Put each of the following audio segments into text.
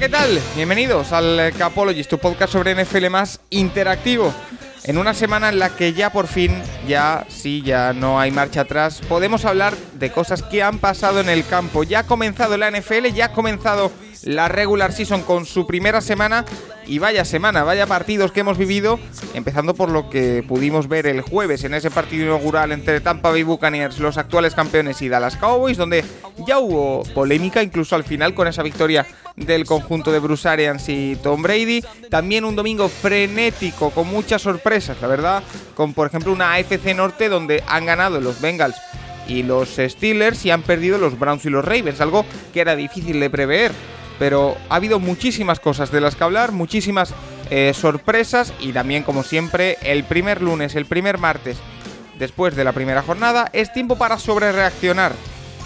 ¿Qué tal? Bienvenidos al Capologist, tu podcast sobre NFL más interactivo. En una semana en la que ya por fin, ya sí, ya no hay marcha atrás, podemos hablar de cosas que han pasado en el campo. Ya ha comenzado la NFL, ya ha comenzado la regular season con su primera semana y vaya semana, vaya partidos que hemos vivido, empezando por lo que pudimos ver el jueves en ese partido inaugural entre Tampa Bay Buccaneers, los actuales campeones, y Dallas Cowboys, donde ya hubo polémica incluso al final con esa victoria del conjunto de Bruce Arians y Tom Brady. También un domingo frenético con muchas sorpresas, la verdad, con por ejemplo una AFC Norte donde han ganado los Bengals y los Steelers y han perdido los Browns y los Ravens, algo que era difícil de prever. Pero ha habido muchísimas cosas de las que hablar, muchísimas eh, sorpresas y también como siempre el primer lunes, el primer martes después de la primera jornada es tiempo para sobrereaccionar.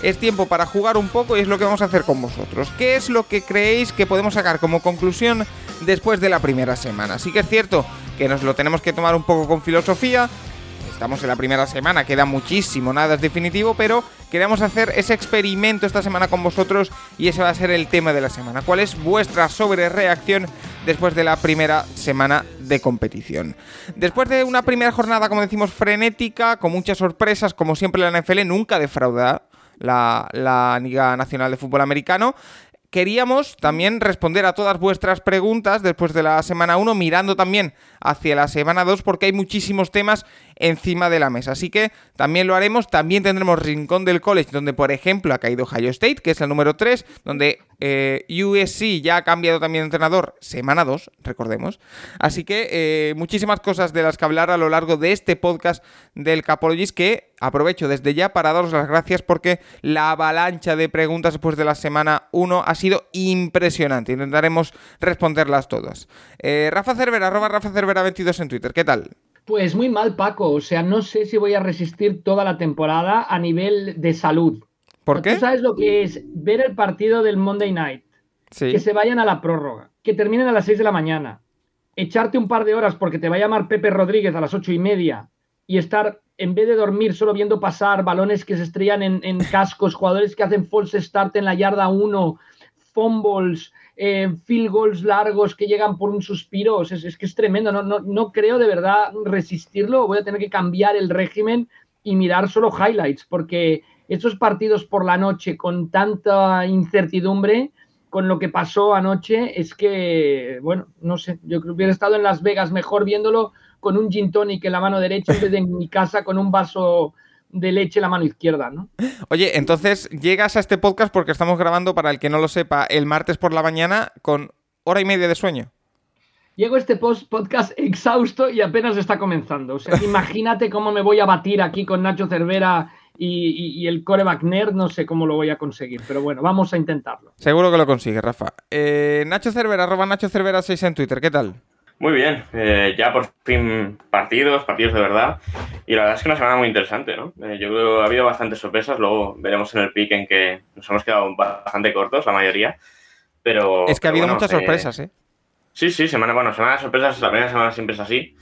Es tiempo para jugar un poco y es lo que vamos a hacer con vosotros. ¿Qué es lo que creéis que podemos sacar como conclusión después de la primera semana? Sí que es cierto que nos lo tenemos que tomar un poco con filosofía. Estamos en la primera semana, queda muchísimo, nada es definitivo, pero queremos hacer ese experimento esta semana con vosotros y ese va a ser el tema de la semana. ¿Cuál es vuestra sobrereacción después de la primera semana de competición? Después de una primera jornada, como decimos, frenética, con muchas sorpresas, como siempre la NFL nunca defrauda la, la Liga Nacional de Fútbol Americano. Queríamos también responder a todas vuestras preguntas después de la semana 1, mirando también hacia la semana 2, porque hay muchísimos temas encima de la mesa. Así que también lo haremos. También tendremos Rincón del College, donde por ejemplo ha caído Ohio State, que es el número 3, donde eh, USC ya ha cambiado también de entrenador, semana 2, recordemos. Así que eh, muchísimas cosas de las que hablar a lo largo de este podcast del Capologist, que aprovecho desde ya para daros las gracias porque la avalancha de preguntas después de la semana 1 ha sido impresionante. Intentaremos responderlas todas. Eh, Rafa Cervera, arroba Rafa Cervera 22 en Twitter. ¿Qué tal? Pues muy mal, Paco. O sea, no sé si voy a resistir toda la temporada a nivel de salud. ¿Por qué? ¿Tú sabes lo que es ver el partido del Monday Night? Sí. Que se vayan a la prórroga, que terminen a las 6 de la mañana, echarte un par de horas porque te va a llamar Pepe Rodríguez a las ocho y media y estar, en vez de dormir, solo viendo pasar balones que se estrellan en, en cascos, jugadores que hacen false start en la yarda 1, fumbles, eh, field goals largos que llegan por un suspiro. Es, es que es tremendo. No, no, no creo de verdad resistirlo. Voy a tener que cambiar el régimen y mirar solo highlights, porque estos partidos por la noche con tanta incertidumbre, con lo que pasó anoche, es que, bueno, no sé, yo hubiera estado en Las Vegas mejor viéndolo con un gin tonic en la mano derecha en vez de en mi casa con un vaso de leche la mano izquierda, ¿no? Oye, entonces llegas a este podcast porque estamos grabando, para el que no lo sepa, el martes por la mañana con hora y media de sueño. Llego a este post podcast exhausto y apenas está comenzando. O sea, imagínate cómo me voy a batir aquí con Nacho Cervera y, y, y el coreback nerd, no sé cómo lo voy a conseguir, pero bueno, vamos a intentarlo. Seguro que lo consigue, Rafa. Eh, Nacho Cervera, arroba Nacho Cervera 6 en Twitter, ¿qué tal? Muy bien, eh, ya por fin partidos, partidos de verdad. Y la verdad es que una semana muy interesante, ¿no? Eh, yo creo que ha habido bastantes sorpresas, luego veremos en el pick en que nos hemos quedado bastante cortos, la mayoría. Pero. Es que ha pero habido bueno, muchas eh, sorpresas, ¿eh? Sí, sí, semana, bueno, semana de sorpresas, la primera semana siempre es así.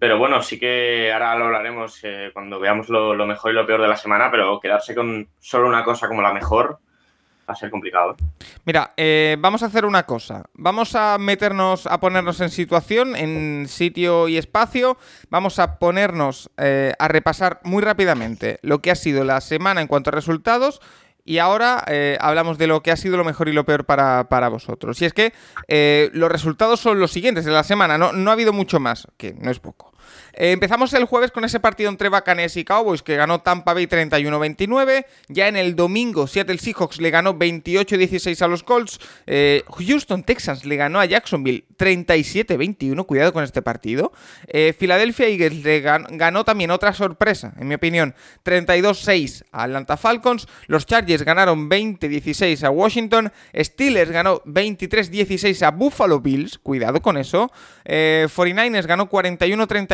Pero bueno, sí que ahora lo hablaremos eh, cuando veamos lo, lo mejor y lo peor de la semana, pero quedarse con solo una cosa como la mejor va a ser complicado. ¿eh? Mira, eh, vamos a hacer una cosa. Vamos a meternos, a ponernos en situación, en sitio y espacio. Vamos a ponernos eh, a repasar muy rápidamente lo que ha sido la semana en cuanto a resultados. Y ahora eh, hablamos de lo que ha sido lo mejor y lo peor para, para vosotros. Y es que eh, los resultados son los siguientes de la semana. No, no ha habido mucho más, que no es poco. Eh, empezamos el jueves con ese partido entre Bacanes y Cowboys que ganó Tampa Bay 31-29. Ya en el domingo Seattle Seahawks le ganó 28-16 a los Colts. Eh, Houston Texans le ganó a Jacksonville 37-21. Cuidado con este partido. Eh, Philadelphia Eagles le ganó, también otra sorpresa, en mi opinión, 32-6 a Atlanta Falcons. Los Chargers ganaron 20-16 a Washington. Steelers ganó 23-16 a Buffalo Bills. Cuidado con eso. 49ers ganó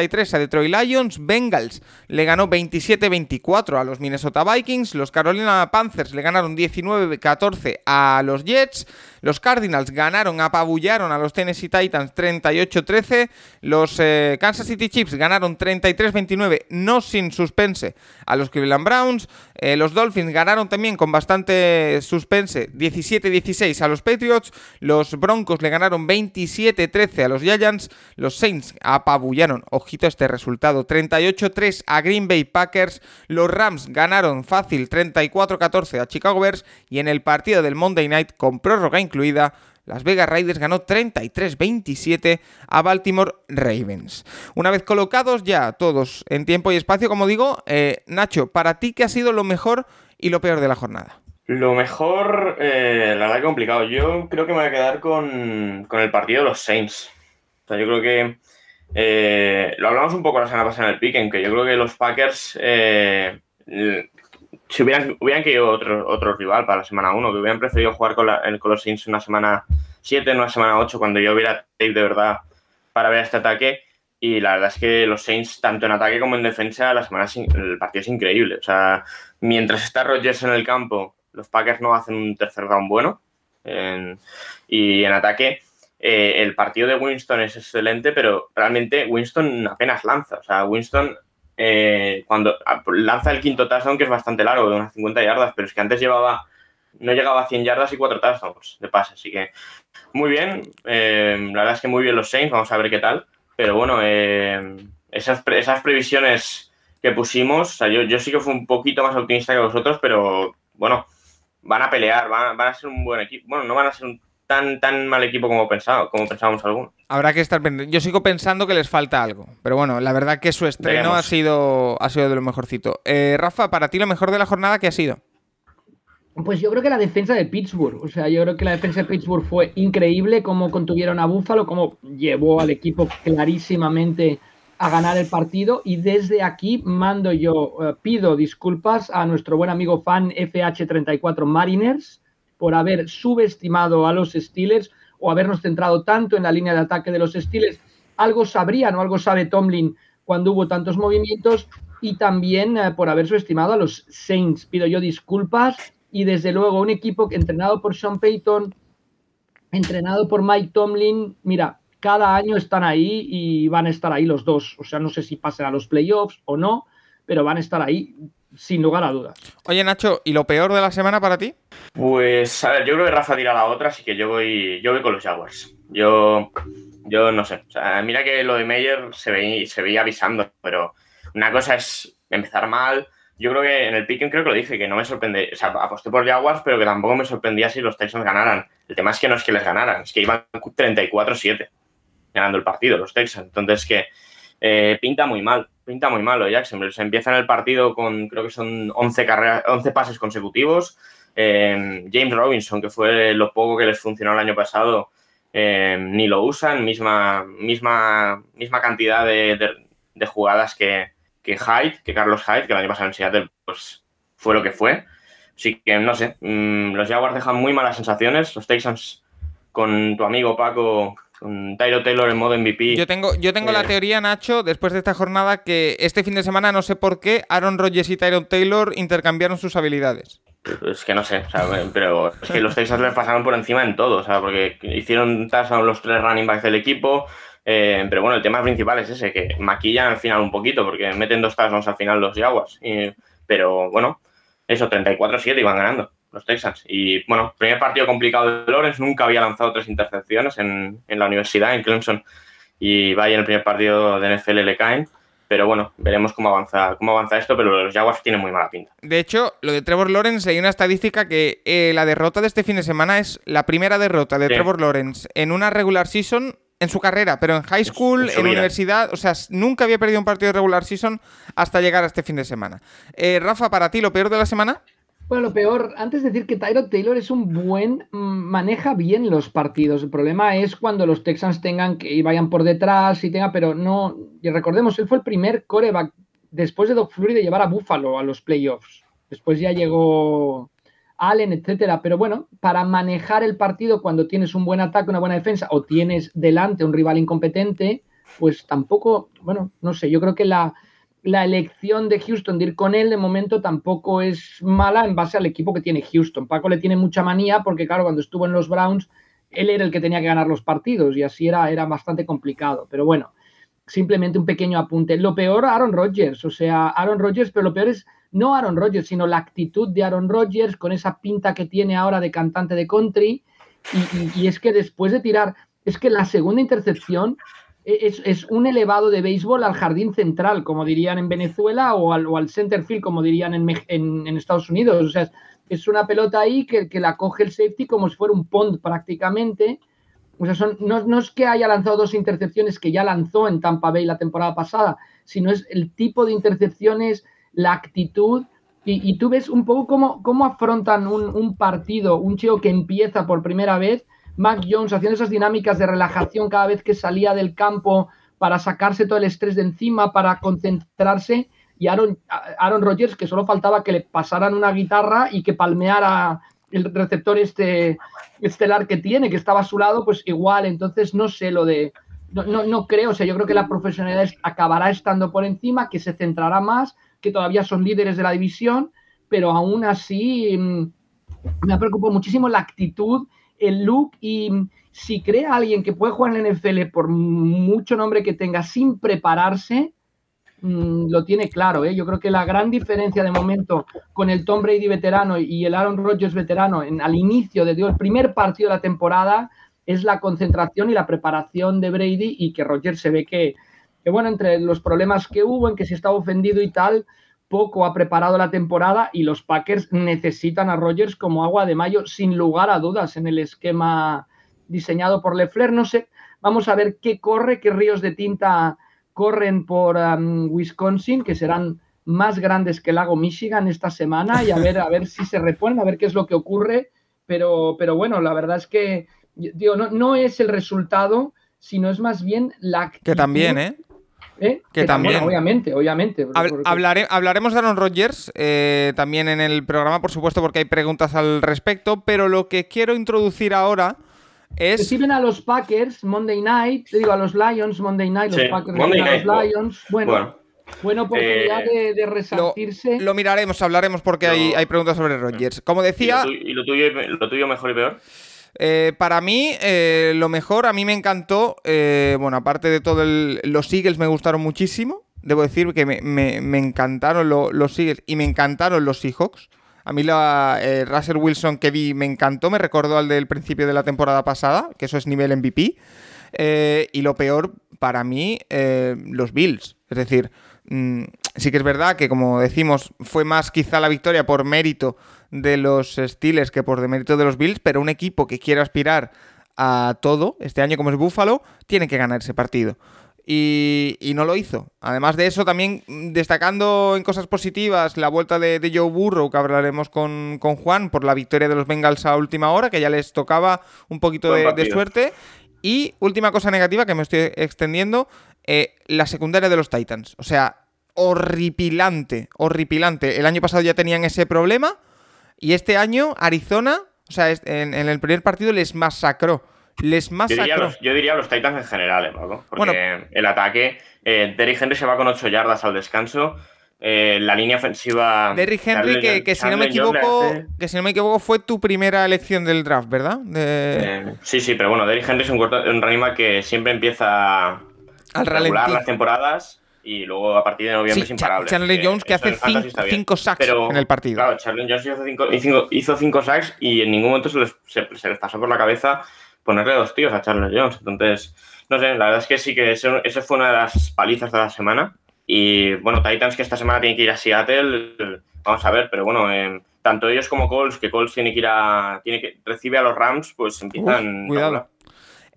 41-33 a Detroit Lions. Bengals le ganó 27-24 a los Minnesota Vikings. Los Carolina Panthers le ganaron 19-14 a los Jets. Los Cardinals ganaron, apabullaron a los Tennessee Titans 38-13. Los eh, Kansas City Chiefs ganaron 33-29, no sin suspense, a los Cleveland Browns. Eh, los Dolphins ganaron también con bastante suspense 17-16 a los Patriots. Los Broncos le ganaron 27-13 a los Giants. Los Saints apabullaron, ojito este resultado, 38-3 a Green Bay Packers. Los Rams ganaron fácil 34-14 a Chicago Bears. Y en el partido del Monday Night con prórroga incluida, las Vegas Raiders ganó 33-27 a Baltimore Ravens. Una vez colocados ya todos en tiempo y espacio, como digo, eh, Nacho, para ti, ¿qué ha sido lo mejor y lo peor de la jornada? Lo mejor, eh, la verdad, complicado. Yo creo que me voy a quedar con, el partido de los Saints. O sea, yo creo que eh, lo hablamos un poco la semana pasada en el pick, que yo creo que los Packers si hubieran, hubieran querido otro, otro rival para la semana 1, que hubieran preferido jugar con, la, con los Saints una semana 7, una semana 8, cuando yo hubiera tape de verdad para ver este ataque. Y la verdad es que los Saints, tanto en ataque como en defensa, la semana el partido es increíble. O sea, mientras está Rodgers en el campo, los Packers no hacen un tercer down bueno. y en ataque, eh, el partido de Winston es excelente, pero realmente Winston apenas lanza. O sea, Winston eh, cuando ah, lanza el quinto touchdown, que es bastante largo, de unas 50 yardas, pero es que antes llevaba, no llegaba a 100 yardas y cuatro touchdowns de pase, así que muy bien, eh, la verdad es que muy bien los Saints, vamos a ver qué tal, pero bueno, eh, esas, esas previsiones que pusimos, o sea, yo, yo sí que fui un poquito más optimista que vosotros, pero bueno, van a pelear, van, van a ser un buen equipo, bueno, no van a ser un tan, tan mal equipo como, pensado, como pensábamos algunos. Habrá que estar pendiente. Yo sigo pensando que les falta algo. Pero bueno, la verdad que su estreno ha sido, ha sido de lo mejorcito. Eh, Rafa, para ti lo mejor de la jornada, ¿qué ha sido? Pues yo creo que la defensa de Pittsburgh. O sea, yo creo que la defensa de Pittsburgh fue increíble, cómo contuvieron a Buffalo, cómo llevó al equipo clarísimamente a ganar el partido. Y desde aquí mando yo, eh, pido disculpas a nuestro buen amigo fan FH34 Mariners por haber subestimado a los Steelers o habernos centrado tanto en la línea de ataque de los Steelers. Algo sabrían o algo sabe Tomlin cuando hubo tantos movimientos y también eh, por haber subestimado a los Saints. Pido yo disculpas y desde luego un equipo entrenado por Sean Payton, entrenado por Mike Tomlin, mira, cada año están ahí y van a estar ahí los dos. O sea, no sé si pasen a los playoffs o no, pero van a estar ahí sin lugar a dudas. Oye, Nacho, ¿y lo peor de la semana para ti? Pues, a ver, yo creo que Rafa tira la otra, así que yo voy, yo voy con los Jaguars. Yo, yo no sé. O sea, mira que lo de Meyer se veía, se veía avisando, pero una cosa es empezar mal. Yo creo que en el picking creo que lo dije, que no me sorprende. O sea, aposté por Jaguars, pero que tampoco me sorprendía si los Texans ganaran. El tema es que no es que les ganaran, es que iban 34-7 ganando el partido los Texans. Entonces, que eh, pinta muy mal pinta muy malo Jacksonville. Se empieza en el partido con, creo que son 11, carreras, 11 pases consecutivos. Eh, James Robinson, que fue lo poco que les funcionó el año pasado, eh, ni lo usan. Misma, misma, misma cantidad de, jugadas que, que Hyde, que Carlos Hyde, que el año pasado en Seattle pues, fue lo que fue. Así que, no sé, mm, los Jaguars dejan muy malas sensaciones. Los Texans, con tu amigo Paco, con Tyro Taylor en modo MVP. Yo tengo, yo tengo la eh, teoría, Nacho, después de esta jornada, que este fin de semana, no sé por qué, Aaron Rodgers y Tyron Taylor intercambiaron sus habilidades. Es que no sé, pero es que los Texas les pasaron por encima en todo, o sea, porque hicieron touchdown los tres running backs del equipo, eh, pero bueno, el tema principal es ese, que maquillan al final un poquito, porque meten dos touchdowns al final los Jaguars, pero bueno, eso, 34-7 iban ganando los Texans. Y bueno, primer partido complicado de Lawrence, nunca había lanzado tres intercepciones en, la universidad, en Clemson, y vaya en el primer partido de NFL le caen. Pero bueno, veremos cómo avanza, cómo avanza esto, pero los Jaguars tienen muy mala pinta. De hecho, lo de Trevor Lawrence, hay una estadística que eh, la derrota de este fin de semana es la primera derrota de Trevor Lawrence en una regular season en su carrera, pero en high school, en, universidad, o sea, nunca había perdido un partido de regular season hasta llegar a este fin de semana. Eh, Rafa, para ti, ¿lo peor de la semana? Bueno, lo peor, antes de decir que Tyrod Taylor es un buen, mm, maneja bien los partidos. El problema es cuando los Texans tengan que y vayan por detrás y tenga, pero no, y recordemos, él fue el primer coreback después de Doc Flurry de llevar a Buffalo a los playoffs. Después ya llegó Allen, etcétera. Pero bueno, para manejar el partido cuando tienes un buen ataque, una buena defensa o tienes delante un rival incompetente, pues tampoco, bueno, no sé, yo creo que la, la elección de Houston de ir con él de momento tampoco es mala en base al equipo que tiene Houston. Paco le tiene mucha manía porque, claro, cuando estuvo en los Browns, él era el que tenía que ganar los partidos y así era, era bastante complicado. Pero bueno, simplemente un pequeño apunte. Lo peor, Aaron Rodgers, o sea, Aaron Rodgers, pero lo peor es no Aaron Rodgers, sino la actitud de Aaron Rodgers con esa pinta que tiene ahora de cantante de country. Y, y es que después de tirar, es que la segunda intercepción e-, es, un elevado de béisbol al jardín central, como dirían en Venezuela, o al, al center field, como dirían en, en, Estados Unidos. O sea, es, una pelota ahí que, que, la coge el safety como si fuera un pond prácticamente. O sea, son, no, no, es que haya lanzado dos intercepciones que ya lanzó en Tampa Bay la temporada pasada, sino es el tipo de intercepciones, la actitud. Y, y tú ves un poco cómo, cómo afrontan un, un partido, un chico que empieza por primera vez Mac Jones haciendo esas dinámicas de relajación cada vez que salía del campo para sacarse todo el estrés de encima, para concentrarse. Y Aaron, Aaron Rodgers, que solo faltaba que le pasaran una guitarra y que palmeara el receptor este estelar que tiene, que estaba a su lado, pues igual. Entonces, no sé lo de. No, no, no creo, o sea, yo creo que la profesionalidad acabará estando por encima, que se centrará más, que todavía son líderes de la división, pero aún así mm, me ha preocupado muchísimo la actitud el look y si cree alguien que puede jugar en la NFL por mucho nombre que tenga sin prepararse, mm, lo tiene claro. ¿eh? Yo creo que la gran diferencia de momento con el Tom Brady veterano y el Aaron Rodgers veterano en, al inicio de el primer partido de la temporada es la concentración y la preparación de Brady y que Rodgers se ve que bueno, entre los problemas que hubo, en que se estaba ofendido y tal, poco ha preparado la temporada y los Packers necesitan a Rodgers como agua de mayo, sin lugar a dudas, en el esquema diseñado por Lefler. No sé, vamos a ver qué corre, qué ríos de tinta corren por um, Wisconsin, que serán más grandes que el lago Michigan esta semana y a ver, a ver si se reponen, a ver qué es lo que ocurre. Pero, pero bueno, la verdad es que digo, no, no es el resultado, sino es más bien la Que también, ¿eh? ¿Eh? Que, también, obviamente, obviamente. hablaremos de Aaron Rodgers eh, también en el programa, por supuesto, porque hay preguntas al respecto, pero lo que quiero introducir ahora es... Reciben a los Packers Monday Night, digo a los Lions Monday Night, los Packers a los Lions. Bueno, Buena oportunidad eh, de, resarcirse. Lo, miraremos, hablaremos porque hay, hay, preguntas sobre Rodgers. Como decía... ¿Y lo, tuyo, lo tuyo mejor y peor? Eh, para mí, eh, lo mejor, a mí me encantó, eh, bueno, aparte de todo, los Eagles me gustaron muchísimo. Debo decir que me, encantaron los Eagles y me encantaron los Seahawks. A mí la Russell Wilson que vi me encantó, me recordó al del principio de la temporada pasada, que eso es nivel MVP. y lo peor, para mí, los Bills. Es decir, mm, sí que es verdad que, como decimos, fue más quizá la victoria por mérito de los Steelers que por demérito de los Bills, pero un equipo que quiere aspirar a todo este año como es Buffalo, tiene que ganar ese partido. Y, no lo hizo. Además de eso, también destacando en cosas positivas la vuelta de, Joe Burrow, que hablaremos con, Juan, por la victoria de los Bengals a última hora, que ya les tocaba un poquito de, suerte. Y última cosa negativa, que me estoy extendiendo, eh, la secundaria de los Titans. O sea, horripilante, horripilante. El año pasado ya tenían ese problema y este año, Arizona, o sea, en, el primer partido les masacró. Les masacró. Yo diría los, Titans en general, ¿no? Porque el ataque, eh, Derrick Henry se va con 8 yardas al descanso. Eh, la línea ofensiva. Derrick Henry, que, si no me equivoco, que si no me equivoco, fue tu primera elección del draft, ¿verdad? Eh, sí, sí, pero bueno, Derrick Henry es un, un que siempre empieza a regular las temporadas y luego a partir de noviembre es imparable. Charlie Jones que hace 5 sacks en el partido. Claro, Charlie Jones hizo 5 sacks y en ningún momento se les, se, les, pasó por la cabeza ponerle dos tíos a Charlie Jones. Entonces, no sé, la verdad es que sí que eso, fue una de las palizas de la semana. Y bueno, Titans que esta semana tiene que ir a Seattle, vamos a ver, pero bueno, eh, tanto ellos como Colts, que Colts tiene que ir a. tiene que recibe a los Rams, pues empiezan. cuidado.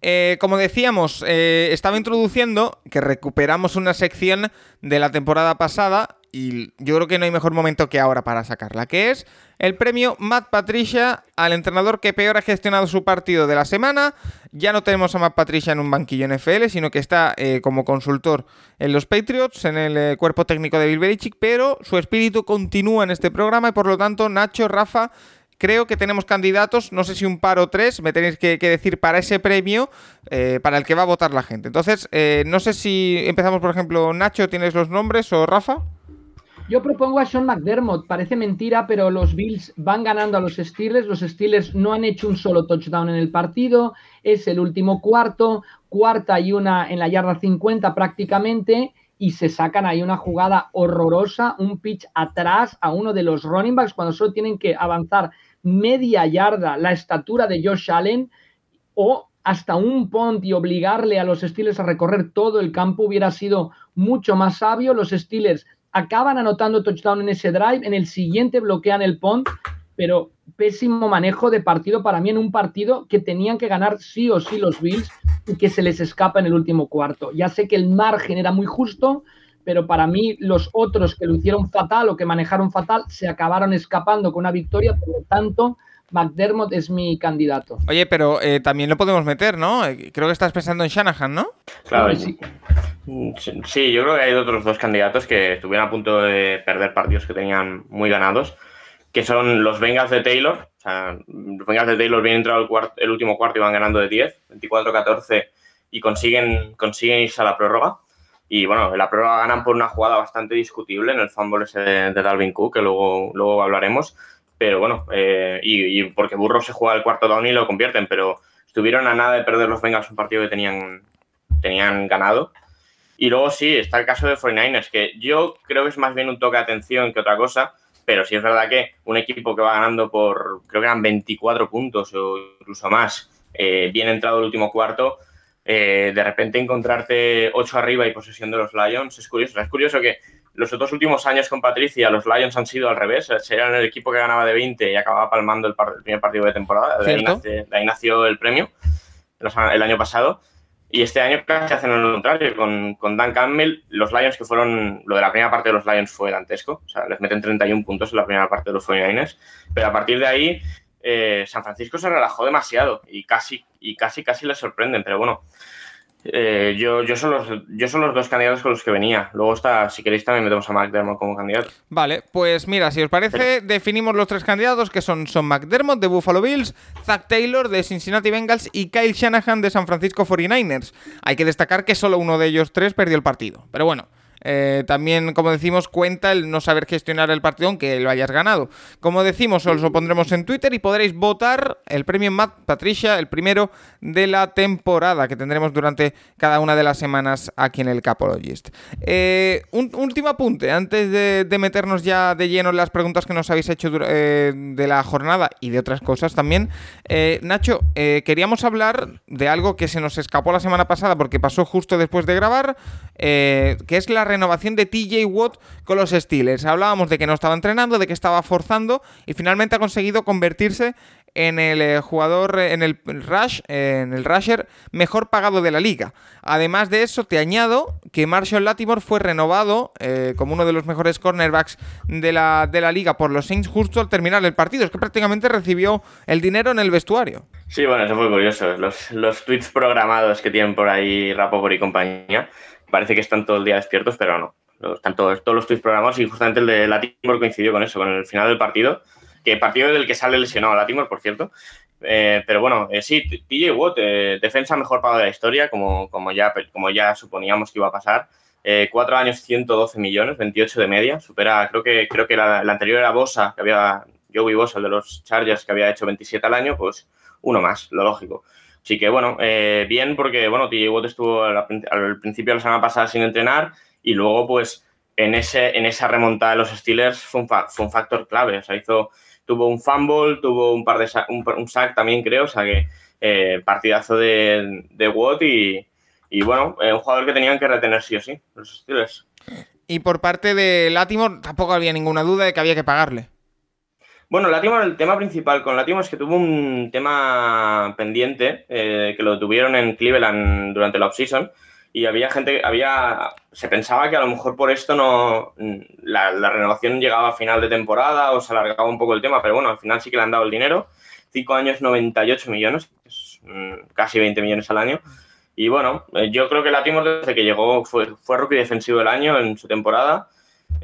Eh, como decíamos, eh, estaba introduciendo que recuperamos una sección de la temporada pasada y yo creo que no hay mejor momento que ahora para sacarla, que es el premio Matt Patricia al entrenador que peor ha gestionado su partido de la semana. Ya no tenemos a Matt Patricia en un banquillo NFL, sino que está eh, como consultor en los Patriots, en el cuerpo técnico de Bill Belichick, pero su espíritu continúa en este programa y por lo tanto Nacho, Rafa, creo que tenemos candidatos, no sé si un par o tres, me tenéis que, decir para ese premio eh, para el que va a votar la gente. Entonces, eh, no sé si empezamos, por ejemplo, Nacho, ¿tienes los nombres o Rafa? Yo propongo a Sean McDermott, parece mentira, pero los Bills van ganando a los Steelers, los Steelers no han hecho un solo touchdown en el partido, es el último cuarto, cuarta y una en la yarda 50 prácticamente, y se sacan ahí una jugada horrorosa, un pitch atrás a uno de los running backs cuando solo tienen que avanzar media yarda la estatura de Josh Allen o hasta un punt y obligarle a los Steelers a recorrer todo el campo hubiera sido mucho más sabio. Los Steelers acaban anotando touchdown en ese drive, en el siguiente bloquean el punt, pero pésimo manejo de partido para mí en un partido que tenían que ganar sí o sí los Bills y que se les escapa en el último cuarto. Ya sé que el margen era muy justo, pero para mí los otros que lo hicieron fatal o que manejaron fatal se acabaron escapando con una victoria, por lo tanto, McDermott es mi candidato. Oye, pero eh, también lo podemos meter, ¿no? Eh, creo que estás pensando en Shanahan, ¿no? Claro, sí. Sí, yo creo que hay otros dos candidatos que estuvieron a punto de perder partidos que tenían muy ganados, que son los Bengals de Taylor. O sea, los Bengals de Taylor vienen entrado el, el último cuarto y van ganando de 10, 24-14, y consiguen, consiguen irse a la prórroga. Y bueno, la prueba ganan por una jugada bastante discutible en el fumble ese de, Dalvin Cook, que luego, luego hablaremos. Pero bueno, eh, y, porque Burro se juega el cuarto down y lo convierten, pero estuvieron a nada de perder los Bengals un partido que tenían, tenían ganado. Y luego sí, está el caso de 49ers, que yo creo que es más bien un toque de atención que otra cosa, pero sí es verdad que un equipo que va ganando por, creo que eran 24 puntos o incluso más, eh, bien entrado el último cuarto, eh, de repente encontrarte 8 arriba y posesión de los Lions es curioso. Es curioso que los otros últimos años con Patricia los Lions han sido al revés. Serían el equipo que ganaba de 20 y acababa palmando el, primer partido de temporada. De ahí, nació, el premio el año pasado. Y este año casi hacen lo contrario. Con, con, Dan Campbell, los Lions que fueron. Lo de la primera parte de los Lions fue dantesco. O sea, les meten 31 puntos en la primera parte de los 49ers. Pero a partir de ahí eh, San Francisco se relajó demasiado y casi, y casi, casi les sorprenden, pero bueno. Eh, yo, yo, son los, yo son los dos candidatos con los que venía. Luego está, si queréis también metemos a McDermott como candidato. Vale, pues mira, si os parece, definimos los tres candidatos que son, son McDermott de Buffalo Bills, Zach Taylor de Cincinnati Bengals y Kyle Shanahan de San Francisco 49ers. Hay que destacar que solo uno de ellos tres perdió el partido. Pero bueno, eh, también, como decimos, cuenta el no saber gestionar el partido aunque lo hayas ganado. Como decimos, os lo pondremos en Twitter y podréis votar el premio Matt Patricia, el primero de la temporada que tendremos durante cada una de las semanas aquí en el Capologist. Eh, un último apunte, antes de, meternos ya de lleno en las preguntas que nos habéis hecho eh, de la jornada y de otras cosas también. Nacho, queríamos hablar de algo que se nos escapó la semana pasada porque pasó justo después de grabar, que es la renovación de TJ Watt con los Steelers. Hablábamos de que no estaba entrenando, de que estaba forzando y finalmente ha conseguido convertirse en el eh, jugador, eh, en el rush, en el rusher mejor pagado de la liga. Además de eso, te añado que Marshall Latimore fue renovado eh, como uno de los mejores cornerbacks de la, de la liga por los Saints justo al terminar el partido. Es que prácticamente recibió el dinero en el vestuario. Sí, bueno, eso fue curioso. Los, los tweets programados que tienen por ahí por y compañía parece que están todo el día despiertos, pero no. Están todos, los tweets programados y justamente el de Latimore coincidió con eso, con el final del partido, que partido del que sale lesionado Latimore, por cierto. Eh, pero bueno, eh, sí, TJ Watt, eh, defensa mejor pago de la historia, como, como, ya, como ya suponíamos que iba a pasar. cuatro años, 112 millones, 28 de media. Supera, creo que, creo que la, anterior era Bosa, que había, Joey Bosa, el de los Chargers, que había hecho 27 al año, pues uno más, lo lógico. Así que bueno, eh, bien porque bueno, TJ Watt estuvo al, principio de la semana pasada sin entrenar y luego pues en, ese, en esa remontada de los Steelers fue un, fue un factor clave. O sea, hizo, tuvo un fumble, tuvo un par de un, sack también creo, o sea que eh, partidazo de, de Watt y, y bueno, eh, un jugador que tenían que retener sí o sí, los Steelers. Y por parte de Latimore tampoco había ninguna duda de que había que pagarle. Bueno, Latimore, el tema principal con Latimore es que tuvo un tema pendiente eh, que lo tuvieron en Cleveland durante la offseason y había gente, había, se pensaba que a lo mejor por esto no, la, renovación llegaba a final de temporada o se alargaba un poco el tema, pero bueno, al final sí que le han dado el dinero, 5 años 98 millones, mm, casi 20 millones al año. Y bueno, eh, yo creo que Latimore desde que llegó fue, fue rookie defensivo del año en su temporada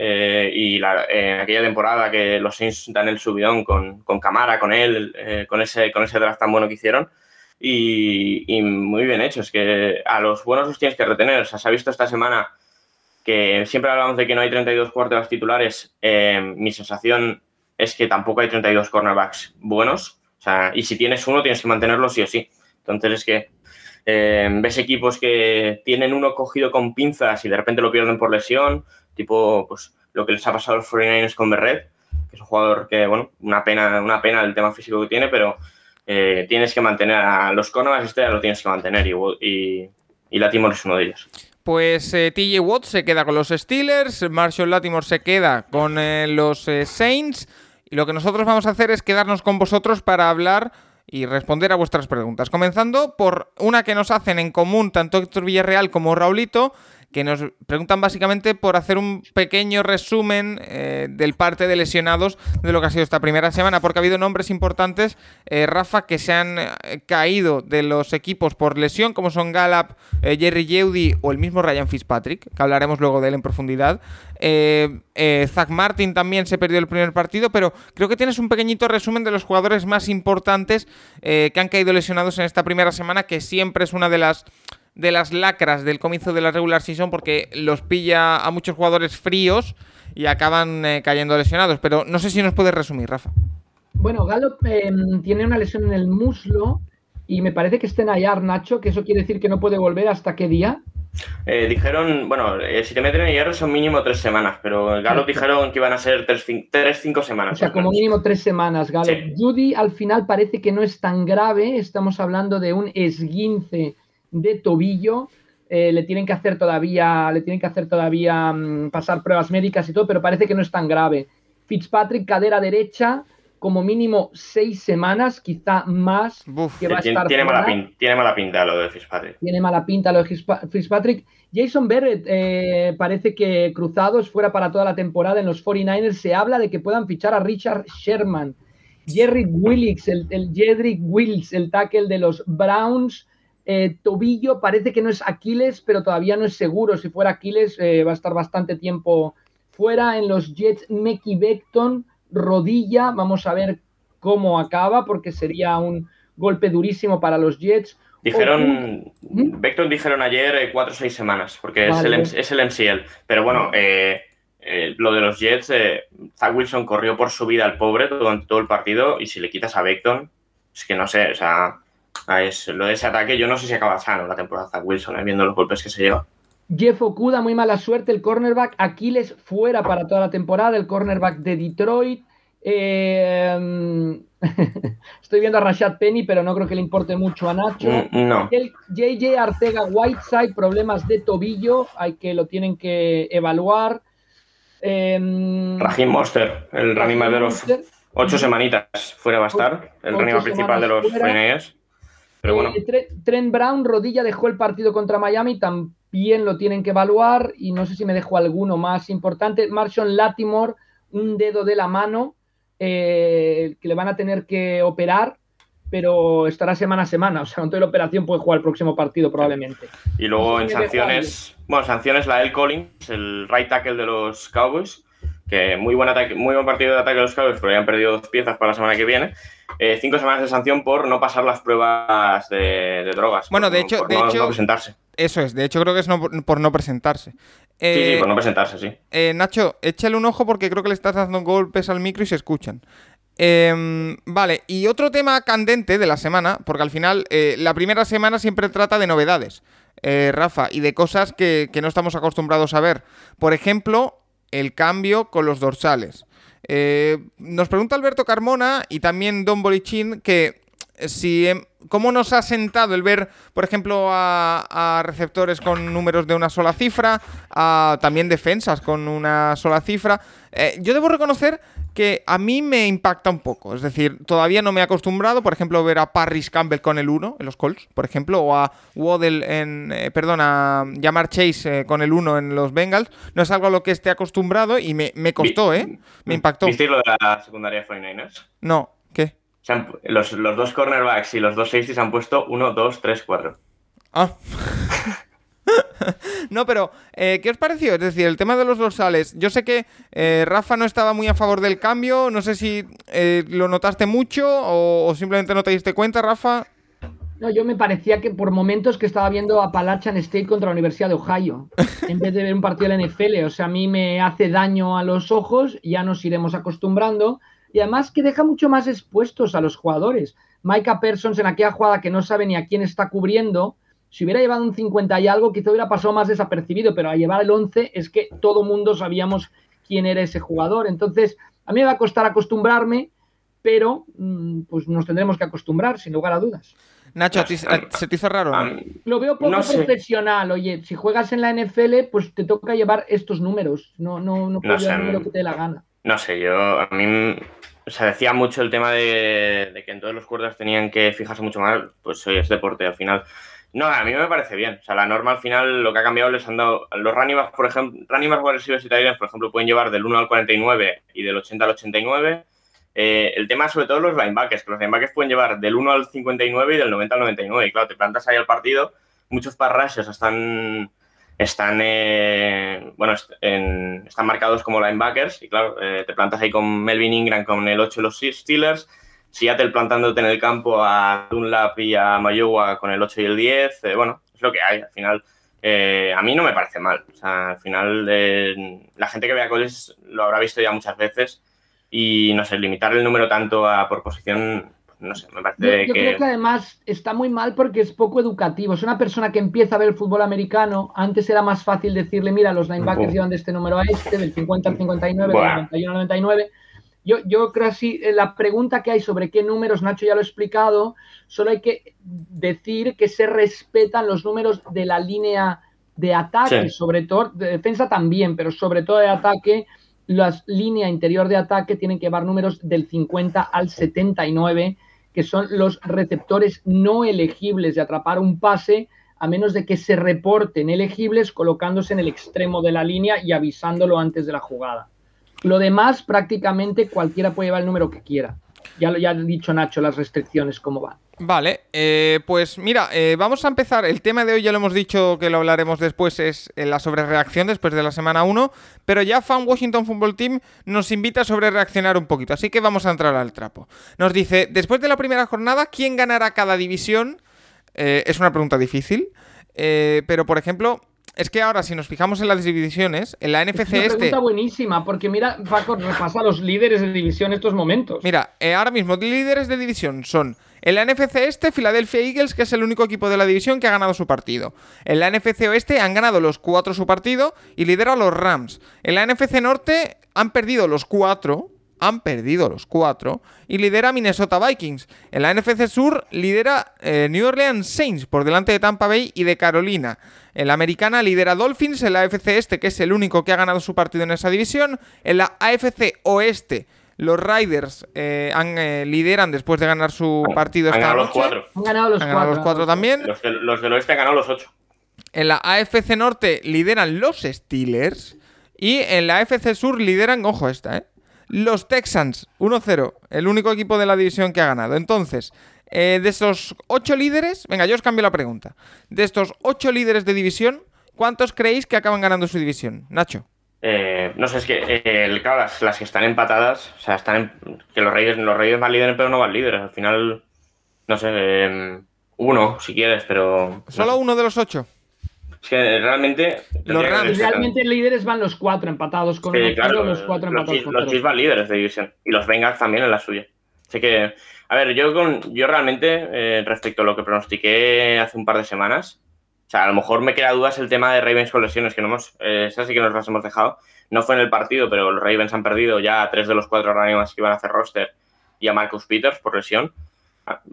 eh, y en aquella temporada que los Saints dan el subidón con, con Camara, con él, eh, con, ese, con ese draft tan bueno que hicieron. Y, muy bien hecho. Es que a los buenos los tienes que retener. O sea, se ha visto esta semana que siempre hablamos de que no hay 32 quarterbacks titulares. Eh, mi sensación es que tampoco hay 32 cornerbacks buenos. O sea, y si tienes uno, tienes que mantenerlo sí o sí. Entonces es que ves equipos que tienen uno cogido con pinzas y de repente lo pierden por lesión tipo pues lo que les ha pasado a los 49ers con Berret, que es un jugador que, bueno, una pena, una pena el tema físico que tiene, pero eh, tienes que mantener a los cornerbacks, este lo tienes que mantener y, y, y Latimore es uno de ellos. Pues eh, TJ Watt se queda con los Steelers, Marshall Latimore se queda con eh, los Saints y lo que nosotros vamos a hacer es quedarnos con vosotros para hablar y responder a vuestras preguntas. Comenzando por una que nos hacen en común tanto Héctor Villarreal como Raulito, que nos preguntan básicamente por hacer un pequeño resumen eh, del parte de lesionados de lo que ha sido esta primera semana, porque ha habido nombres importantes, eh, Rafa, que se han eh, caído de los equipos por lesión, como son Gallup, Jerry Yeudi o el mismo Ryan Fitzpatrick, que hablaremos luego de él en profundidad. Zach Martin también se perdió el primer partido, pero creo que tienes un pequeñito resumen de los jugadores más importantes que han caído lesionados en esta primera semana, que siempre es una de las de las lacras del comienzo de la regular season porque los pilla a muchos jugadores fríos y acaban eh, cayendo lesionados. Pero no sé si nos puedes resumir, Rafa. Bueno, Galo em, tiene una lesión en el muslo y me parece que está en IR, Nacho, que eso quiere decir que no puede volver hasta qué día. Eh, dijeron, bueno, eh, si te meten en IR son mínimo tres semanas, pero Galo dijeron que iban a ser tres, tres, cinco semanas. O sea, como mínimo tres semanas, Galo. Judy al final parece que no es tan grave, estamos hablando de un esguince de tobillo. Eh, le tienen que hacer todavía, le tienen que hacer todavía mm, pasar pruebas médicas y todo, pero parece que no es tan grave. Fitzpatrick, cadera derecha, como mínimo seis semanas, quizá más. que va a estar tiene, mala pinta, tiene, mala pinta, lo de Fitzpatrick. Tiene mala pinta lo de Fitzpatrick. Jason Barrett eh, parece que cruzados fuera para toda la temporada en los 49ers. Se habla de que puedan fichar a Richard Sherman. Jerry Willis, el, el Jedrick Wills, el tackle de los Browns. Eh, tobillo parece que no es Aquiles, pero todavía no es seguro. Si fuera Aquiles, eh, va a estar bastante tiempo fuera. En los Jets, Meki Beckton, rodilla. Vamos a ver cómo acaba, porque sería un golpe durísimo para los Jets. Dijeron, ¿Mm? Beckton dijeron ayer eh, cuatro o seis semanas, porque es, el, es, el, MCL. Pero bueno, lo de los Jets, Zach Wilson corrió por su vida al pobre durante todo el partido, y si le quitas a Beckton, es que no sé, o sea, es lo de ese ataque, yo no sé si acaba sano la temporada Wilson, eh, viendo los golpes que se lleva. Jeff Okuda, muy mala suerte, el cornerback. Aquiles fuera para toda la temporada, el cornerback de Detroit. Eh, estoy viendo a Rashad Penny, pero no creo que le importe mucho a Nacho. Mm, no. El JJ Artega Whiteside, problemas de tobillo, hay que lo tienen que evaluar. Eh, Monster, el running de los ocho semanitas fuera va a estar, el running principal de los Phoenix. Pero bueno. Eh, Trent Brown, rodilla, dejó el partido contra Miami, también lo tienen que evaluar. Y no sé si me dejó alguno más importante. Marshall Latimore, un dedo de la mano eh, que le van a tener que operar, pero estará semana a semana. O sea, con toda la operación puede jugar el próximo partido probablemente. Y luego en sanciones, bueno, sanciones la El Collins, el right tackle de los Cowboys que muy buen, ataque, muy buen partido de ataque de los Cowboys, pero ya han perdido dos piezas para la semana que viene. Eh, cinco semanas de sanción por no pasar las pruebas de, drogas. Bueno, de hecho, por de no, hecho presentarse. Eso es, de hecho creo que es por no presentarse. sí, sí, eh, por no presentarse, sí. Eh, Nacho, échale un ojo porque creo que le estás dando golpes al micro y se escuchan. Em, vale, y otro tema candente de la semana, porque al final la primera semana siempre trata de novedades, Rafa, y de cosas que, que no estamos acostumbrados a ver. Por ejemplo, el cambio con los dorsales. Eh, nos pregunta Alberto Carmona y también Don Bolichín que si em, cómo nos ha sentado el ver, por ejemplo, a, receptores con números de una sola cifra, a también defensas con una sola cifra. Eh, yo debo reconocer que a mí me impacta un poco. Es decir, todavía no me he acostumbrado, por ejemplo, ver a Parris Campbell con el 1 en los Colts, por ejemplo, o a Waddell en, eh, perdón, a Jamar Chase eh, con el 1 en los Bengals. No es algo a lo que esté acostumbrado y me, costó, ¿eh? Me impactó. ¿Viste lo de la secundaria 49ers? No, los, dos cornerbacks y los dos safeties han puesto 1, 2, 3, 4. Ah. no, pero eh, ¿qué os pareció? Es decir, el tema de los dorsales. Yo sé que eh, Rafa no estaba muy a favor del cambio. No sé si eh, lo notaste mucho o, simplemente no te diste cuenta, Rafa. No, yo me parecía que por momentos que estaba viendo a Appalachian State contra la Universidad de Ohio, en vez de ver un partido de la NFL. O sea, a mí me hace daño a los ojos, ya nos iremos acostumbrando. Y además que deja mucho más expuestos a los jugadores. Micah Persons en aquella jugada que no sabe ni a quién está cubriendo, si hubiera llevado un 50 y algo, quizá hubiera pasado más desapercibido, pero a llevar el 11 es que todo mundo sabíamos quién era ese jugador. Entonces, a mí me va a costar acostumbrarme, pero mm, pues nos tendremos que acostumbrar, sin lugar a dudas. Nacho, ¿se te hizo raro? Lo veo poco profesional. Oye, si juegas en la NFL, pues te toca llevar estos números. No, no, no puedes llevar el número que te dé la gana. No sé, yo a mí se decía mucho el tema de, que en todos los cuerdas tenían que fijarse mucho más, pues es deporte al final. No, a mí me parece bien. O sea, la norma al final lo que ha cambiado les han dado. Los running por ejemplo, backs, receivers y por ejemplo, pueden llevar del 1 al 49 y del 80 al 89. Eh, el tema sobre todo los linebackers, que los linebackers pueden llevar del 1 al 59 y del 90 al 99. Y claro, te plantas ahí al partido, muchos parrashes están están eh, bueno están marcados como linebackers y claro, eh, te plantas ahí con Melvin Ingram con el 8 de los Steelers Seattle plantándote en el campo a Dunlap y a Mayowa con el 8 y el 10, eh, bueno, es lo que hay. Al final, eh, a mí no me parece mal. O sea, al final, eh, la gente que vea college lo habrá visto ya muchas veces y, no sé, limitar el número tanto a por posición, no sé, me parece yo, que... creo que además está muy mal porque es poco educativo. Es una persona que empieza a ver el fútbol americano. Antes era más fácil decirle, mira, los linebackers llevan de este número a este, del 50 al 59, del 91 al 99 yo, yo creo así, eh, la pregunta que hay sobre qué números, Nacho ya lo ha explicado, solo hay que decir que se respetan los números de la línea de ataque, sobre todo, de defensa también, pero sobre todo de ataque, las líneas interior de ataque tienen que llevar números del 50 al 79, que son los receptores no elegibles de atrapar un pase, a menos de que se reporten elegibles colocándose en el extremo de la línea y avisándolo antes de la jugada. Lo demás, prácticamente cualquiera puede llevar el número que quiera. Ya lo ya ha dicho Nacho las restricciones, cómo van. Vale, eh, pues mira, eh, vamos a empezar. El tema de hoy ya lo hemos dicho que lo hablaremos después, es eh, la sobrereacción después de la semana 1, pero ya Fan Washington Football Team nos invita a sobrereaccionar un poquito, así que vamos a entrar al trapo. Nos dice, después de la primera jornada, ¿quién ganará cada división? es una pregunta difícil, pero por ejemplo, es que ahora, si nos fijamos en las divisiones, en la NFC es una este. pregunta buenísima, porque mira, Paco, repasa los líderes de división en estos momentos. Mira, eh, ahora mismo, líderes de división son. En la NFC este, Philadelphia Eagles, que es el único equipo de la división que ha ganado su partido. En la NFC oeste han ganado los cuatro su partido y lidera a los Rams. En la NFC norte han perdido los cuatro, han perdido los cuatro y lidera Minnesota Vikings. En la NFC Sur lidera eh, New Orleans Saints por delante de Tampa Bay y de Carolina. En la americana lidera Dolphins, en la AFC Este, que es el único que ha ganado su partido en esa división. En la AFC Oeste, los Riders eh, han, eh, lideran después de ganar su partido han esta ganado Los cuatro. Han ganado los, cuatro. los cuatro. también. Los, del oeste han ganado los ocho. En la AFC Norte lideran los Steelers. Y en la AFC Sur lideran, ojo esta, ¿eh? Los Texans, 1-0, el único equipo de la división que ha ganado. Entonces, eh, de esos ocho líderes, venga, yo os cambio la pregunta. De estos ocho líderes de división, ¿cuántos creéis que acaban ganando su división? Nacho. Eh, no sé, es que eh, las, que están empatadas, o sea, están que los Reyes, los Reyes van líderes, pero no van líderes. Al final, no sé, uno, si quieres, pero. Solo uno de los ocho. Es que realmente. Los Realmente líderes van los cuatro empatados con sí, claro, los cuatro empatados. Los, los van líderes de división. Y los Bengals también en la suya. Así que. A ver, yo, con, yo realmente, eh, respecto a lo que pronostiqué hace un par de semanas, o sea, a lo mejor me queda dudas el tema de Ravens con lesiones, que no hemos, eh, esas sí que nos las hemos dejado. No fue en el partido, pero los Ravens han perdido ya a tres de los cuatro running que iban a hacer roster y a Marcus Peters por lesión.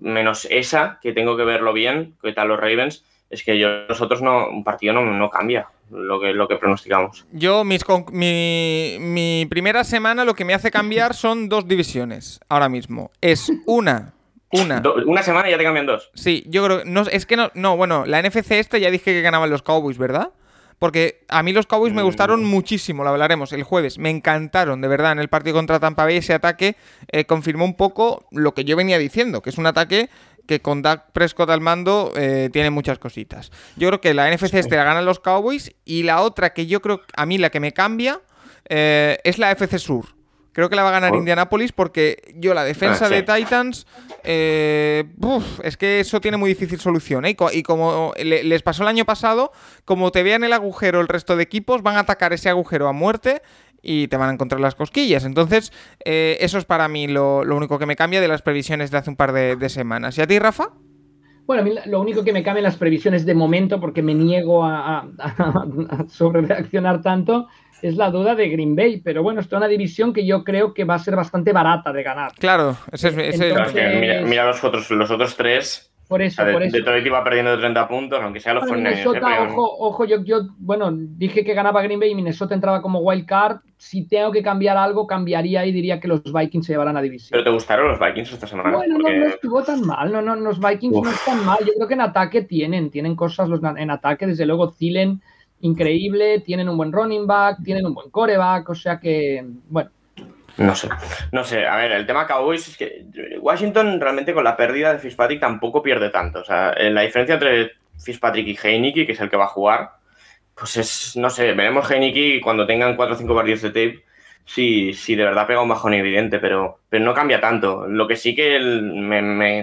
menos esa, que tengo que verlo bien, que tal los Ravens, es que yo, nosotros no, un partido no, no cambia lo que, lo que pronosticamos. Yo, mis, mi, mi primera semana lo que me hace cambiar son dos divisiones ahora mismo. Es una una. una semana y ya te cambian dos. Sí, yo creo. No, es que no. No, bueno, la NFC esta ya dije que ganaban los Cowboys, ¿verdad? Porque a mí los Cowboys me mm. gustaron muchísimo, lo hablaremos el jueves. Me encantaron, de verdad, en el partido contra Tampa Bay. Ese ataque eh, confirmó un poco lo que yo venía diciendo, que es un ataque que con Dak Prescott al mando eh, tiene muchas cositas. Yo creo que la NFC este la ganan los Cowboys y la otra que yo creo, a mí la que me cambia, eh, es la FC Sur. Creo que la va a ganar Indianapolis porque yo la defensa ah, de Titans, eh, es que eso tiene muy difícil solución. ¿eh? Y, como les pasó el año pasado, como te vean el agujero el resto de equipos, van a atacar ese agujero a muerte y te van a encontrar las cosquillas. Entonces, eh, eso es para mí lo, único que me cambia de las previsiones de hace un par de, semanas. ¿Y a ti, Rafa? Bueno, a mí lo único que me cambia en las previsiones de momento, porque me niego a, a, a sobre reaccionar tanto, es la duda de Green Bay, pero bueno, esto es una división que yo creo que va a ser bastante barata de ganar. Claro, ese es, mira, los otros, los otros tres. Por eso, por eso. Detroit iba perdiendo de 30 puntos, aunque sea los Minnesota, ojo, ojo, yo, yo, bueno, dije que ganaba Green Bay y Minnesota entraba como wild card. Si tengo que cambiar algo, cambiaría y diría que los Vikings se llevarán a división. ¿Pero te gustaron los Vikings esta semana? Bueno, no, no estuvo tan mal, no, no, los Vikings no están mal. Yo creo que en ataque tienen, tienen cosas los, en ataque, desde luego Zilen increíble, tienen un buen running back, tienen un buen coreback, o sea que, bueno. No sé, no sé, a ver, el tema Cowboys es que Washington realmente con la pérdida de Fitzpatrick tampoco pierde tanto, o sea, la diferencia entre Fitzpatrick y Heineke, que es el que va a jugar, pues es, no sé, veremos Heineke cuando tengan 4 o 5 partidos de tape sí, sí, de verdad pega un bajón evidente, pero, pero no cambia tanto. Lo que sí que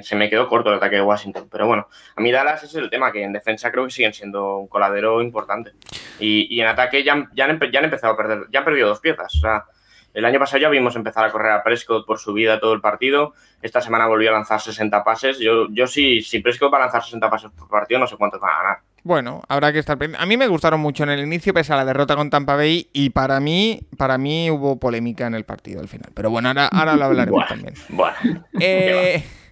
se me quedó corto el ataque de Washington. Pero bueno, a mí Dallas es el tema, que en defensa creo que siguen siendo un coladero importante. Y, en ataque ya, ya, han, ya empezado a perder, ya han perdido dos piezas. O sea, el año pasado ya vimos empezar a correr a Prescott por su vida todo el partido. Esta semana volvió a lanzar 60 pases. Yo, yo sí, si Prescott va a lanzar 60 pases por partido, no sé cuántos va a ganar. Bueno, habrá que estar A mí me gustaron mucho en el inicio, pese a la derrota con Tampa Bay, y para mí, para mí hubo polémica en el partido al final. Pero bueno, ahora, ahora lo hablaremos también. Bueno. Eh,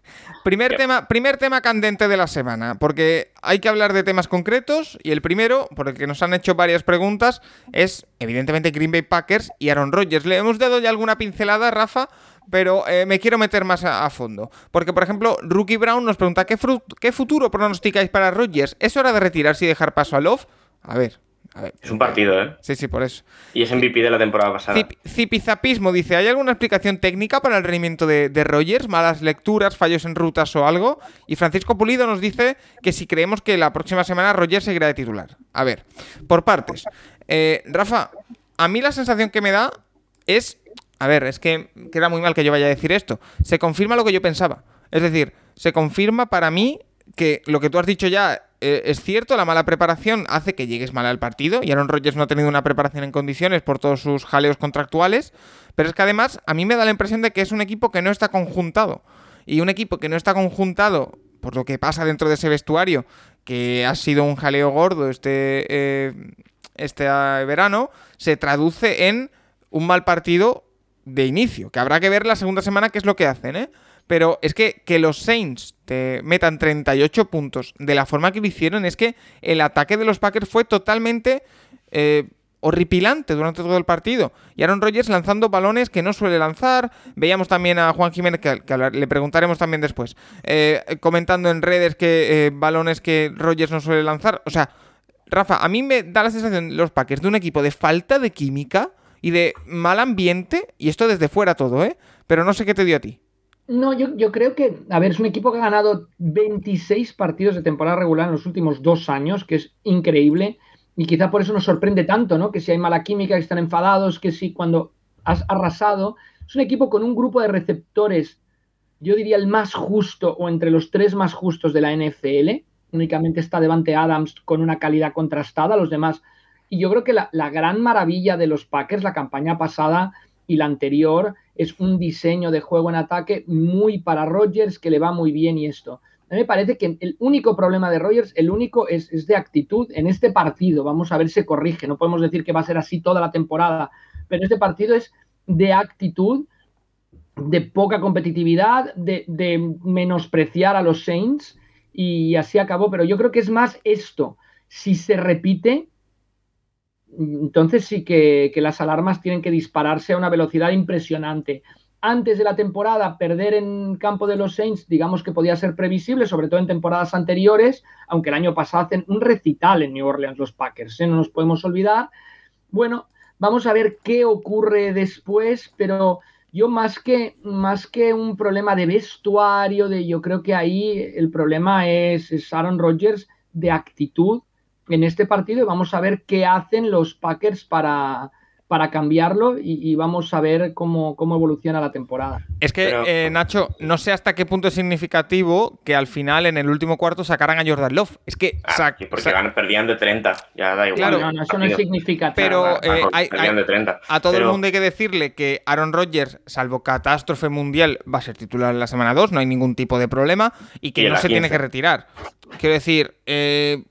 primer, tema, primer tema candente de la semana, porque hay que hablar de temas concretos, y el primero, por el que nos han hecho varias preguntas, es evidentemente Green Bay Packers y Aaron Rodgers. Le hemos dado ya alguna pincelada, Rafa, pero eh, me quiero meter más a, fondo. Porque, por ejemplo, Rookie Brown nos pregunta, ¿qué, ¿qué futuro pronosticáis para Rodgers? ¿Es hora de retirarse y dejar paso a Love? A ver, es un partido, ¿eh? Sí, sí, por eso. Y es MVP de la temporada pasada. Zipizapismo dice: ¿Hay alguna explicación técnica para el rendimiento de, de, Rogers? ¿Malas lecturas, fallos en rutas o algo? Y Francisco Pulido nos dice que si creemos que la próxima semana Rogers seguirá de titular. A ver, por partes. Eh, Rafa, a mí la sensación que me da es a ver, es que queda muy mal que yo vaya a decir esto. Se confirma lo que yo pensaba. Es decir, se confirma para mí que lo que tú has dicho ya eh, es cierto, la mala preparación hace que llegues mal al partido y Aaron Rodgers no ha tenido una preparación en condiciones por todos sus jaleos contractuales, pero es que además a mí me da la impresión de que es un equipo que no está conjuntado. Y un equipo que no está conjuntado por lo que pasa dentro de ese vestuario, que ha sido un jaleo gordo este, eh, este verano, se traduce en un mal partido de inicio, que habrá que ver la segunda semana qué es lo que hacen, ¿eh? Pero es que que los Saints te metan 38 puntos de la forma que lo hicieron es que el ataque de los Packers fue totalmente eh, horripilante durante todo el partido. Y Aaron Rodgers lanzando balones que no suele lanzar. Veíamos también a Juan Jiménez, que, le preguntaremos también después, eh, comentando en redes que eh, balones que Rodgers no suele lanzar. O sea, Rafa, a mí me da la sensación los Packers de un equipo de falta de química y de mal ambiente, y esto desde fuera todo, ¿eh? Pero no sé qué te dio a ti. No, yo, creo que, a ver, es un equipo que ha ganado 26 partidos de temporada regular en los últimos dos años, que es increíble, y quizá por eso nos sorprende tanto, ¿no? Que si hay mala química, que están enfadados, que si cuando has arrasado, es un equipo con un grupo de receptores, yo diría el más justo o entre los tres más justos de la NFL, únicamente está Devante Adams con una calidad contrastada, los demás y yo creo que la, gran maravilla de los Packers, la campaña pasada y la anterior, es un diseño de juego en ataque muy para Rodgers que le va muy bien y esto. A mí me parece que el único problema de Rodgers, el único es, es, de actitud en este partido. Vamos a ver si corrige. No podemos decir que va a ser así toda la temporada, pero este partido es de actitud de poca competitividad, de, de, menospreciar a los Saints y así acabó. Pero yo creo que es más esto. Si se repite, entonces sí que, las alarmas tienen que dispararse a una velocidad impresionante antes de la temporada perder en campo de los Saints, digamos que podía ser previsible, sobre todo en temporadas anteriores, aunque el año pasado hacen un recital en New Orleans los Packers, ¿eh? no nos podemos olvidar. Bueno, vamos a ver qué ocurre después, pero yo más que, más que un problema de vestuario, de, yo creo que ahí el problema es, es Aaron Rodgers de actitud en este partido y vamos a ver qué hacen los Packers para, para cambiarlo y, vamos a ver cómo, cómo, evoluciona la temporada. Es que, eh, Nacho, no sé hasta qué punto es significativo que al final en el último cuarto sacaran a Jordan Love. Es que. Ah, porque van perdiendo de 30, ya da igual. Claro, no, no, eso no es significativo. Pero eh, hay, de 30. a todo el mundo hay que decirle que Aaron Rodgers, salvo catástrofe mundial, va a ser titular en la semana 2, no hay ningún tipo de problema y que no se tiene que retirar. Quiero decir, eh,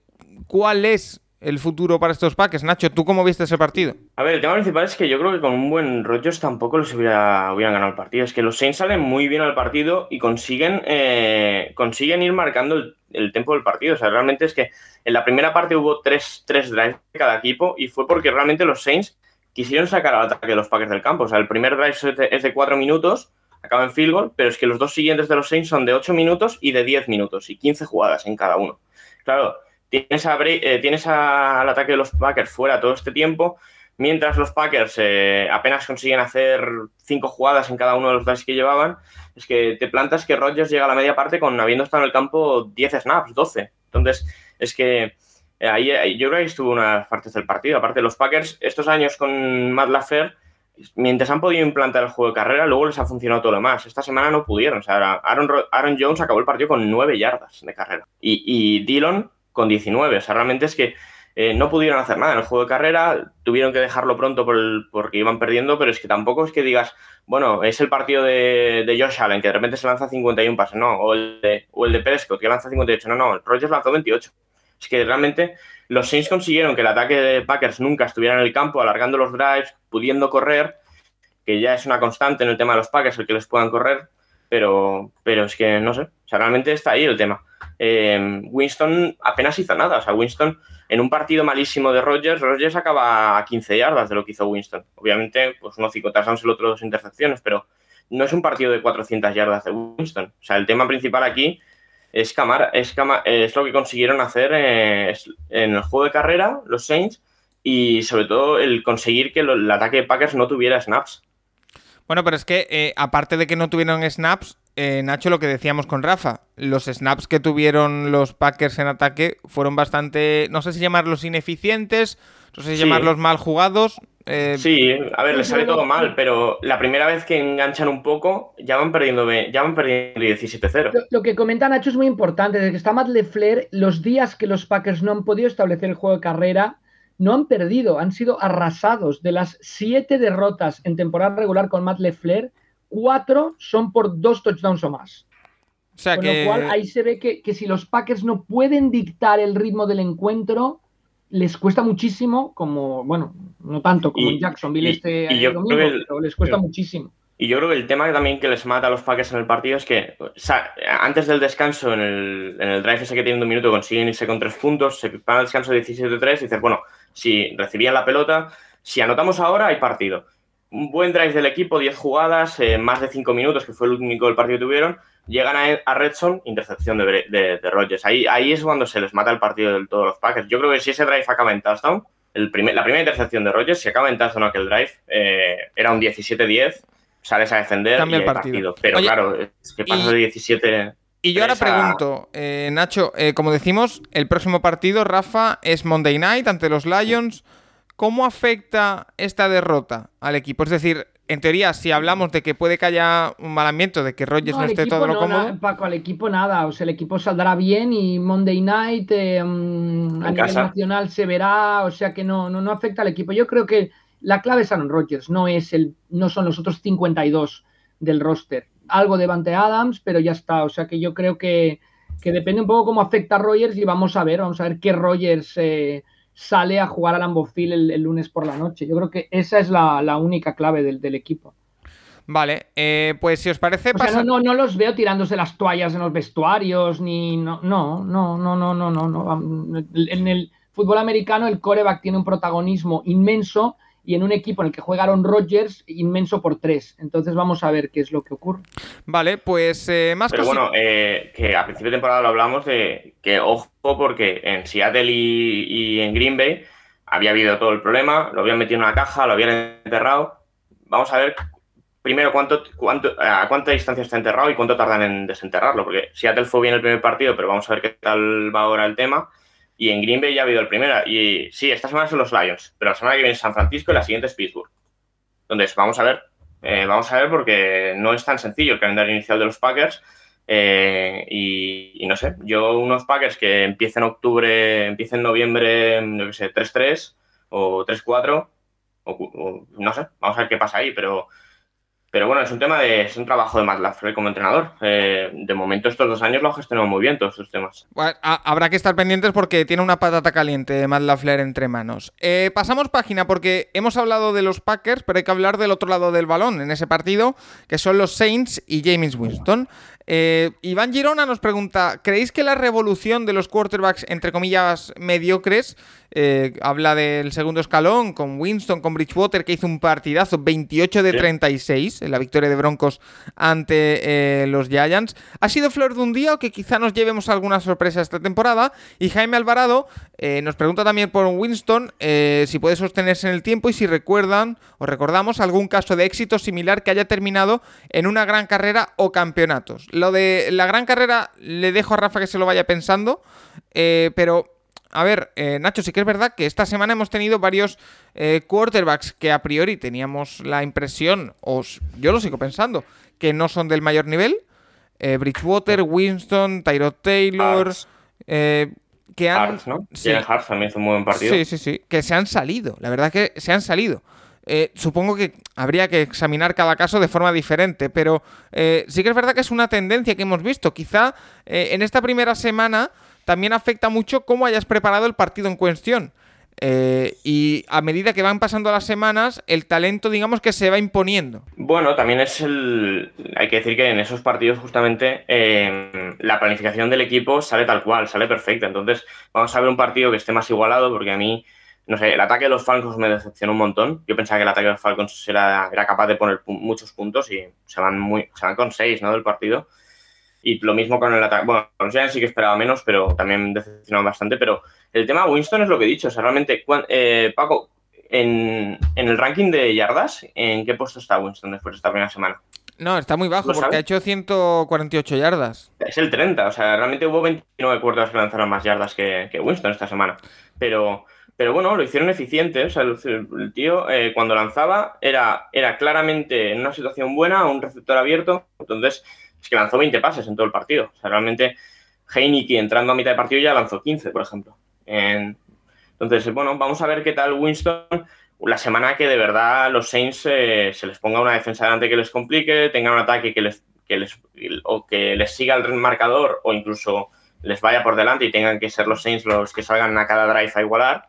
¿cuál es el futuro para estos Packers. Nacho, ¿tú cómo viste ese partido? A ver, el tema principal es que yo creo que con un buen Rodgers tampoco los hubiera, hubieran ganado el partido. Es que los Saints salen muy bien al partido y consiguen, eh, consiguen ir marcando el, el tempo del partido. O sea, realmente es que en la primera parte hubo tres, tres drives de cada equipo y fue porque realmente los Saints quisieron sacar al ataque de los Packers del campo. O sea, el primer drive es de cuatro minutos, acaba en field goal, pero es que los dos siguientes de los Saints son de ocho minutos y de diez minutos y 15 jugadas en cada uno. Claro, tienes, eh, tienes al ataque de los Packers fuera todo este tiempo, mientras los Packers eh, apenas consiguen hacer cinco jugadas en cada uno de los drives que llevaban, es que te plantas que Rodgers llega a la media parte con habiendo estado en el campo 10 snaps, 12. Entonces, es que eh, ahí, yo creo que estuvo unas partes del partido. Aparte, los Packers, estos años con Matt LaFleur, mientras han podido implantar el juego de carrera, luego les ha funcionado todo lo demás. Esta semana no pudieron. O sea, Aaron, Aaron Jones acabó el partido con 9 yardas de carrera. Y, y Dillon con 19. O sea, realmente es que eh, no pudieron hacer nada en el juego de carrera, tuvieron que dejarlo pronto por porque iban perdiendo, pero es que tampoco es que digas, bueno, es el partido de, Josh Allen, que de repente se lanza 51 pases, no, o el de, el de Prescott, que lanza 58, no, no, Rogers lanzó 28. Es que realmente los Saints consiguieron que el ataque de Packers nunca estuviera en el campo, alargando los drives, pudiendo correr, que ya es una constante en el tema de los Packers el que les puedan correr, pero, pero es que no sé, o sea, realmente está ahí el tema. Em, Winston apenas hizo nada. O sea, Winston en un partido malísimo de Rogers, Rogers acaba a 15 yardas de lo que hizo Winston. Obviamente, pues uno cinco touchdowns, el otro dos intercepciones, pero no es un partido de 400 yardas de Winston. O sea, el tema principal aquí es, camar, es, es lo que consiguieron hacer eh, en el juego de carrera, los Saints, y sobre todo el conseguir que el ataque de Packers no tuviera snaps. Bueno, pero es que eh, aparte de que no tuvieron snaps, eh, Nacho, lo que decíamos con Rafa, los snaps que tuvieron los Packers en ataque fueron bastante, no sé si llamarlos ineficientes, no sé si llamarlos mal jugados. Eh, sí, a ver, les sale todo mal, pero la primera vez que enganchan un poco, ya van perdiendo, ya van perdiendo 17-0. Lo, que comenta Nacho es muy importante. Desde que está Matt LeFleur, los días que los Packers no han podido establecer el juego de carrera, no han perdido, han sido arrasados. De las siete derrotas en temporada regular con Matt LeFleur, cuatro son por dos touchdowns o más. O sea Con lo cual ahí se ve que, si los Packers no pueden dictar el ritmo del encuentro, les cuesta muchísimo, como, bueno, no tanto como en Jacksonville este domingo, pero les cuesta muchísimo. Y yo creo que el tema también que les mata a los Packers en el partido es que antes del descanso, en el, en el drive ese que tiene un minuto, consiguen irse con tres puntos, se van al descanso 17-3 y dices, bueno, si recibían la pelota, si anotamos ahora, hay partido un buen drive del equipo, 10 jugadas, eh, más de 5 minutos, que fue el único del partido que tuvieron. Llegan a, a Redson, intercepción de, de, Rodgers. Ahí, ahí es cuando se les mata el partido de todos los Packers. Yo creo que si ese drive acaba en touchdown, el primer, la primera intercepción de Rodgers, si acaba en touchdown aquel drive, eh, era un 17-10, sales a defender y el partido. Pero claro, es que pasa de 17. Y yo ahora pregunto, eh, Nacho, como decimos, el próximo partido, Rafa, es Monday Night ante los Lions. ¿Cómo afecta esta derrota al equipo? Es decir, en teoría, si hablamos de que puede que haya un mal ambiente, de que Rogers no, esté todo lo cómodo. Paco, al equipo nada. O sea, el equipo saldrá bien y Monday night eh, mm, a nivel nacional se verá. O sea que no, no, no afecta al equipo. Yo creo que la clave es Aaron Rodgers, no, es el, no son los otros 52 del roster. Algo de Vante Adams, pero ya está. O sea que yo creo que, depende un poco cómo afecta a Rogers y vamos a ver, vamos a ver qué Rogers. Eh, sale a jugar al Lambeau el, el, lunes por la noche. Yo creo que esa es la, única clave del, equipo. Vale, eh, pues si os parece... O sea, no, no, no, los veo tirándose las toallas en los vestuarios, ni... No, no, no, no, no, no, no. En el fútbol americano el coreback tiene un protagonismo inmenso y en un equipo en el que juega Aaron Rodgers, inmenso por tres. Entonces vamos a ver qué es lo que ocurre. Vale, pues eh, más Pero bueno, eh, que a principio de temporada lo hablamos de que ojo, porque en Seattle y, en Green Bay había habido todo el problema, lo habían metido en una caja, lo habían enterrado. Vamos a ver primero cuánto, cuánto, a cuánta distancia está enterrado y cuánto tardan en desenterrarlo, porque Seattle fue bien el primer partido, pero vamos a ver qué tal va ahora el tema. Y en Green Bay ya ha habido el primero. Y sí, esta semana son los Lions, pero la semana que viene es San Francisco y la siguiente es Pittsburgh. Entonces, vamos a ver. Eh, vamos a ver porque no es tan sencillo el calendario inicial de los Packers. Eh, y, no sé, yo unos Packers que empiecen en octubre, empiecen en noviembre, no qué sé, 3-3 o 3-4, o, no sé, vamos a ver qué pasa ahí, pero pero bueno, es un tema de. Es un trabajo de Matt LaFleur como entrenador. Eh, de momento, estos dos años lo ha gestionado muy bien todos estos temas. habrá que estar pendientes porque tiene una patata caliente de Matt LaFleur entre manos. Eh, pasamos página porque hemos hablado de los Packers, pero hay que hablar del otro lado del balón en ese partido, que son los Saints y James Winston. Eh, Iván Girona nos pregunta: ¿Creéis que la revolución de los quarterbacks, entre comillas, mediocres, eh, habla del segundo escalón con Winston, con Bridgewater, que hizo un partidazo 28 de 36 en la victoria de Broncos ante eh, los Giants. ¿Ha sido flor de un día o que quizá nos llevemos alguna sorpresa esta temporada? Y Jaime Alvarado eh, nos pregunta también por Winston si puede sostenerse en el tiempo y si recuerdan o recordamos algún caso de éxito similar que haya terminado en una gran carrera o campeonatos. Lo de la gran carrera le dejo a Rafa que se lo vaya pensando, pero a ver, eh, Nacho, sí que es verdad que esta semana hemos tenido varios eh, quarterbacks que a priori teníamos la impresión, o yo lo sigo pensando, que no son del mayor nivel. Eh, Bridgewater, Winston, Tyrod Taylor. que han. ¿no? Sí. también hizo un buen partido. Sí, sí, sí. Que se han salido. La verdad que se han salido. supongo que habría que examinar cada caso de forma diferente, pero sí que es verdad que es una tendencia que hemos visto. Quizá en esta primera semana también afecta mucho cómo hayas preparado el partido en cuestión. Eh, y a medida que van pasando las semanas, el talento, digamos que se va imponiendo. Bueno, también es el. Hay que decir que en esos partidos, justamente, em, la planificación del equipo sale tal cual, sale perfecta. Entonces, vamos a ver un partido que esté más igualado, porque a mí, no sé, el ataque de los Falcons me decepcionó un montón. Yo pensaba que el ataque de los Falcons era, era capaz de poner muchos puntos y se van, muy, se van con seis ¿no? del partido. Y lo mismo con el ataque. Bueno, los Giants sí que esperaba menos, pero también decepcionaron bastante. Pero el tema Winston es lo que he dicho. O sea, realmente, eh, Paco, en, el ranking de yardas, ¿en qué puesto está Winston después de esta primera semana? No, está muy bajo porque ha hecho 148 yardas. Es el 30, o sea, realmente hubo 29 cuartos que lanzaron más yardas que, Winston esta semana. Pero, pero bueno, lo hicieron eficiente. O sea, el, tío eh, cuando lanzaba era, era claramente en una situación buena, un receptor abierto. Entonces, es que lanzó 20 pases en todo el partido. O sea, realmente Heineke entrando a mitad de partido ya lanzó 15, por ejemplo. entonces, bueno, vamos a ver qué tal Winston la semana que de verdad los Saints eh, se les ponga una defensa delante que les complique, tengan un ataque que les, que les, o que les siga el marcador o incluso les vaya por delante y tengan que ser los Saints los que salgan a cada drive a igualar.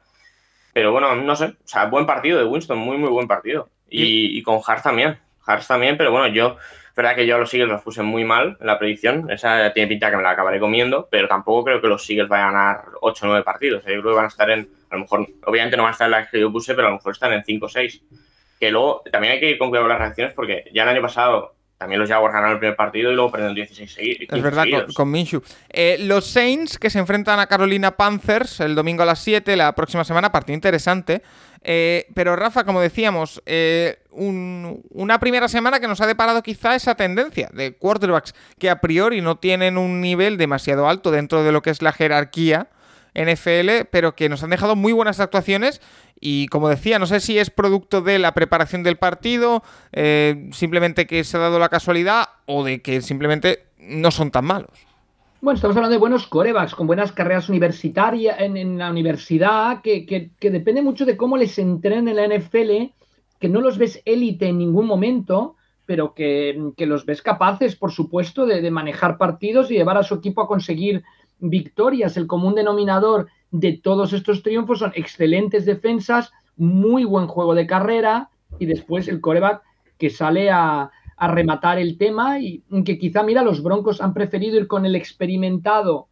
Pero bueno, no sé, o sea, buen partido de Winston, muy, muy buen partido. Y, y con Hart también, Hart también, pero bueno, yo verdad que yo a los Eagles los puse muy mal en la predicción. Esa tiene pinta que me la acabaré comiendo, pero tampoco creo que los Eagles vayan a ganar 8 o 9 partidos. Yo creo que van a estar en, a lo mejor, obviamente no van a estar en la que yo puse, pero a lo mejor están en 5 o 6. Que luego también hay que ir con cuidado con las reacciones porque ya el año pasado también los Jaguars ganaron el primer partido y luego perdieron 16 seguidos. Es verdad, con, Minshew. Eh, los Saints que se enfrentan a Carolina Panthers el domingo a las 7, la próxima semana, partido interesante. Eh, pero Rafa, como decíamos, eh, una primera semana que nos ha deparado quizá esa tendencia de quarterbacks que a priori no tienen un nivel demasiado alto dentro de lo que es la jerarquía NFL, pero que nos han dejado muy buenas actuaciones y como decía, no sé si es producto de la preparación del partido, eh, simplemente que se ha dado la casualidad o de que simplemente no son tan malos. Bueno, estamos hablando de buenos corebacks, con buenas carreras universitarias en, la universidad, que, depende mucho de cómo les entrenen en la NFL, que no los ves élite en ningún momento, pero que, los ves capaces, por supuesto, de, manejar partidos y llevar a su equipo a conseguir victorias. El común denominador de todos estos triunfos son excelentes defensas, muy buen juego de carrera y después el coreback que sale a, a rematar el tema y que quizá, mira, los Broncos han preferido ir con el experimentado,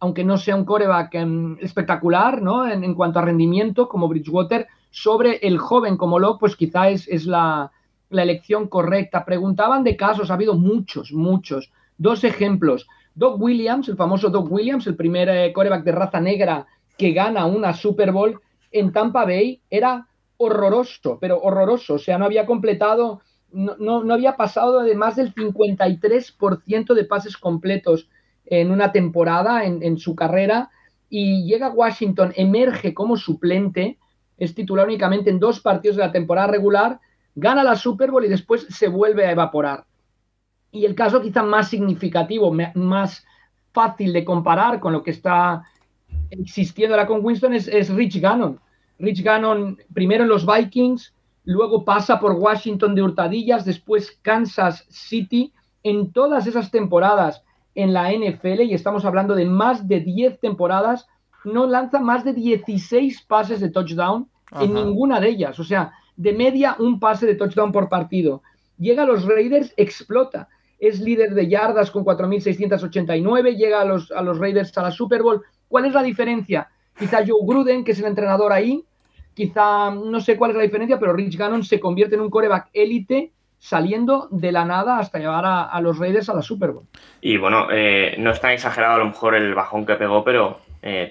aunque no sea un coreback em, espectacular, ¿no? En, cuanto a rendimiento, como Bridgewater, sobre el joven como lo, pues quizá es, es la, la elección correcta. Preguntaban de casos, ha habido muchos, muchos. Dos ejemplos. Doug Williams, el famoso Doug Williams, el primer eh, coreback de raza negra que gana una Super Bowl en Tampa Bay, era horroroso, pero horroroso. O sea, no había completado, no, no, había pasado de más del 53% de pases completos en una temporada en, en su carrera. Y llega a Washington, emerge como suplente, es titular únicamente en dos partidos de la temporada regular, gana la Super Bowl y después se vuelve a evaporar. Y el caso quizá más significativo, más fácil de comparar con lo que está existiendo ahora con Winston es, Rich Gannon. Rich Gannon primero en los Vikings, luego pasa por Washington de hurtadillas, después Kansas City. En todas esas temporadas en la NFL, y estamos hablando de más de 10 temporadas, no lanza más de 16 pases de touchdown en ninguna de ellas. O sea, de media un pase de touchdown por partido. Llega a los Raiders, explota es líder de yardas con 4.689, llega a los, a los Raiders a la Super Bowl. ¿Cuál es la diferencia? Quizá Joe Gruden, que es el entrenador ahí, quizá no sé cuál es la diferencia, pero Rich Gannon se convierte en un coreback élite saliendo de la nada hasta llevar a, los Raiders a la Super Bowl. Y bueno, eh, no es tan exagerado a lo mejor el bajón que pegó, pero eh,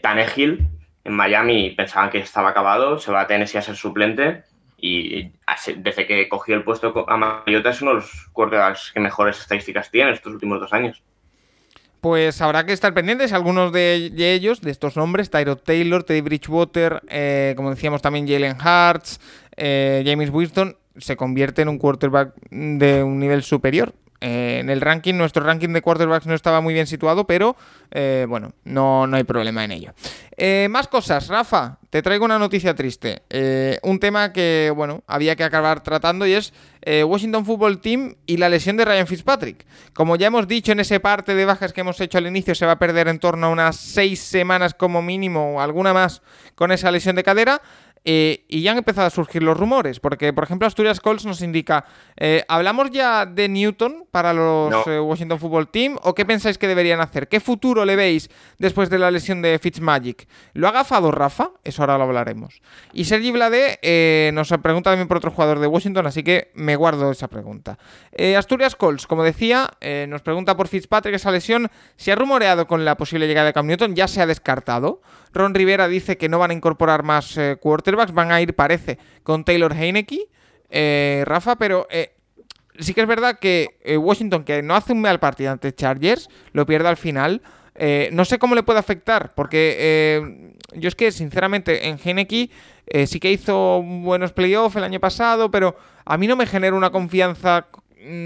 en Miami pensaban que estaba acabado, se va a Tennessee a ser suplente y desde que cogió el puesto a Mariota es uno de los quarterbacks que mejores estadísticas tiene estos últimos dos años. Pues habrá que estar pendientes. Algunos de ellos, de estos nombres, Tyro Taylor, Teddy Bridgewater, eh, como decíamos también Jalen Hartz, eh, James Winston, se convierte en un quarterback de un nivel superior. Eh, en el ranking, nuestro ranking de quarterbacks no estaba muy bien situado, pero eh, bueno, no, no, hay problema en ello. Eh, más cosas, Rafa, te traigo una noticia triste. un tema que, bueno, había que acabar tratando y es Washington Football Team y la lesión de Ryan Fitzpatrick. Como ya hemos dicho en ese parte de bajas que hemos hecho al inicio, se va a perder en torno a unas seis semanas como mínimo, o alguna más, con esa lesión de cadera. Eh, y ya han empezado a surgir los rumores, porque por ejemplo Asturias Colts nos indica, eh, ¿hablamos ya de Newton para los eh, Washington Football Team o qué pensáis que deberían hacer? ¿Qué futuro le veis después de la lesión de Fitzmagic? ¿Lo ha agafado Rafa? Eso ahora lo hablaremos. Y Sergi Blade nos pregunta también por otro jugador de Washington, así que me guardo esa pregunta. Asturias Colts, como decía, nos pregunta por Fitzpatrick esa lesión, se ha rumoreado con la posible llegada de Cam Newton, ya se ha descartado. Ron Rivera dice que no van a incorporar más eh, quarterbacks, van a ir, parece, con Taylor Heineke, eh, Rafa, pero eh, sí que es verdad que Washington, que no hace un mal partido ante Chargers, lo pierde al final. no sé cómo le puede afectar, porque yo es que, sinceramente, en Heineke sí que hizo buenos playoffs el año pasado, pero a mí no me genera una confianza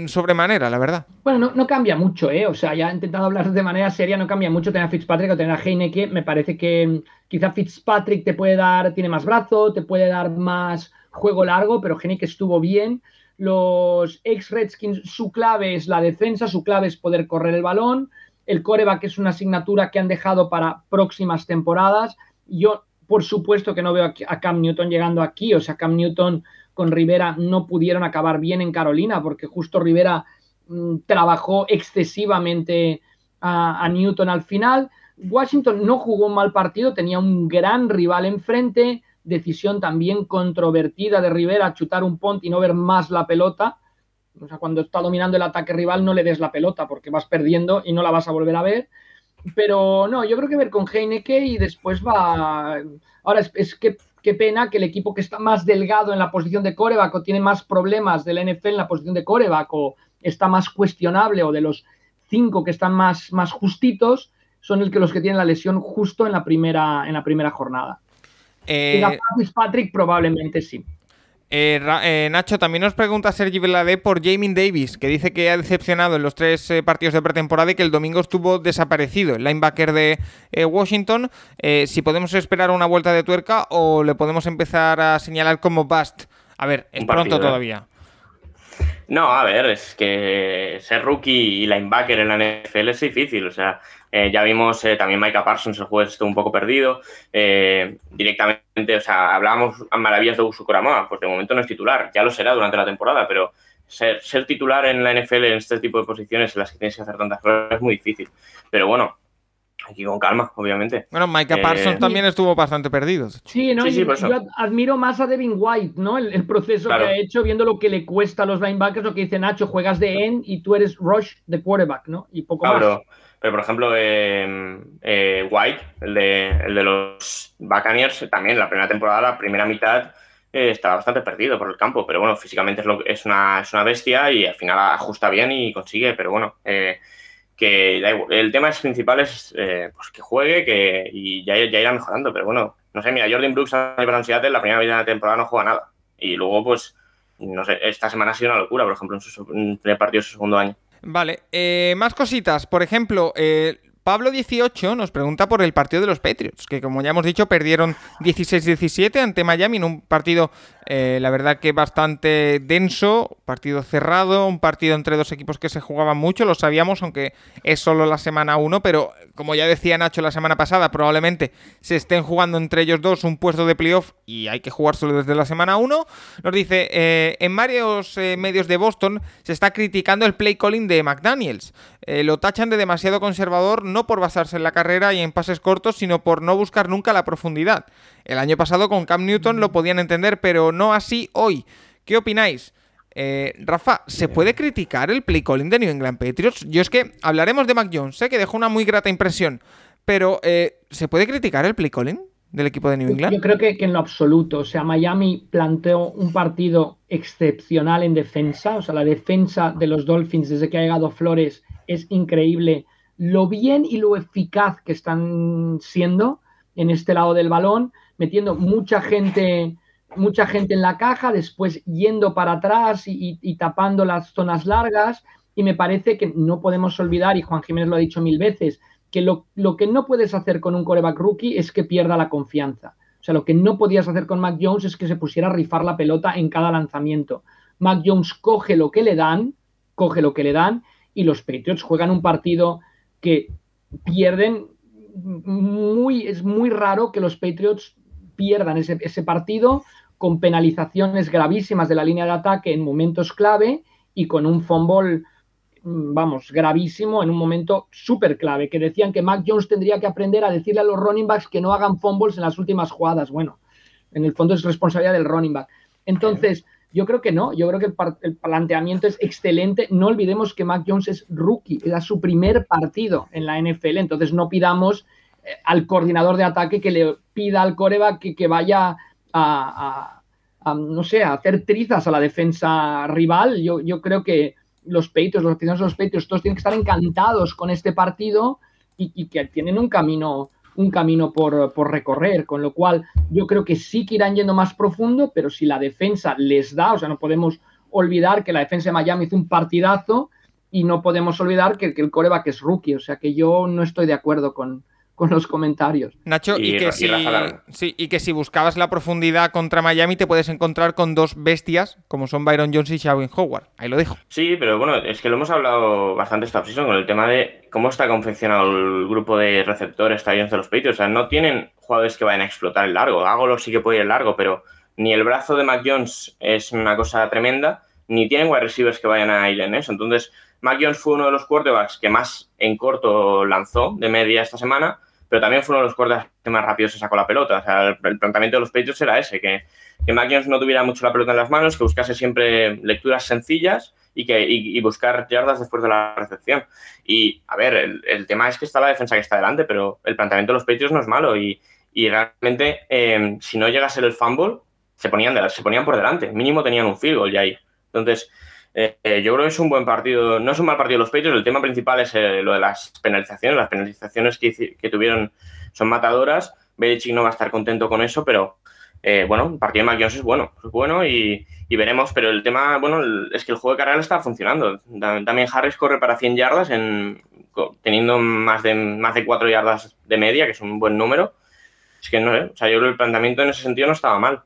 sobremanera, la verdad. Bueno, no, cambia mucho, ¿eh? O sea, ya he intentado hablar de manera seria, no cambia mucho tener a Fitzpatrick o tener a Heineke. Me parece que mm, quizá Fitzpatrick te puede dar, tiene más brazo, te puede dar más juego largo, pero Heineke estuvo bien. Los ex-Redskins, su clave es la defensa, su clave es poder correr el balón. El coreback es una asignatura que han dejado para próximas temporadas. Yo, por supuesto, que no veo a Cam Newton llegando aquí. O sea, Cam Newton con Rivera no pudieron acabar bien en Carolina, porque justo Rivera mm, trabajó excesivamente a, Newton al final. Washington no jugó un mal partido, tenía un gran rival enfrente, decisión también controvertida de Rivera, chutar un punt y no ver más la pelota. O sea, cuando está dominando el ataque rival no le des la pelota porque vas perdiendo y no la vas a volver a ver. Pero no, yo creo que ver con Heineke y después va... Ahora es que qué pena que el equipo que está más delgado en la posición de coreback o tiene más problemas del NFL en la posición de coreback o está más cuestionable o de los cinco que están más, más justitos son el que los que tienen la lesión justo en la primera, en la primera jornada. Eh... Y Patrick probablemente sí. Eh, eh, Nacho, también nos pregunta Sergi Veladé por Jamie Davis, que dice que ha decepcionado en los tres eh, partidos de pretemporada y que el domingo estuvo desaparecido, el linebacker de Washington. si podemos esperar una vuelta de tuerca o le podemos empezar a señalar como bust. A ver, es pronto todavía. No, a ver, es que ser rookie y linebacker en la NFL es difícil. O sea, eh, ya vimos eh, también Micah Parsons, el juez estuvo un poco perdido. Eh, directamente, o sea, hablábamos a maravillas de Usu Coramoa, pues de momento no es titular, ya lo será durante la temporada, pero ser, ser titular en la NFL en este tipo de posiciones en las que tienes que hacer tantas cosas es muy difícil. Pero bueno, aquí con calma, obviamente. Bueno, Micah Eh, Parsons también estuvo bastante perdido. Sí, ¿no? Sí, sí, Y por eso. yo admiro más a Devin White, ¿no? El, el proceso Claro. que ha hecho, viendo lo que le cuesta a los linebackers, lo que dice Nacho, juegas de end y tú eres rush de quarterback, ¿no? Y poco Ah, más. Pero, por ejemplo, eh, eh, White, el de, el de los Buccaneers, también la primera temporada, la primera mitad, eh, estaba bastante perdido por el campo. Pero bueno, físicamente es, lo, es, una, es una bestia y al final ajusta bien y consigue. Pero bueno, eh, que da igual. el tema es principal es pues que juegue que, y ya, ya irá mejorando. Pero bueno, no sé, mira, Jordan Brooks a Brown Seattle, la primera mitad de la temporada no juega nada. Y luego, pues, no sé, esta semana ha sido una locura, por ejemplo, en su en el partido de su segundo año. Vale, eh, más cositas. Por ejemplo, eh, Pablo18 nos pregunta por el partido de los Patriots, que como ya hemos dicho, perdieron 16-17 ante Miami en un partido, eh, la verdad que bastante denso, partido cerrado, un partido entre dos equipos que se jugaban mucho, lo sabíamos, aunque es solo la semana 1, pero como ya decía Nacho la semana pasada, probablemente se estén jugando entre ellos dos un puesto de playoff y hay que jugárselo desde la semana 1. Nos dice, eh, en varios eh, medios de Boston se está criticando el play calling de McDaniels. Lo tachan de demasiado conservador, no por basarse en la carrera y en pases cortos, sino por no buscar nunca la profundidad. El año pasado con Cam Newton lo podían entender, pero no así hoy. ¿Qué opináis? Eh, Rafa, ¿se puede criticar el play calling de New England Patriots? Yo es que hablaremos de Mac Jones, sé que dejó una muy grata impresión, pero eh, ¿se puede criticar el play calling del equipo de New England? Yo creo que, que, en lo absoluto. O sea, Miami planteó un partido excepcional en defensa. O sea, la defensa de los Dolphins desde que ha llegado Flores es increíble. Lo bien y lo eficaz que están siendo en este lado del balón, metiendo mucha gente, mucha gente en la caja, después yendo para atrás y, tapando las zonas largas. Y me parece que no podemos olvidar, y Juan Jiménez lo ha dicho mil veces, que lo, lo, que no puedes hacer con un coreback rookie es que pierda la confianza. O sea, lo que no podías hacer con Mac Jones es que se pusiera a rifar la pelota en cada lanzamiento. Mac Jones coge lo que le dan, coge lo que le dan, y los Patriots juegan un partido que pierden muy, es muy raro que los Patriots pierdan ese, partido con penalizaciones gravísimas de la línea de ataque en momentos clave y con un fumble vamos, gravísimo en un momento súper clave, que decían que Mac Jones tendría que aprender a decirle a los running backs que no hagan fumbles en las últimas jugadas. Bueno, en el fondo es responsabilidad del running back. Entonces, yo creo que no, yo creo que el, el planteamiento es excelente. No olvidemos que Mac Jones es rookie, era su primer partido en la NFL, entonces no pidamos al coordinador de ataque que le pida al coreback que, vaya a, no sé, a hacer trizas a la defensa rival. Yo, yo creo que los Patriots, los aficionados de los Patriots, todos tienen que estar encantados con este partido y, y que tienen un camino, un camino por, por, recorrer, con lo cual yo creo que sí que irán yendo más profundo, pero si la defensa les da, o sea, no podemos olvidar que la defensa de Miami hizo un partidazo y no podemos olvidar que, que el coreback es rookie, o sea que yo no estoy de acuerdo con, con los comentarios. Nacho, y, y que, y si, sí, y que si buscabas la profundidad contra Miami te puedes encontrar con dos bestias como son Byron Jones y Shavin Howard. Ahí lo dejo. Sí, pero bueno, es que lo hemos hablado bastante esta season con el tema de cómo está confeccionado el grupo de receptores de los Patriots. O sea, no tienen jugadores que vayan a explotar el largo. Agolo sí que puede ir el largo, pero ni el brazo de Mac Jones es una cosa tremenda, ni tienen wide receivers que vayan a ir en eso. Entonces, Mac Jones fue uno de los quarterbacks que más en corto lanzó de media esta semana pero también fue uno de los quarterbacks que más rápido se sacó la pelota. O sea, el, planteamiento de los Patriots era ese, que, que Mac Jones no tuviera mucho la pelota en las manos, que buscase siempre lecturas sencillas y, que, y, y buscar yardas después de la recepción. Y, a ver, el, el, tema es que está la defensa que está delante, pero el planteamiento de los Patriots no es malo y, y realmente, eh, si no llega a ser el fumble, se ponían, se ponían por delante. Mínimo tenían un field goal ya ahí. Entonces, eh, yo creo que es un buen partido, no es un mal partido los Patriots, el tema principal es eh, lo de las penalizaciones, las penalizaciones que, tuvieron son matadoras, Belichick no va a estar contento con eso, pero eh, bueno, el partido de es bueno, es bueno y, y, veremos, pero el tema, bueno, es que el juego de carrera está funcionando, también Harris corre para 100 yardas en, teniendo más de, más de 4 yardas de media, que es un buen número, es que no sé, o sea, yo creo que el planteamiento en ese sentido no estaba mal.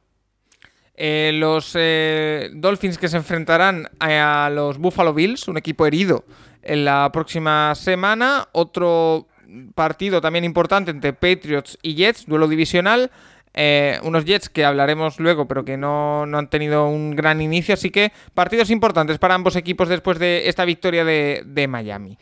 Eh, los eh, Dolphins que se enfrentarán a, los Buffalo Bills, un equipo herido, en la próxima semana. Otro partido también importante entre Patriots y Jets, duelo divisional. eh, unos Jets que hablaremos luego, pero que no, han tenido un gran inicio. Así que partidos importantes para ambos equipos después de esta victoria de, Miami.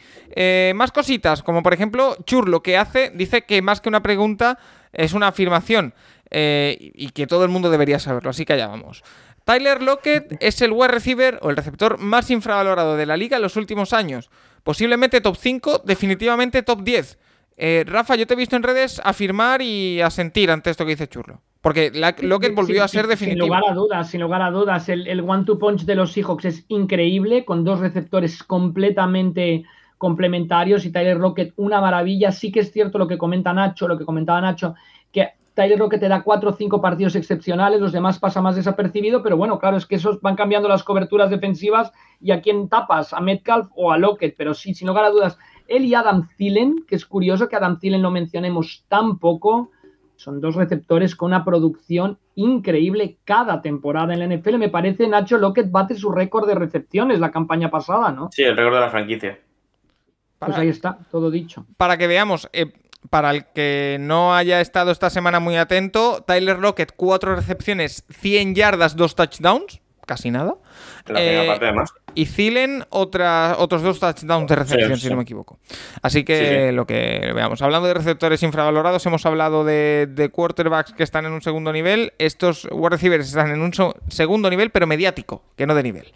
Más cositas, como por ejemplo, Chur lo que hace, dice que más que una pregunta es una afirmación eh, y que todo el mundo debería saberlo. Así que allá vamos. Tyler Lockett es el wide receiver o el receptor más infravalorado de la liga en los últimos años. Posiblemente top 5, definitivamente top 10. Eh, Rafa, yo te he visto en redes afirmar y asentir ante esto que dice Churlo. Porque Lockett volvió a ser definitivo. Sin lugar a dudas, sin lugar a dudas. El, one-two punch de los Seahawks es increíble, con dos receptores completamente complementarios y Tyler Lockett una maravilla. Sí que es cierto lo que comenta Nacho, lo que comentaba Nacho, que Tyler Lockett te da cuatro o cinco partidos excepcionales, los demás pasa más desapercibido, pero bueno, claro, es que esos van cambiando las coberturas defensivas y a quién tapas, a Metcalf o a Lockett, pero sí, sin lugar a dudas, él y Adam Thielen, que es curioso que Adam Thielen lo mencionemos tan poco, son dos receptores con una producción increíble cada temporada en la NFL. Me parece Nacho Lockett bate su récord de recepciones la campaña pasada, ¿no? Sí, el récord de la franquicia. Pues ahí está, todo dicho. Para que veamos, eh, para el que no haya estado esta semana muy atento, Tyler Lockett, cuatro recepciones, 100 yardas, dos touchdowns casi nada. Eh, y Zilen otros dos touchdowns de recepción, si no me equivoco. Así que lo que veamos. Hablando de receptores infravalorados, hemos hablado de, quarterbacks que están en un segundo nivel. Estos wide receivers están en un segundo nivel, pero mediático, que no de nivel.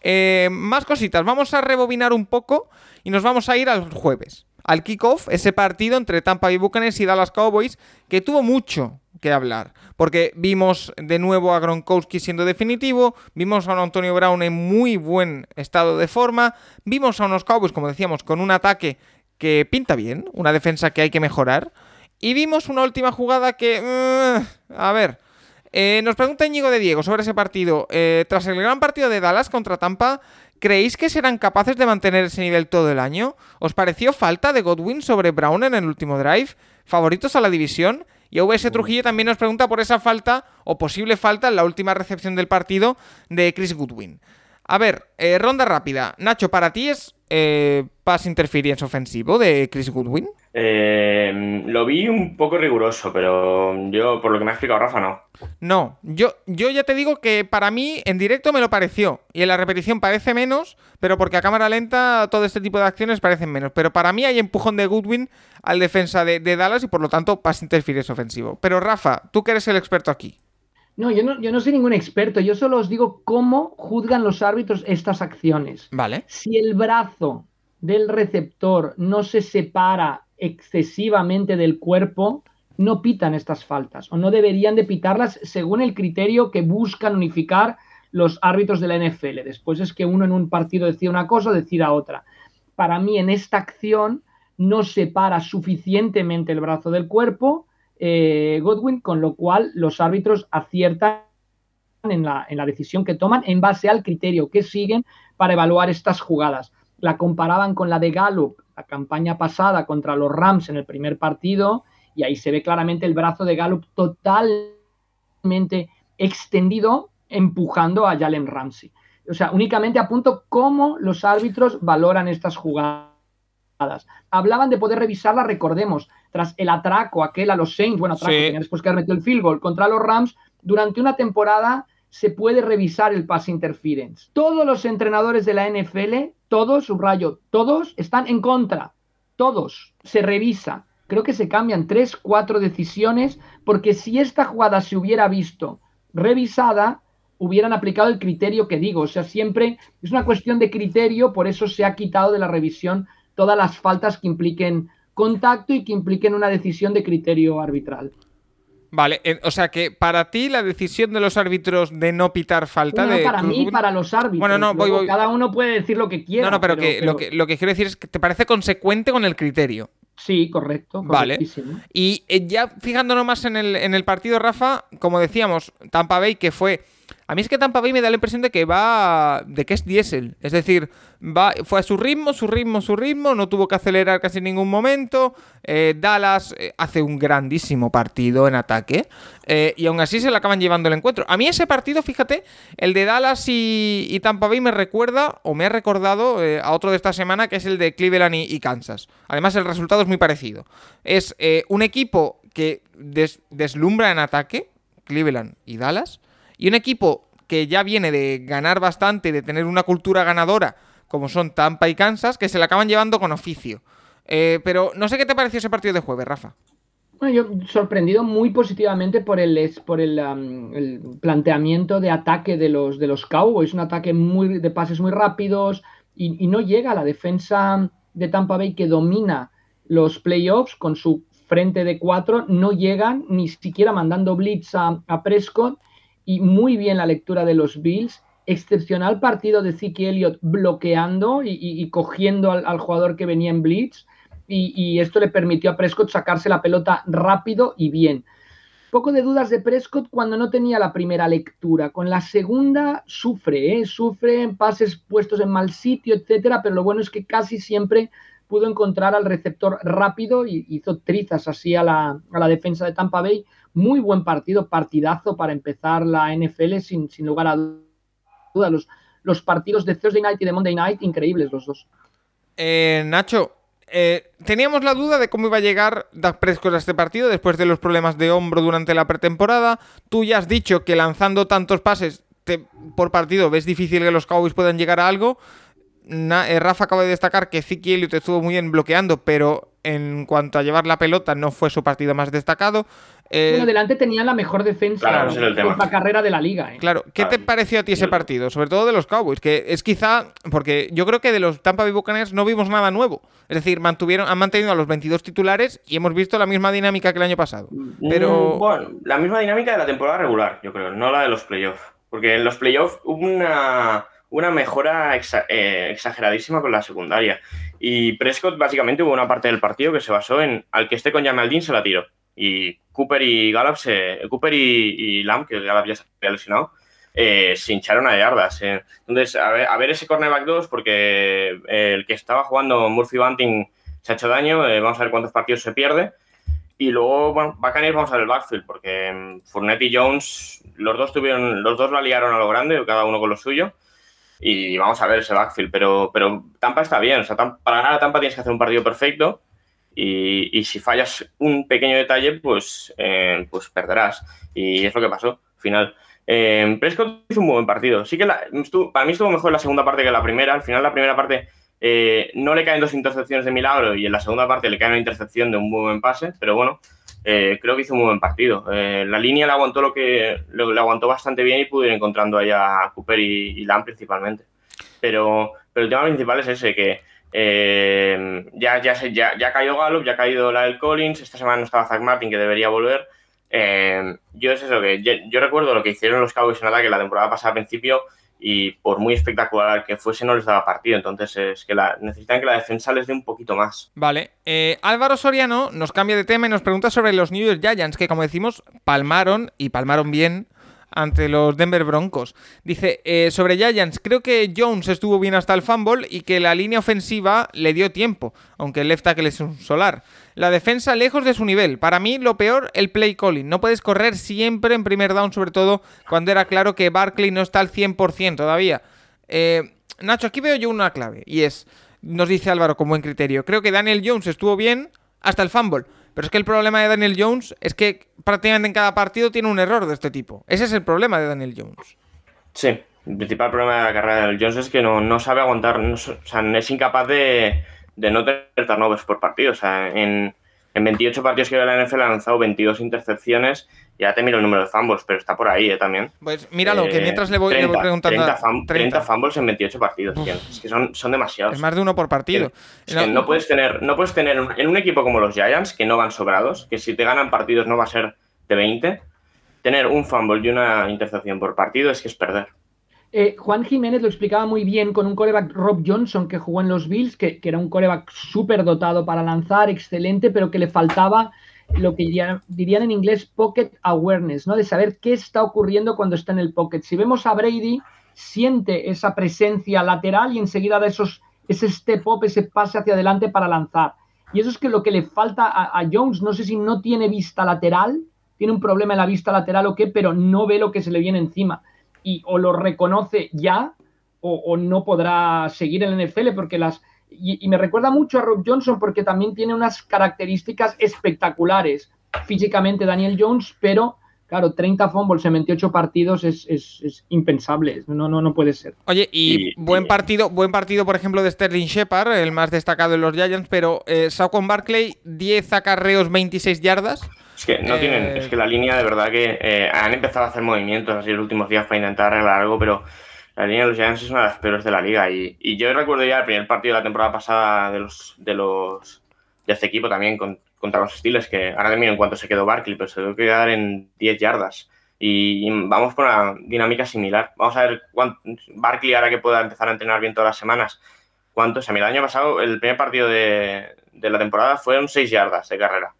Eh, más cositas. Vamos a rebobinar un poco y nos vamos a ir al jueves. Al kickoff, ese partido entre Tampa Bay Buccaneers y Dallas Cowboys, que tuvo mucho, que hablar. Porque vimos de nuevo a Gronkowski siendo definitivo, vimos a un Antonio Brown en muy buen estado de forma, vimos a unos Cowboys, como decíamos, con un ataque que pinta bien, una defensa que hay que mejorar, y vimos una última jugada que... Mm, a ver... Eh, nos pregunta Íñigo de Diego sobre ese partido. Eh, tras el gran partido de Dallas contra Tampa, ¿creéis que serán capaces de mantener ese nivel todo el año? ¿Os pareció falta de Godwin sobre Brown en el último drive? ¿Favoritos a la división? Y OBS Trujillo también nos pregunta por esa falta o posible falta en la última recepción del partido de Chris Goodwin. A ver, eh, ronda rápida. Nacho, ¿para ti es pass interference ofensivo de Chris Goodwin? Eh, lo vi un poco riguroso, pero yo, por lo que me ha explicado Rafa, no. No, yo, yo ya te digo que para mí en directo me lo pareció. Y en la repetición parece menos, pero porque a cámara lenta todo este tipo de acciones parecen menos. Pero para mí hay empujón de Goodwin al defensa de, Dallas y por lo tanto pass interference ofensivo. Pero Rafa, tú que eres el experto aquí. No yo, no, yo no soy ningún experto, yo solo os digo cómo juzgan los árbitros estas acciones. Vale. Si el brazo del receptor no se separa excesivamente del cuerpo, no pitan estas faltas o no deberían de pitarlas según el criterio que buscan unificar los árbitros de la NFL. Después es que uno en un partido decida una cosa decida otra. Para mí en esta acción no separa suficientemente el brazo del cuerpo eh, Godwin, con lo cual los árbitros aciertan en la, en la decisión que toman en base al criterio que siguen para evaluar estas jugadas. La comparaban con la de Gallup, la campaña pasada contra los Rams en el primer partido, y ahí se ve claramente el brazo de Gallup totalmente extendido, empujando a Jalen Ramsey. O sea, únicamente apunto cómo los árbitros valoran estas jugadas. Hablaban de poder revisarla, recordemos, tras el atraco aquel a los Saints, bueno, atraco, después que metido el field goal contra los Rams, durante una temporada se puede revisar el pass interference. Todos los entrenadores de la NFL, todos, subrayo, todos están en contra. Todos. Se revisa. Creo que se cambian tres, cuatro decisiones, porque si esta jugada se hubiera visto revisada, hubieran aplicado el criterio que digo. O sea, siempre es una cuestión de criterio, por eso se ha quitado de la revisión todas las faltas que impliquen contacto y que impliquen una decisión de criterio arbitral. Vale, o sea que para ti la decisión de los árbitros de no pitar falta no, de. Para mí, para los árbitros. Bueno, no, voy, Cada uno puede decir lo que quiera. No, no, pero, que, Lo, que lo que quiero decir es que te parece consecuente con el criterio. Sí, correcto. Vale. Y eh, ya fijándonos más en el, en el partido, Rafa, como decíamos, Tampa Bay, que fue a mí es que Tampa Bay me da la impresión de que va. de que es diésel. Es decir, va, fue a su ritmo, su ritmo, su ritmo, no tuvo que acelerar casi en ningún momento. Eh, Dallas eh, hace un grandísimo partido en ataque. Eh, y aún así se le acaban llevando el encuentro. A mí ese partido, fíjate, el de Dallas y, Tampa Bay me recuerda, o me ha recordado a otro de esta semana, que es el de Cleveland y, y Kansas. Además, el resultado es muy parecido. Es un equipo que deslumbra en ataque, Cleveland y Dallas, y un equipo que ya viene de ganar bastante, de tener una cultura ganadora, como son Tampa y Kansas, que se la acaban llevando con oficio. Eh, pero no sé qué te pareció ese partido de jueves, Rafa. Bueno, yo sorprendido muy positivamente por el, por el, planteamiento de ataque de los, de los Cowboys, un ataque muy, de pases muy rápidos y, no llega a la defensa de Tampa Bay que domina los playoffs con su frente de cuatro, no llegan ni siquiera mandando blitz a, Prescott y muy bien la lectura de los Bills. Excepcional partido de Zeke Elliott bloqueando y, cogiendo al, jugador que venía en blitz. Y, esto le permitió a Prescott sacarse la pelota rápido y bien. Poco de dudas de Prescott cuando no tenía la primera lectura. Con la segunda sufre, ¿eh? sufre en pases puestos en mal sitio, etcétera, pero lo bueno es que casi siempre pudo encontrar al receptor rápido y hizo trizas así a la, defensa de Tampa Bay. Muy buen partido, partidazo para empezar la NFL sin, sin lugar a dudas. Los, los partidos de Thursday Night y de Monday Night, increíbles los dos. Eh, Nacho, eh, teníamos la duda de cómo iba a llegar Dak Prescott a este partido después de los problemas de hombro durante la pretemporada. Tú ya has dicho que lanzando tantos pases por partido ves difícil que los Cowboys puedan llegar a algo. Eh, Rafa acaba de destacar que Ziki Elliott estuvo muy bien bloqueando, pero en cuanto a llevar la pelota no fue su partido más destacado. Eh, bueno, delante tenía la mejor defensa de la carrera de la liga. ¿eh? Claro, ¿qué te pareció a ti ese partido? Sobre todo de los Cowboys, que es quizá, porque yo creo que de los Tampa Bay Buccaneers no vimos nada nuevo. Es decir, mantuvieron, han mantenido a los 22 titulares y hemos visto la misma dinámica que el año pasado. Mm, pero... Bueno, la misma dinámica de la temporada regular, yo creo, no la de los playoffs. Porque en los playoffs hubo una una mejora eh, exageradísima con la secundaria. Y Prescott básicamente hubo una parte del partido que se basó en al que esté con Jamaldín se la tiro. Y Cooper y Gallup se, Cooper y, Lamb, que Gallup ya se había lesionado, eh, se hincharon a yardas. Eh. Entonces, a ver, ese cornerback 2, porque el que estaba jugando Murphy Bunting se ha hecho daño, vamos a ver cuántos partidos se pierde. Y luego, bueno, vamos a ver el backfield, porque mm, Fournette y Jones, los dos tuvieron, los dos la liaron a lo grande, cada uno con lo suyo y vamos a ver ese backfield. Pero, pero Tampa está bien. O sea, para ganar a Tampa tienes que hacer un partido perfecto y, si fallas un pequeño detalle, pues, eh, pues perderás. Y es lo que pasó al final. Eh, Prescott hizo un buen partido. Sí que para mí estuvo mejor la segunda parte que la primera. Al final, la primera parte eh, no le caen dos intercepciones de milagro y en la segunda parte le cae una intercepción de un muy buen pase. Pero bueno, eh, creo que hizo un muy buen partido. Eh, la línea le aguantó lo que le, aguantó bastante bien y pudo ir encontrando ahí a Cooper y, Lam principalmente. Pero, pero el tema principal es ese, que ya, ya, ya, ya ha caído Gallup, ya ha caído la del Collins, esta semana no estaba Zach Martin, que debería volver. yo es eso, que yo, recuerdo lo que hicieron los Cowboys en ataque la temporada pasada al principio, y por muy espectacular que fuese no les daba partido. Entonces es que la, necesitan que la defensa les dé un poquito más. Vale. Eh, Álvaro Soriano nos cambia de tema y nos pregunta sobre los New York Giants, que como decimos, palmaron y palmaron bien ante los Denver Broncos. Dice, eh, sobre Giants, creo que Jones estuvo bien hasta el fumble y que la línea ofensiva le dio tiempo, aunque el left tackle es un solar. La defensa lejos de su nivel. Para mí, lo peor, el play calling. No puedes correr siempre en primer down, sobre todo cuando era claro que Barkley no está al 100% todavía. Eh, Nacho, aquí veo yo una clave, y es, nos dice Álvaro con buen criterio, creo que Daniel Jones estuvo bien hasta el fumble. Pero es que el problema de Daniel Jones es que prácticamente en cada partido tiene un error de este tipo. Ese es el problema de Daniel Jones. Sí, el principal problema de la carrera de Jones es que no, sabe aguantar, o sea, es incapaz de, no tener turnovers por partido. O sea, en, en 28 partidos que la NFL ha lanzado 22 intercepciones ya te miro el número de fumbles, pero está por ahí eh, también. Pues míralo, que mientras le voy, preguntando. 30, 30. fumbles en 28 partidos, Es que son, son demasiados. Es más de uno por partido. no, puedes tener, no puedes tener en un equipo como los Giants, que no van sobrados, que si te ganan partidos no va a ser de 20, tener un fumble y una intercepción por partido es que es perder. Eh, Juan Jiménez lo explicaba muy bien con un coreback Rob Johnson que jugó en los Bills, que, era un coreback súper dotado para lanzar, excelente, pero que le faltaba lo que dirían, en inglés pocket awareness, ¿no? De saber qué está ocurriendo cuando está en el pocket. Si vemos a Brady, siente esa presencia lateral y enseguida da esos, ese step up, ese pase hacia adelante para lanzar. Y eso es que lo que le falta a, Jones, no sé si no tiene vista lateral, tiene un problema en la vista lateral o qué, pero no ve lo que se le viene encima. Y o lo reconoce ya o, o no podrá seguir en el NFL porque las, y, me recuerda mucho a Rob Johnson porque también tiene unas características espectaculares físicamente Daniel Jones, pero Claro, 30 fumbles en 28 partidos es, es, impensable, no, no, no puede ser. Oye, y, buen partido, buen partido, por ejemplo, de Sterling Shepard, el más destacado de los Giants, pero eh, Saquon Barkley, 10 acarreos, 26 yardas. Es que no tienen, eh, es que la línea de verdad que eh, han empezado a hacer movimientos así los últimos días para intentar arreglar algo, pero la línea de los Giants es una de las peores de la liga. Y, y yo recuerdo ya el primer partido de la temporada pasada de los de los de este equipo también con, contra los Steelers, que ahora termino en cuanto se quedó Barkley, pero se que quedar en 10 yardas. Y, vamos por una dinámica similar. Vamos a ver cuánto, Barkley, ahora que pueda empezar a entrenar bien todas las semanas, cuántos. A mí el año pasado, el primer partido de, la temporada fueron 6 yardas de carrera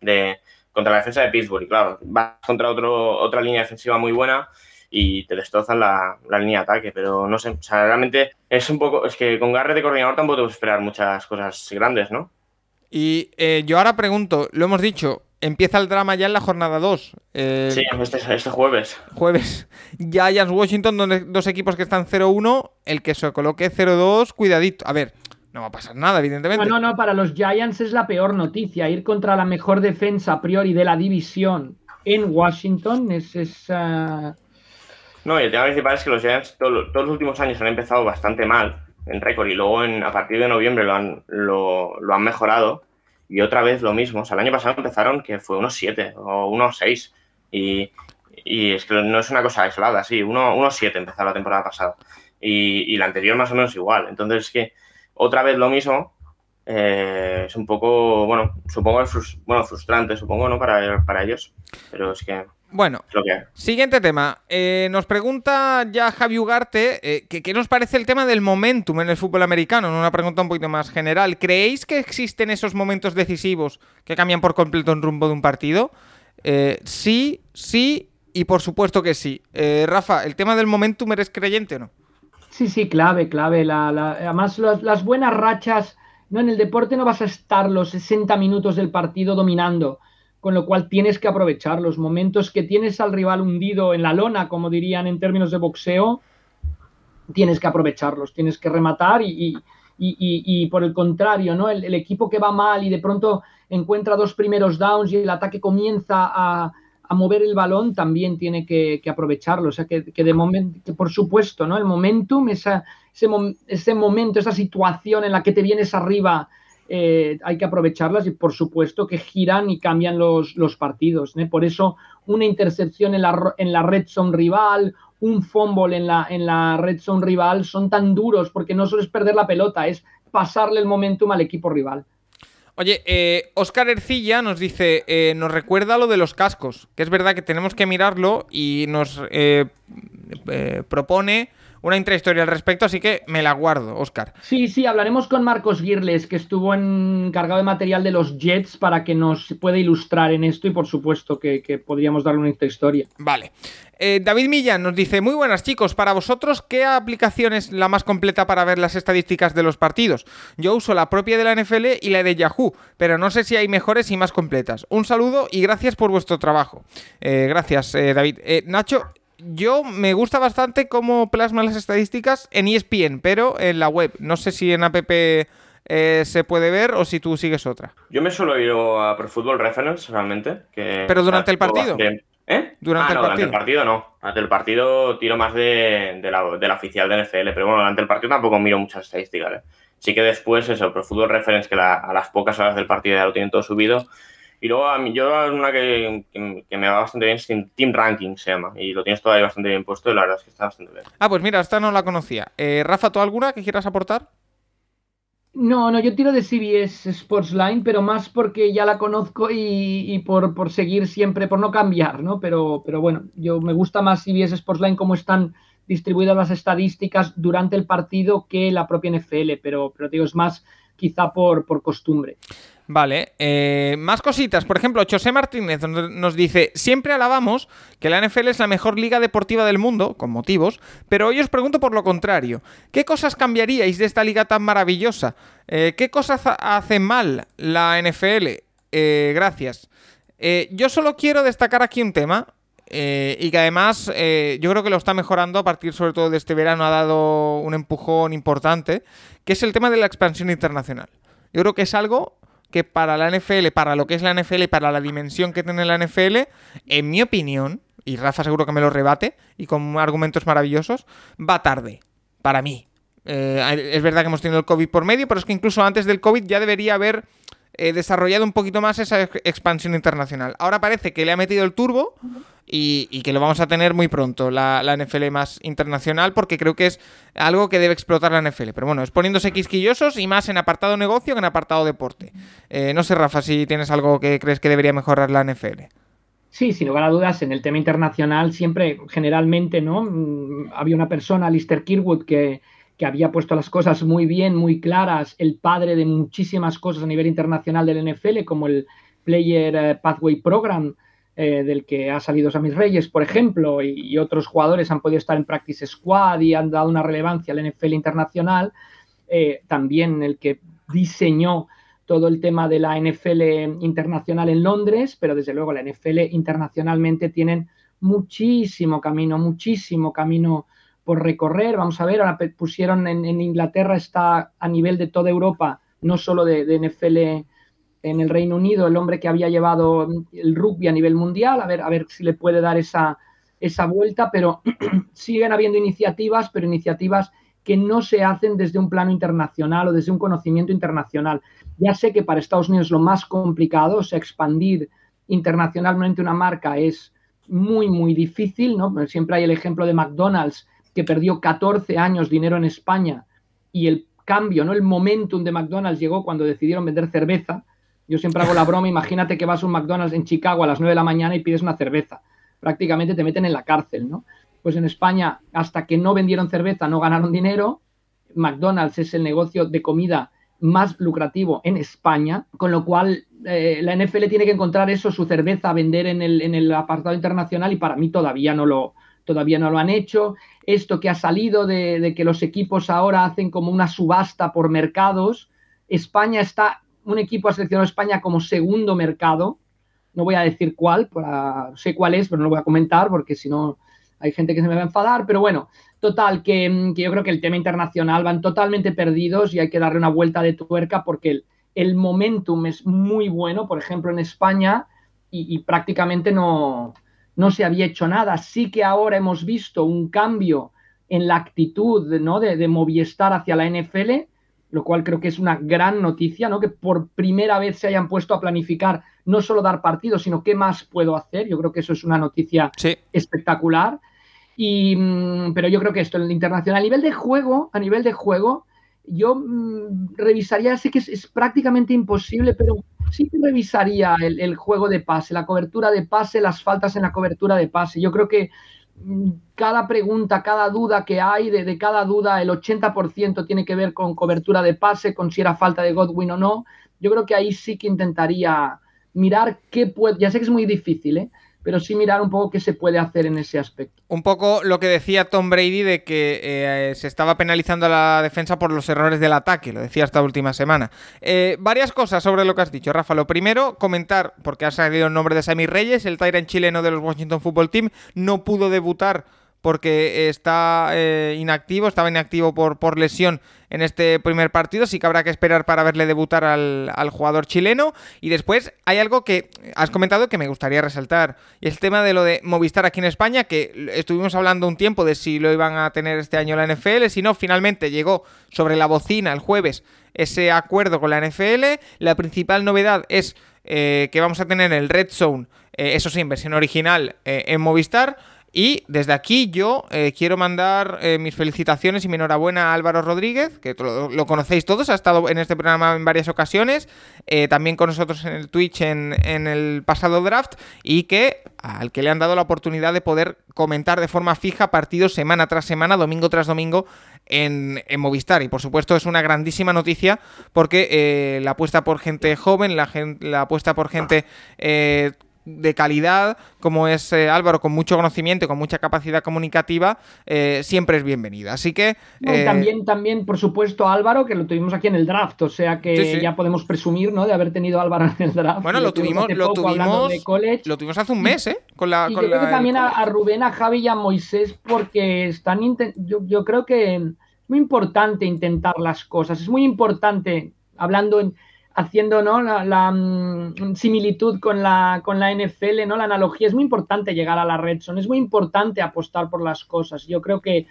de, contra la defensa de Pittsburgh. Y claro, vas contra otro, otra línea defensiva muy buena y te destrozan la, línea de ataque. Pero no sé, o sea, realmente es un poco. Es que con Garrett de coordinador tampoco te puedes esperar muchas cosas grandes, ¿no? Y eh, yo ahora pregunto, lo hemos dicho, empieza el drama ya en la jornada 2. Eh, sí, este, este, jueves. Jueves. Giants Washington, donde dos equipos que están 0-1, el que se coloque 0-2, cuidadito. A ver, no va a pasar nada, evidentemente. No, no, no, para los Giants es la peor noticia. Ir contra la mejor defensa a priori de la división en Washington es... esa. No, y el tema principal es que los Giants todos los últimos años han empezado bastante mal en récord y luego en, a partir de noviembre lo han, lo, lo, han mejorado y otra vez lo mismo. O sea, el año pasado empezaron que fue unos 7 o unos 6 y, y, es que no es una cosa aislada, sí, unos 7 empezó la temporada pasada y, y, la anterior más o menos igual. Entonces es que otra vez lo mismo eh, es un poco, bueno, supongo bueno, frustrante, supongo, ¿no? Para, para ellos, pero es que bueno, siguiente tema. Eh, nos pregunta ya Javi Ugarte eh, ¿qué nos parece el tema del momentum en el fútbol americano. Una pregunta un poquito más general. ¿Creéis que existen esos momentos decisivos que cambian por completo el rumbo de un partido? Sí, sí y por supuesto que sí. Rafa, ¿el tema del momentum eres creyente o no? Sí, sí, clave, clave. además, las buenas rachas. No, en el deporte no vas a estar los 60 minutos del partido dominando con lo cual tienes que aprovechar los momentos que tienes al rival hundido en la lona, como dirían en términos de boxeo, tienes que aprovecharlos, tienes que rematar y, por el contrario, ¿no? El, equipo que va mal y de pronto encuentra dos primeros downs y el ataque comienza a, mover el balón, también tiene que, aprovecharlo. O sea, que, de momento, por supuesto, ¿no? El momentum, esa, ese, ese momento, esa situación en la que te vienes arriba eh, hay que aprovecharlas y por supuesto que giran y cambian los, partidos. ¿eh? Por eso una intercepción en la, en la red zone rival, un fumble en la, en la red zone rival son tan duros porque no solo es perder la pelota, es pasarle el momentum al equipo rival. Oye, eh, Oscar Ercilla nos dice, eh, nos recuerda lo de los cascos, que es verdad que tenemos que mirarlo y nos propone una intrahistoria al respecto, así que me la guardo, Oscar. Sí, sí, hablaremos con Marcos Girles, que estuvo encargado de material de los Jets para que nos pueda ilustrar en esto y por supuesto que, podríamos darle una intrahistoria. Vale. Eh, David Millán nos dice, muy buenas chicos, para vosotros, ¿qué aplicación es la más completa para ver las estadísticas de los partidos? Yo uso la propia de la NFL y la de Yahoo, pero no sé si hay mejores y más completas. Un saludo y gracias por vuestro trabajo. Eh, gracias, eh, David. Nacho, yo me gusta bastante cómo plasma las estadísticas en ESPN, pero en la web. No sé si en app eh, se puede ver o si tú sigues otra. Yo me suelo ir a Pro Football Reference realmente. pero durante el partido. ¿Eh? Durante, ah, el no, durante el partido no. Durante el partido tiro más de, la, oficial de NFL, pero bueno, durante el partido tampoco miro muchas estadísticas. ¿eh? Sí que después eso, Pro Football Reference, que a las pocas horas del partido ya lo tienen todo subido, y luego a mí, yo una que, me va bastante bien es Team Ranking, se llama. Y lo tienes todavía bastante bien puesto y la verdad es que está bastante bien. Ah, pues mira, esta no la conocía. Eh, Rafa, ¿tú alguna que quieras aportar? No, no, yo tiro de CBS Sportsline, pero más porque ya la conozco y, por, por, seguir siempre, por no cambiar, ¿no? Pero, pero bueno, yo me gusta más CBS Sportsline cómo están distribuidas las estadísticas durante el partido que la propia NFL, pero, pero digo, es más quizá por, por costumbre. Vale, eh, más cositas. Por ejemplo, José Martínez nos dice: Siempre alabamos que la NFL es la mejor liga deportiva del mundo, con motivos, pero hoy os pregunto por lo contrario. ¿Qué cosas cambiaríais de esta liga tan maravillosa? Eh, ¿Qué cosas hace mal la NFL? Eh, gracias. yo solo quiero destacar aquí un tema. Y que además yo creo que lo está mejorando a partir sobre todo de este verano, ha dado un empujón importante, que es el tema de la expansión internacional. Yo creo que es algo que para la NFL, para lo que es la NFL para la dimensión que tiene la NFL, en mi opinión, y Rafa seguro que me lo rebate y con argumentos maravillosos, va tarde, para mí. Eh, es verdad que hemos tenido el COVID por medio, pero es que incluso antes del COVID ya debería haber eh, desarrollado un poquito más esa expansión internacional. Ahora parece que le ha metido el turbo y, que lo vamos a tener muy pronto, la, NFL más internacional, porque creo que es algo que debe explotar la NFL. Pero bueno, es poniéndose quisquillosos y más en apartado negocio que en apartado deporte. Eh, no sé, Rafa, si tienes algo que crees que debería mejorar la NFL. Sí, sin lugar a dudas, en el tema internacional siempre, generalmente, ¿no? Mm, había una persona, Lister Kirwood, que, que había puesto las cosas muy bien, muy claras, el padre de muchísimas cosas a nivel internacional del NFL, como el Player eh, Pathway Program, eh, del que ha salido Sammy Reyes, por ejemplo, y, otros jugadores han podido estar en Practice Squad y han dado una relevancia al NFL internacional. Eh, también el que diseñó todo el tema de la NFL internacional en Londres, pero desde luego la NFL internacionalmente tienen muchísimo camino, muchísimo camino por recorrer. Vamos a ver, ahora pusieron en, Inglaterra, está a nivel de toda Europa, no solo de, NFL en el Reino Unido, el hombre que había llevado el rugby a nivel mundial, a ver, a ver si le puede dar esa, esa vuelta, pero siguen habiendo iniciativas, pero iniciativas que no se hacen desde un plano internacional o desde un conocimiento internacional. Ya sé que para Estados Unidos lo más complicado, o sea, expandir internacionalmente una marca es muy, muy difícil, ¿no? Siempre hay el ejemplo de McDonald's, que perdió 14 años dinero en España y el cambio, ¿no? El momentum de McDonald's llegó cuando decidieron vender cerveza. Yo siempre hago la broma, imagínate que vas a un McDonald's en Chicago a las 9 de la mañana y pides una cerveza. Prácticamente te meten en la cárcel, ¿no? Pues en España, hasta que no vendieron cerveza, no ganaron dinero. McDonald's es el negocio de comida más lucrativo en España, con lo cual eh, la NFL tiene que encontrar eso, su cerveza a vender en el, en el apartado internacional y para mí todavía no lo, todavía no lo han hecho. Esto que ha salido de, que los equipos ahora hacen como una subasta por mercados. España está, un equipo ha seleccionado España como segundo mercado. No voy a decir cuál, sé cuál es, pero no lo voy a comentar porque si no hay gente que se me va a enfadar. Pero bueno, total, que, yo creo que el tema internacional van totalmente perdidos y hay que darle una vuelta de tuerca porque el, el momentum es muy bueno, por ejemplo, en España y prácticamente no, no se había hecho nada. Sí que ahora hemos visto un cambio en la actitud ¿no? de, de Movistar hacia la NFL, lo cual creo que es una gran noticia, ¿no? que por primera vez se hayan puesto a planificar no solo dar partidos, sino qué más puedo hacer. Yo creo que eso es una noticia espectacular. Y, mm, pero yo creo que esto en el internacional, a nivel de juego, a nivel de juego, yo mm, revisaría, sé que es, prácticamente imposible, pero sí que revisaría el, juego de pase, la cobertura de pase, las faltas en la cobertura de pase. Yo creo que mm, cada pregunta, cada duda que hay, de, cada duda, el 80% tiene que ver con cobertura de pase, con si era falta de Godwin o no. Yo creo que ahí sí que intentaría mirar qué puede, ya sé que es muy difícil, ¿eh? Pero sí mirar un poco qué se puede hacer en ese aspecto. Un poco lo que decía Tom Brady de que eh, se estaba penalizando a la defensa por los errores del ataque, lo decía esta última semana. Eh, varias cosas sobre lo que has dicho, Rafa. Lo primero, comentar, porque ha salido el nombre de Sammy Reyes, el Tyrant chileno de los Washington Football Team, no pudo debutar porque está eh, inactivo, estaba inactivo por, por lesión en este primer partido, sí que habrá que esperar para verle debutar al, jugador chileno. Y después hay algo que has comentado que me gustaría resaltar, y es el tema de lo de Movistar aquí en España, que estuvimos hablando un tiempo de si lo iban a tener este año la NFL, si no, finalmente llegó sobre la bocina el jueves ese acuerdo con la NFL. La principal novedad es eh, que vamos a tener el Red Zone, eh, eso sí, en versión original en Movistar. Y desde aquí yo eh, quiero mandar eh, mis felicitaciones y mi enhorabuena a Álvaro Rodríguez, que lo, conocéis todos, ha estado en este programa en varias ocasiones, eh, también con nosotros en el Twitch en, el pasado draft, y que al que le han dado la oportunidad de poder comentar de forma fija partidos semana tras semana, domingo tras domingo, en, Movistar. Y por supuesto es una grandísima noticia porque la apuesta por gente joven, la apuesta por gente de calidad, como es eh, Álvaro, con mucho conocimiento, con mucha capacidad comunicativa, eh, siempre es bienvenida. Así que... Eh, también, también, por supuesto, Álvaro, que lo tuvimos aquí en el draft, o sea que ya podemos presumir, ¿no? De haber tenido a Álvaro en el draft. Bueno, lo, tuvimos, lo tuvimos, lo tuvimos hace un mes, ¿eh? Con la, y creo que también a, Rubén, a Javi y a Moisés, porque están... Yo, yo creo que es muy importante intentar las cosas, es muy importante, hablando en haciendo ¿no? la, mm, similitud con la, con la NFL, ¿no? la analogía. Es muy importante llegar a la red zone, es muy importante apostar por las cosas. Yo creo que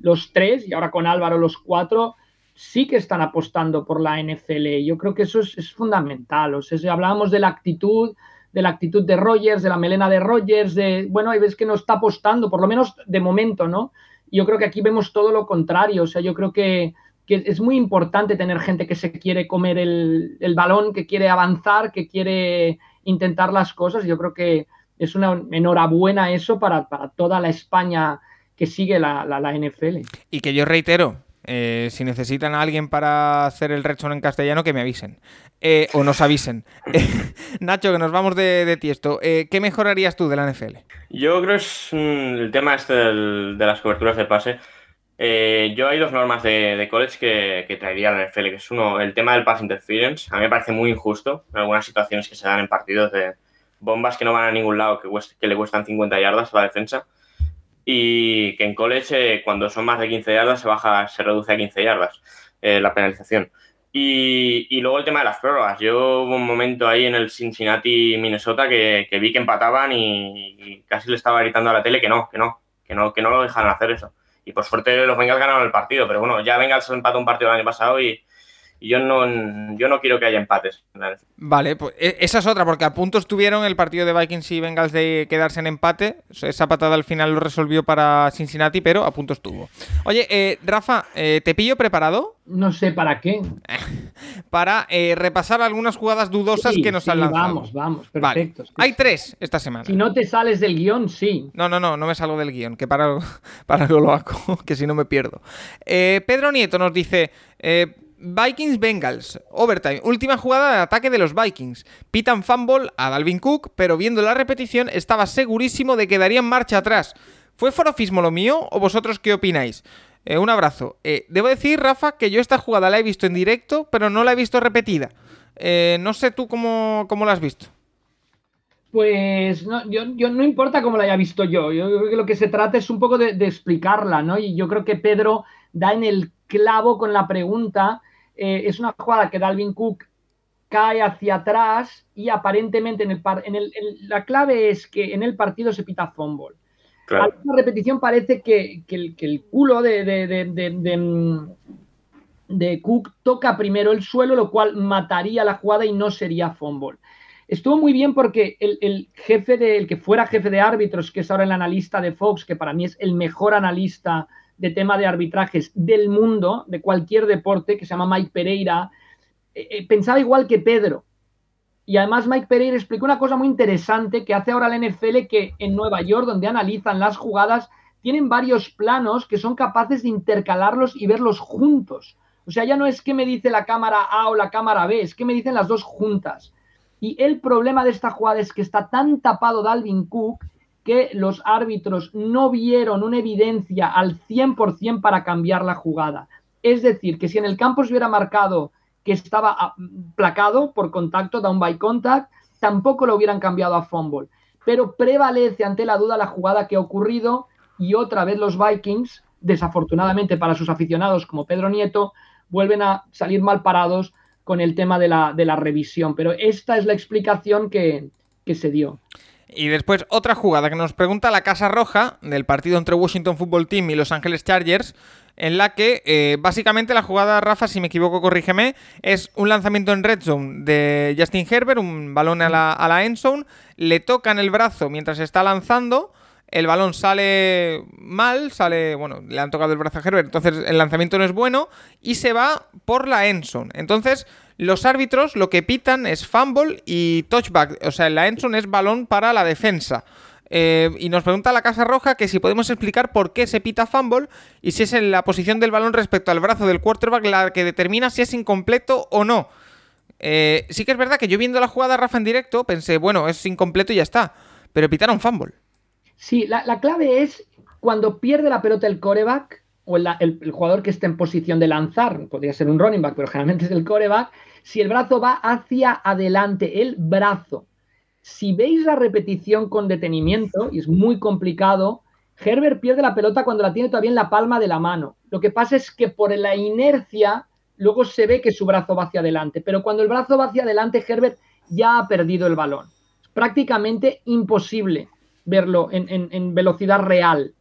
los tres, y ahora con Álvaro los cuatro, sí que están apostando por la NFL. Yo creo que eso es, fundamental. O sea, si hablábamos de la actitud, de la actitud de Rogers, de la melena de Rogers, de, bueno, hay veces que no está apostando, por lo menos de momento, ¿no? Yo creo que aquí vemos todo lo contrario. O sea, yo creo que que es muy importante tener gente que se quiere comer el, balón, que quiere avanzar, que quiere intentar las cosas. Yo creo que es una enhorabuena eso para, toda la España que sigue la, NFL. Y que yo reitero, eh, si necesitan a alguien para hacer el Red en castellano, que me avisen. Eh, o nos avisen. Nacho, que nos vamos de, de tiesto. Eh, ¿Qué mejorarías tú de la NFL? Yo creo que es mm, el tema este de las coberturas de pase eh, yo hay dos normas de, college que, traería la NFL, que es uno, el tema del pass interference. A mí me parece muy injusto en algunas situaciones que se dan en partidos de bombas que no van a ningún lado, que, le cuestan 50 yardas a la defensa. Y que en college, eh, cuando son más de 15 yardas, se baja, se reduce a 15 yardas eh, la penalización. Y, luego el tema de las prórrogas. Yo hubo un momento ahí en el Cincinnati, Minnesota, que, vi que empataban y, y, casi le estaba gritando a la tele que no, que no, que no, que no lo dejan hacer eso y por suerte los Bengals ganaron el partido, pero bueno, ya Bengals empató un partido el año pasado y, yo no, yo no quiero que haya empates. Vale, pues e, esa es otra, porque a punto estuvieron el partido de Vikings y Bengals de quedarse en empate. Esa patada al final lo resolvió para Cincinnati, pero a punto estuvo. Oye, eh, Rafa, eh, ¿te pillo preparado? No sé para qué. para eh, repasar algunas jugadas dudosas que nos han lanzado. Vamos, vamos, perfecto. Hay tres esta semana. Si no te sales del guion, sí. No, no, no, no me salgo del guion, que para, para lo hago, que si no me pierdo. Pedro Nieto nos dice... Vikings Bengals, overtime, última jugada de ataque de los Vikings. Pitan fumble a Dalvin Cook, pero viendo la repetición estaba segurísimo de que darían marcha atrás. ¿Fue forofismo lo mío o vosotros qué opináis? Eh, un abrazo. Eh, debo decir, Rafa, que yo esta jugada la he visto en directo, pero no la he visto repetida. Eh, no sé tú cómo, cómo la has visto. Pues no, yo, no importa cómo la haya visto yo. Yo creo que lo que se trata es un poco de explicarla, ¿no? Y yo creo que Pedro da en el clavo con la pregunta eh, es una jugada que Dalvin Cook cae hacia atrás y aparentemente en el, en el la clave es que en el partido se pita fumble. Claro. A la repetición parece que, el, culo de, de, Cook toca primero el suelo, lo cual mataría la jugada y no sería fumble. Estuvo muy bien porque el, el jefe de, el que fuera jefe de árbitros, que es ahora el analista de Fox, que para mí es el mejor analista de tema de arbitrajes del mundo, de cualquier deporte, que se llama Mike Pereira, eh, eh, pensaba igual que Pedro. Y además Mike Pereira explicó una cosa muy interesante que hace ahora la NFL, que en Nueva York, donde analizan las jugadas, tienen varios planos que son capaces de intercalarlos y verlos juntos. O sea, ya no es que me dice la cámara A o la cámara B, es que me dicen las dos juntas. Y el problema de esta jugada es que está tan tapado Dalvin Cook que los árbitros no vieron una evidencia al 100% para cambiar la jugada. Es decir, que si en el campo se hubiera marcado que estaba ah, placado por contacto, down by contact, tampoco lo hubieran cambiado a fumble. Pero prevalece ante la duda la jugada que ha ocurrido y otra vez los Vikings, desafortunadamente para sus aficionados como Pedro Nieto, vuelven a salir mal parados con el tema de la, de la revisión. Pero esta es la explicación que, que se dio. Y después otra jugada que nos pregunta la Casa Roja del partido entre Washington Football Team y Los Ángeles Chargers, en la que eh, básicamente la jugada, Rafa, si me equivoco, corrígeme, es un lanzamiento en red zone de Justin Herbert, un balón a la, a end zone, le tocan el brazo mientras está lanzando, el balón sale mal, sale, bueno, le han tocado el brazo a Herbert, entonces el lanzamiento no es bueno y se va por la end zone. Entonces los árbitros lo que pitan es fumble y touchback. O sea, la endzone es balón para la defensa. Eh, y nos pregunta la Casa Roja que si podemos explicar por qué se pita fumble y si es en la posición del balón respecto al brazo del quarterback la que determina si es incompleto o no. Eh, sí que es verdad que yo viendo la jugada Rafa en directo pensé, bueno, es incompleto y ya está. Pero pitaron fumble. Sí, la, la clave es cuando pierde la pelota el coreback o el, jugador que esté en posición de lanzar, podría ser un running back, pero generalmente es el coreback, si el brazo va hacia adelante, el brazo. Si veis la repetición con detenimiento, y es muy complicado, Herbert pierde la pelota cuando la tiene todavía en la palma de la mano. Lo que pasa es que por la inercia luego se ve que su brazo va hacia adelante, pero cuando el brazo va hacia adelante, Herbert ya ha perdido el balón. Es prácticamente imposible verlo en, velocidad real.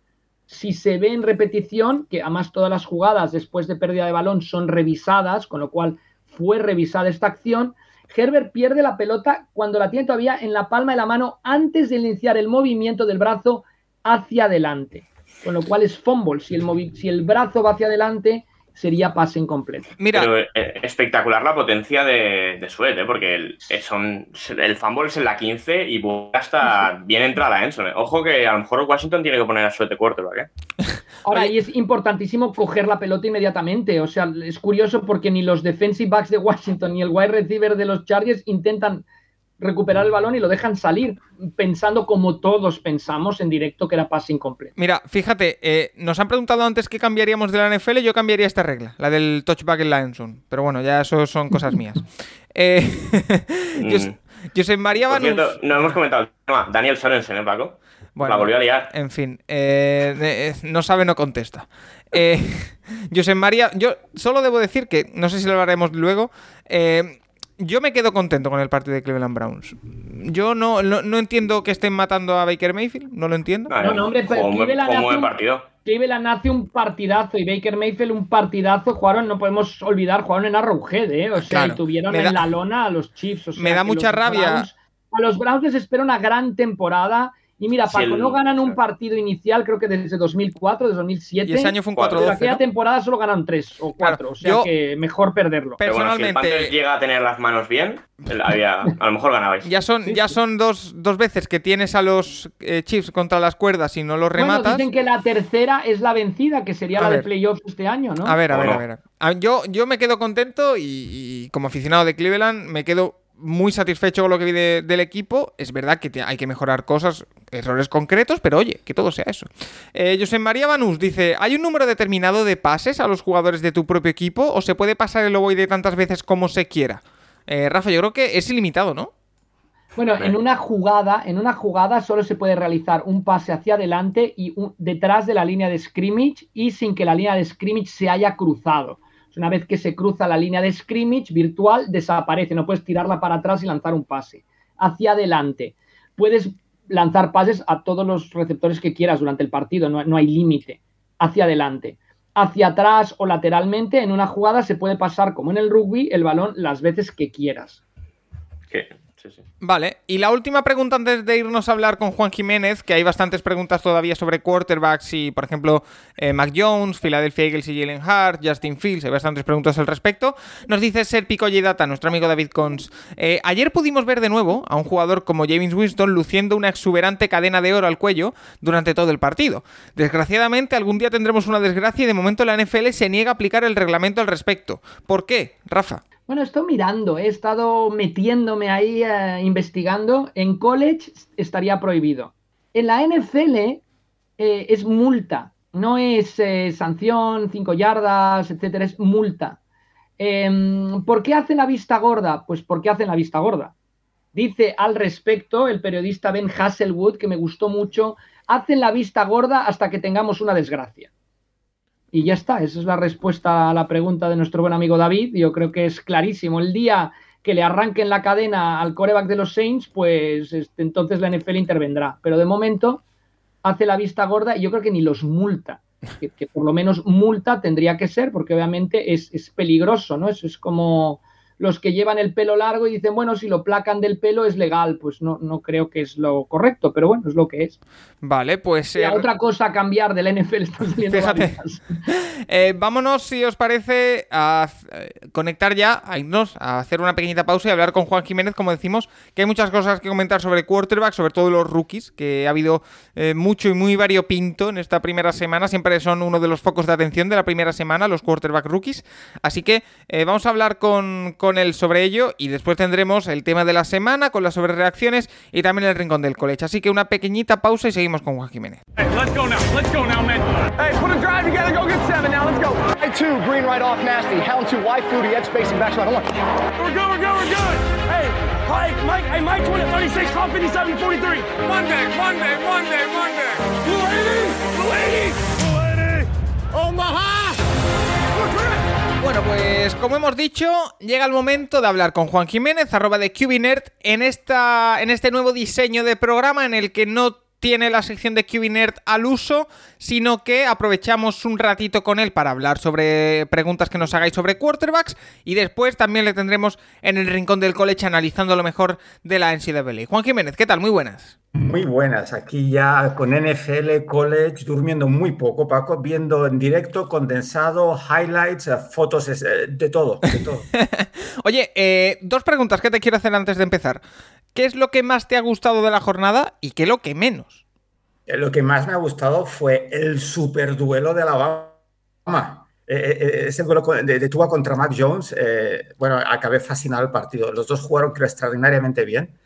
Si se ve en repetición, que además todas las jugadas después de pérdida de balón son revisadas, con lo cual fue revisada esta acción, Herbert pierde la pelota cuando la tiene todavía en la palma de la mano antes de iniciar el movimiento del brazo hacia adelante. Con lo cual es fumble. Si el, si el brazo va hacia adelante, sería pase incompleto. Mira, Pero, eh, espectacular la potencia de, de ¿eh? porque el, eh, son, el fumble es en la 15 y hasta bien entrada Enson. Ojo que a lo mejor Washington tiene que poner a Sweat de quarterback. Ahora, y es importantísimo coger la pelota inmediatamente. O sea, es curioso porque ni los defensive backs de Washington ni el wide receiver de los Chargers intentan recuperar el balón y lo dejan salir, pensando como todos pensamos en directo que era pase incompleto. Mira, fíjate, eh, nos han preguntado antes qué cambiaríamos de la NFL, yo cambiaría esta regla, la del touchback en Lions Pero bueno, ya eso son cosas mías. eh, José María Banús... No hemos comentado Daniel Sorensen, ¿eh, Paco? la volvió a liar. En fin, eh, eh, no sabe, no contesta. Eh, José María, yo solo debo decir que, no sé si lo hablaremos luego, eh, yo me quedo contento con el partido de Cleveland Browns. Yo no, no, entiendo que estén matando a Baker Mayfield, no lo entiendo. No, no, hombre, pero Cleveland, hace un, partido. Cleveland hace un partidazo y Baker Mayfield un partidazo. Jugaron, no podemos olvidar, jugaron en Arrowhead, ¿eh? O sea, y tuvieron en la lona a los Chiefs. me da mucha rabia. a los Browns les espera una gran temporada y mira, Paco, no ganan un partido inicial, creo que desde 200004, desde 2007. Y ese año fue un 4 Pero aquella temporada solo ganaron 3 o 4, o sea que mejor perderlo. Personalmente. Pero si llega a tener las manos bien, a lo mejor ganabais. Ya son, ya son dos, dos, veces que tienes a los eh, Chiefs contra las cuerdas y no los rematas. Bueno, dicen que la tercera es la vencida, que sería la de playoffs este año, ¿no? A ver, a ver, a ver. Yo, yo me quedo contento y como aficionado de Cleveland me quedo muy satisfecho con lo que vi del equipo. Es verdad que hay que mejorar cosas, errores concretos, pero oye, que todo sea eso. Eh, José María Banús dice: ¿Hay un número determinado de pases a los jugadores de tu propio equipo o se puede pasar el ovoide tantas veces como se quiera? Eh, Rafa, yo creo que es ilimitado, ¿no? Bueno, en una jugada, en una jugada solo se puede realizar un pase hacia adelante y detrás de la línea de scrimmage y sin que la línea de scrimmage se haya cruzado. Una vez que se cruza la línea de scrimmage virtual, desaparece. No puedes tirarla para atrás y lanzar un pase. Hacia adelante. Puedes lanzar pases a todos los receptores que quieras durante el partido. No, hay límite. Hacia adelante. Hacia atrás o lateralmente, en una jugada se puede pasar, como en el rugby, el balón las veces que quieras. Vale, y la última pregunta antes de irnos a hablar con Juan Jiménez, que hay bastantes preguntas todavía sobre quarterbacks y, por ejemplo, eh, Mac Jones, Philadelphia Eagles y Jalen Hart, Justin Fields, hay bastantes preguntas al respecto. Nos dice Serpico Data, nuestro amigo David Cons. Eh, ayer pudimos ver de nuevo a un jugador como James Winston luciendo una exuberante cadena de oro al cuello durante todo el partido. Desgraciadamente, algún día tendremos una desgracia y de momento la NFL se niega a aplicar el reglamento al respecto. ¿Por qué, Rafa? Bueno, estoy mirando, he estado metiéndome ahí, eh, investigando. En college estaría prohibido. En la NFL eh, es multa, no es eh, sanción, cinco yardas, etcétera, es multa. Em, ¿Por qué hacen la vista gorda? Pues porque hacen la vista gorda. Dice al respecto el periodista Ben Hasselwood, que me gustó mucho, hacen la vista gorda hasta que tengamos una desgracia. Y ya está, esa es la respuesta a la pregunta de nuestro buen amigo David. Yo creo que es clarísimo. El día que le arranquen la cadena al coreback de los Saints, pues este, entonces la NFL intervendrá. Pero de momento hace la vista gorda y yo creo que ni los multa. Que, por lo menos multa tendría que ser, porque obviamente es, es peligroso, ¿no? Eso es como los que llevan el pelo largo y dicen, bueno, si lo placan del pelo es legal, pues no, no creo que es lo correcto, pero bueno, es lo que es. Vale, pues... Eh, otra cosa a cambiar del NFL está saliendo Fíjate. eh, vámonos, si os parece, a eh, conectar ya, a irnos, a hacer una pequeñita pausa y hablar con Juan Jiménez, como decimos, que hay muchas cosas que comentar sobre quarterback, sobre todo los rookies, que ha habido eh, mucho y muy variopinto en esta primera semana, siempre son uno de los focos de atención de la primera semana, los quarterback rookies, así que vamos a hablar con con él sobre ello y después tendremos el tema de la semana con las sobrereacciones y también el rincón del college. Así que una pequeñita pausa y seguimos con Juan Jiménez. Hey, let's go now. Let's go now, man. Hey, put a drive together. Go get seven now. Let's go. Two, green right off nasty. Hound two, wide foodie, edge spacing, back shot. We're good, we're good, we're good. Hey, Mike, Mike, hey, Mike 20, 36, call 57, 43. Monday, Monday, Monday, Monday. Blue 80, Blue 80, Blue 80, Omaha. Bueno, pues como hemos dicho, llega el momento de hablar con Juan Jiménez, arroba de Cubinert, en, esta, en este nuevo diseño de programa en el que no tiene la sección de QBNerd al uso, sino que aprovechamos un ratito con él para hablar sobre preguntas que nos hagáis sobre quarterbacks y después también le tendremos en el rincón del college analizando lo mejor de la NCAA. Juan Jiménez, ¿qué tal? Muy buenas. Muy buenas, aquí ya con NFL, college, durmiendo muy poco, Paco, viendo en directo, condensado, highlights, fotos, eh, de todo, de todo. Oye, eh, dos preguntas que te quiero hacer antes de empezar. ¿Qué es lo que más te ha gustado de la jornada y qué es lo que menos? Eh, lo que más me ha gustado fue el super duelo de Alabama. Eh, eh, ese duelo de, de Tua contra Mac Jones, bueno, acabé fascinado el partido. Los dos jugaron, creo, extraordinariamente bien.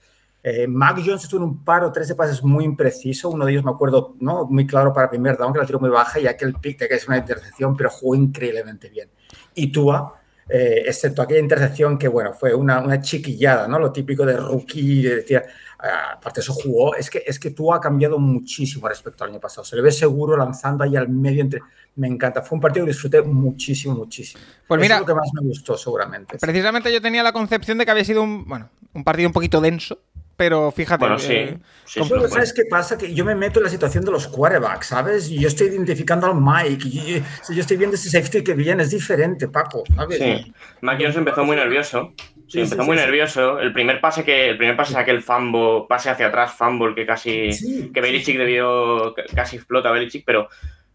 Mac Jones estuvo en un par o tres de pases muy impreciso. Uno de ellos me acuerdo, ¿no? Muy claro para primer down, que la tiró muy baja y aquel pick de que es una intercepción, pero jugó increíblemente bien. Y Tua, eh, excepto aquella intercepción que, bueno, fue una, una chiquillada, ¿no? Lo típico de rookie, de, aparte eso jugó, es que, es que tú ha cambiado muchísimo respecto al año pasado. Se le ve seguro lanzando ahí al medio entre... Me encanta, fue un partido que disfruté muchísimo, muchísimo. Pues mira, Eso es lo que más me gustó seguramente. Precisamente yo tenía la concepción de que había sido un, bueno, un partido un poquito denso, pero fíjate. Bueno, sí. Eh, sí, Pero, ¿Sabes qué pasa? Que yo me meto en la situación de los quarterbacks, ¿sabes? Y yo estoy identificando al Mike, y yo, yo estoy viendo ese safety que viene, es diferente, Paco, ¿sabes? Sí. Mac Jones empezó muy nervioso. Sí, empezó sí, muy sí, nervioso. El primer pase que el primer pase es aquel fumble, pase hacia atrás, fumble que casi que Belichick debió casi explota Belichick, pero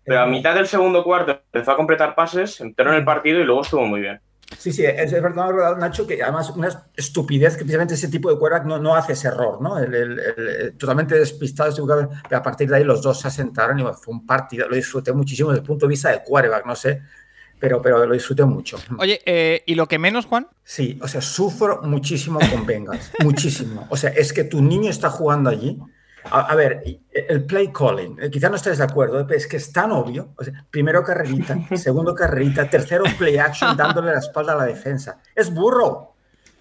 pero a Eh, mitad del segundo cuarto empezó a completar pases, entró en el partido y luego estuvo muy bien. Sí, sí, es, verdad, Nacho, que además una estupidez que precisamente ese tipo de quarterback no, no hace ese error, ¿no? El, el- el- totalmente despistado, pero a partir de ahí los dos se asentaron y bueno, fue un partido, lo disfruté muchísimo desde el punto de vista de quarterback, no sé, pero, pero lo disfruté mucho. Oye, eh, ¿y lo que menos, Juan? Sí, o sea, sufro muchísimo con Bengals, muchísimo. O sea, es que tu niño está jugando allí. A, a ver, el play calling, eh, quizás no estés de acuerdo, eh, pero es que es tan obvio. O sea, primero carrerita, segundo carrerita, tercero play action dándole la espalda a la defensa. Es burro.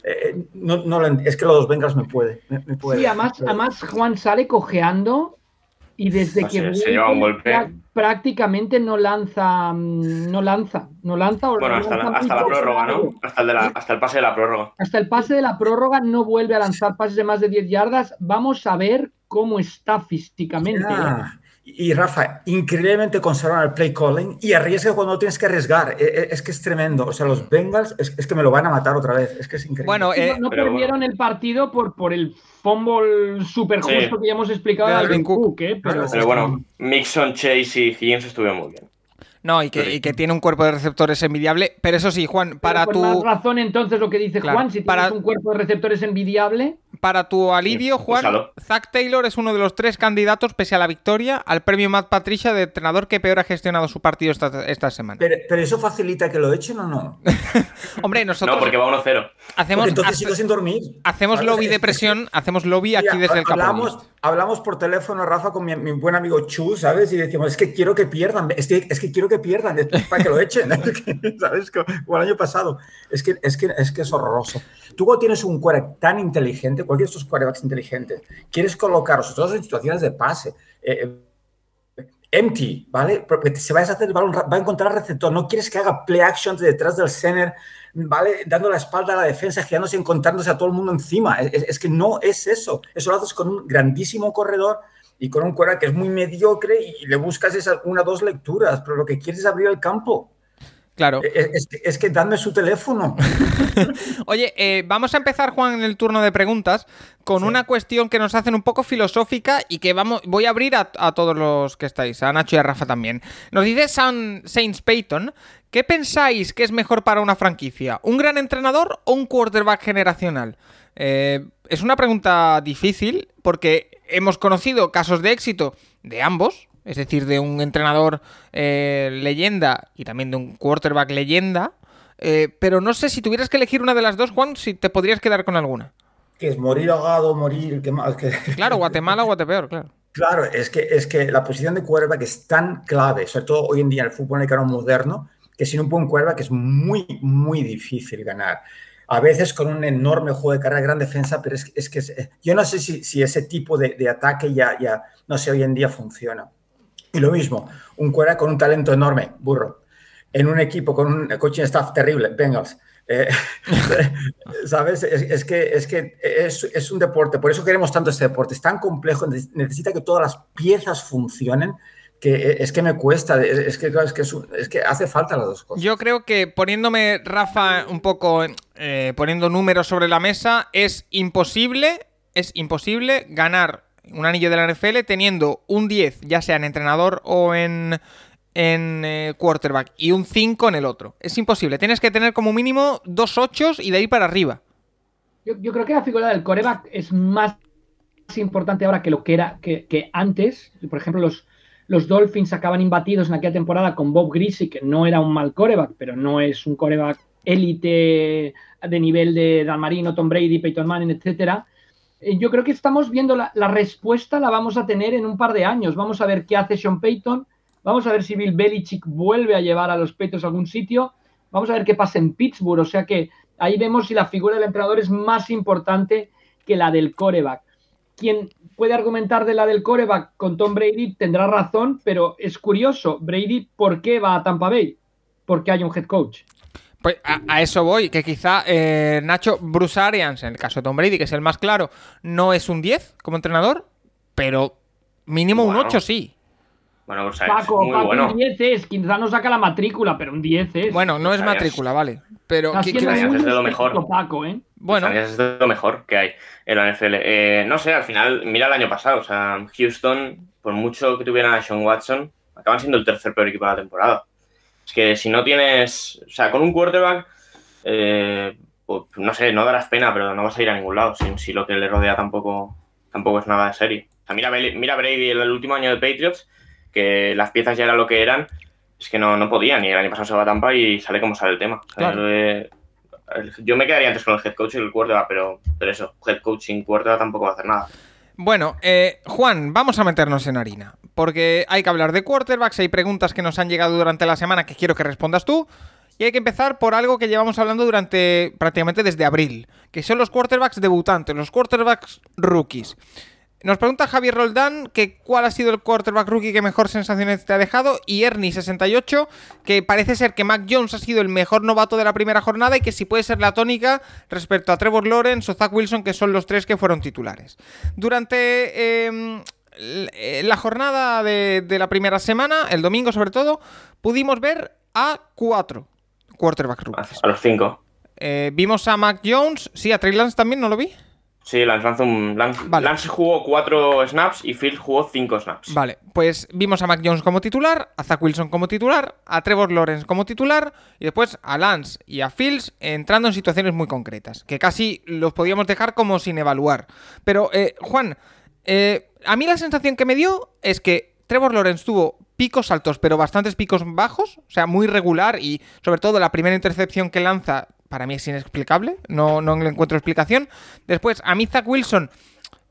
Eh, no, no lo ent- es que los Bengals me puede. Me, me puede. Sí, además, además Juan sale cojeando y desde No que sé, se lleva un vuelve, golpe. prá- prácticamente no lanza, mm, no lanza, no lanza. o Bueno, no hasta la, lanza hasta la prórroga. ¿no? Hasta el, de la- hasta el pase de la prórroga. Hasta el pase de la prórroga no vuelve a lanzar pases de más de 10 yardas. Vamos a ver cómo está físicamente. Ah, y Rafa, increíblemente conservan el play calling y arriesga cuando tienes que arriesgar. Eh, eh, Es que es tremendo. O sea, los Bengals es, es que me lo van a matar otra vez. Es que es increíble. Bueno, eh, no no pero perdieron el partido por, por el fumble super Sí. justo que ya hemos explicado De Alvin Cook. Cook, ¿eh? pero, bueno, Mixon, Chase y Higgins estuvieron muy bien. no, y que, y que tiene un cuerpo de receptores envidiable. Pero eso sí, Juan, para tu, más razón entonces lo que dice Claro, Juan, si para- tienes un cuerpo de receptores envidiable, para tu alivio, Juan, úsalo. Zach Taylor es uno de los tres candidatos, pese a la victoria, al premio Matt Patricia de entrenador que peor ha gestionado su partido esta, esta semana. Pero, pero eso facilita que lo echen o no? Hombre, nosotros No, porque va 1-0. hacemos, entonces hace- sigo sin dormir. hacemos ¿Sabes? lobby de presión, hacemos lobby aquí Mira, desde el hablamos, hablamos por teléfono, Rafa, con mi, mi buen amigo Chu, ¿sabes? Y decimos, es que quiero que pierdan, es que, es que quiero que pierdan, es para que lo echen, ¿sabes? Como, el año pasado. Es que, es que, es que es horroroso. Tú cuando tienes un quarterback tan inteligente, estos quarterbacks inteligentes, quieres todo en situaciones de pase, eh, empty, ¿vale? Porque se va a hacer el balón, va a encontrar al receptor, no quieres que haga play action detrás del center, ¿vale? Dando la espalda a la defensa, girándose, encontrándose a todo el mundo encima. Es, que no es eso. Eso lo haces con un grandísimo corredor y con un cuerda que es muy mediocre y le buscas esas una o dos lecturas, pero lo que quieres es abrir el campo. Claro. Es, es que- es que dadme su teléfono. Oye, eh, vamos a empezar, Juan, en el turno de preguntas con Sí. una cuestión que nos hacen un poco filosófica y que vamos, voy a abrir a, a todos los que estáis, a Nacho y a Rafa también. Nos dice San, Saints Payton, ¿qué pensáis que es mejor para una franquicia? ¿Un gran entrenador o un quarterback generacional? Eh, es una pregunta difícil porque hemos conocido casos de éxito de ambos, es decir, de un entrenador eh, leyenda y también de un quarterback leyenda. Eh, pero no sé si tuvieras que elegir una de las dos, Juan, si te podrías quedar con alguna. Que es morir ahogado, morir, ¿qué más? Que- Claro, Guatemala o Guatepeor, claro. Claro, es que, es que la posición de quarterback es tan clave, sobre todo hoy en día en el fútbol americano moderno, que sin un buen quarterback es muy, muy difícil ganar. A veces con un enorme juego de carrera, gran defensa, pero es, que- es que es- yo no sé si, si ese tipo de, de ataque ya, ya, no sé, hoy en día funciona. Y lo mismo, un quarterback con un talento enorme, burro. en un equipo con un coaching staff terrible, Bengals. Eh, ¿Sabes? Es, que, es, que es, es, un deporte, por eso queremos tanto este deporte. Es tan complejo, necesita que todas las piezas funcionen que es que me cuesta, es que, es que, es que hace falta las dos cosas. Yo creo que poniéndome, Rafa, un poco eh, poniendo números sobre la mesa, es imposible, es imposible ganar un anillo de la NFL teniendo un 10, ya sea en entrenador o en, en eh, quarterback, y un 5 en el otro. Es imposible. Tienes que tener como mínimo dos 8 y de ahí para arriba. Yo, creo que la figura del coreback es más importante ahora que lo que era que antes. Por ejemplo, los, los Dolphins acaban imbatidos en aquella temporada con Bob Greasy, que no era un mal coreback, pero no es un coreback élite de nivel de Dan Marino, Tom Brady, Peyton Manning, etcétera. Eh, yo creo que estamos viendo la, respuesta, la vamos a tener en un par de años. Vamos a ver qué hace Sean Payton, vamos a ver si Bill Belichick vuelve a llevar a los Patriots a algún sitio, vamos a ver qué pasa en Pittsburgh. O sea que ahí vemos si la figura del entrenador es más importante que la del coreback quien puede argumentar de la del coreback con Tom Brady tendrá razón, pero es curioso, Brady, ¿por qué va a Tampa Bay? Porque hay un head coach. Pues a, eso voy, que quizá eh, Nacho Bruce Arians, en el caso de Tom Brady, que es el más claro, no es un 10 como entrenador, pero mínimo un 8 sí. Bueno, Bruce Paco, muy Paco, bueno. un 10 es, quizá no saca la matrícula, pero un 10 es. Bueno, no es matrícula, vale. Pero es de lo mejor. Paco, ¿eh? Bueno. Es de lo mejor que hay en la NFL. Eh, no sé, al final, mira el año pasado, o sea, Houston, por mucho que tuvieran a Sean Watson, acaban siendo el tercer peor equipo de la temporada. Es que si no tienes, o sea, con un quarterback, eh, pues, no sé, no darás pena, pero no vas a ir a ningún lado si, lo que le rodea tampoco, tampoco es nada de serie. O sea, mira, mira Brady el, el último año de Patriots, que las piezas ya eran lo que eran, es que no, no podían. Y el año pasado se va a Tampa y sale como sale el tema. yo me quedaría antes con el head coach y el quarterback, pero, pero eso, head coach sin quarterback tampoco va a hacer nada. Bueno, eh, Juan, vamos a meternos en harina, porque hay que hablar de quarterbacks, hay preguntas que nos han llegado durante la semana que quiero que respondas tú, y hay que empezar por algo que llevamos hablando durante prácticamente desde abril, que son los quarterbacks debutantes, los quarterbacks rookies. Nos pregunta Javier Roldán que cuál ha sido el quarterback rookie que mejor sensaciones te ha dejado y Ernie68 que parece ser que Mac Jones ha sido el mejor novato de la primera jornada y que si puede ser la tónica respecto a Trevor Lawrence o Zach Wilson que son los tres que fueron titulares. Durante em, la jornada de, la primera semana, el domingo sobre todo, pudimos ver a cuatro quarterback rookies. A los cinco. Eh, vimos a Mac Jones, sí, a Trey Lance también, ¿no lo vi? Sí, Lance, Lance, jugó cuatro snaps y Phil jugó cinco snaps. Vale, pues vimos a Mac Jones como titular, a Zach Wilson como titular, a Trevor Lawrence como titular y después a Lance y a Fields entrando en situaciones muy concretas, que casi los podíamos dejar como sin evaluar. Pero, eh, Juan, eh, a mí la sensación que me dio es que Trevor Lawrence tuvo picos altos, pero bastantes picos bajos, o sea, muy regular y sobre todo la primera intercepción que lanza para mí es inexplicable, no, no le encuentro explicación. Después, a mí Zach Wilson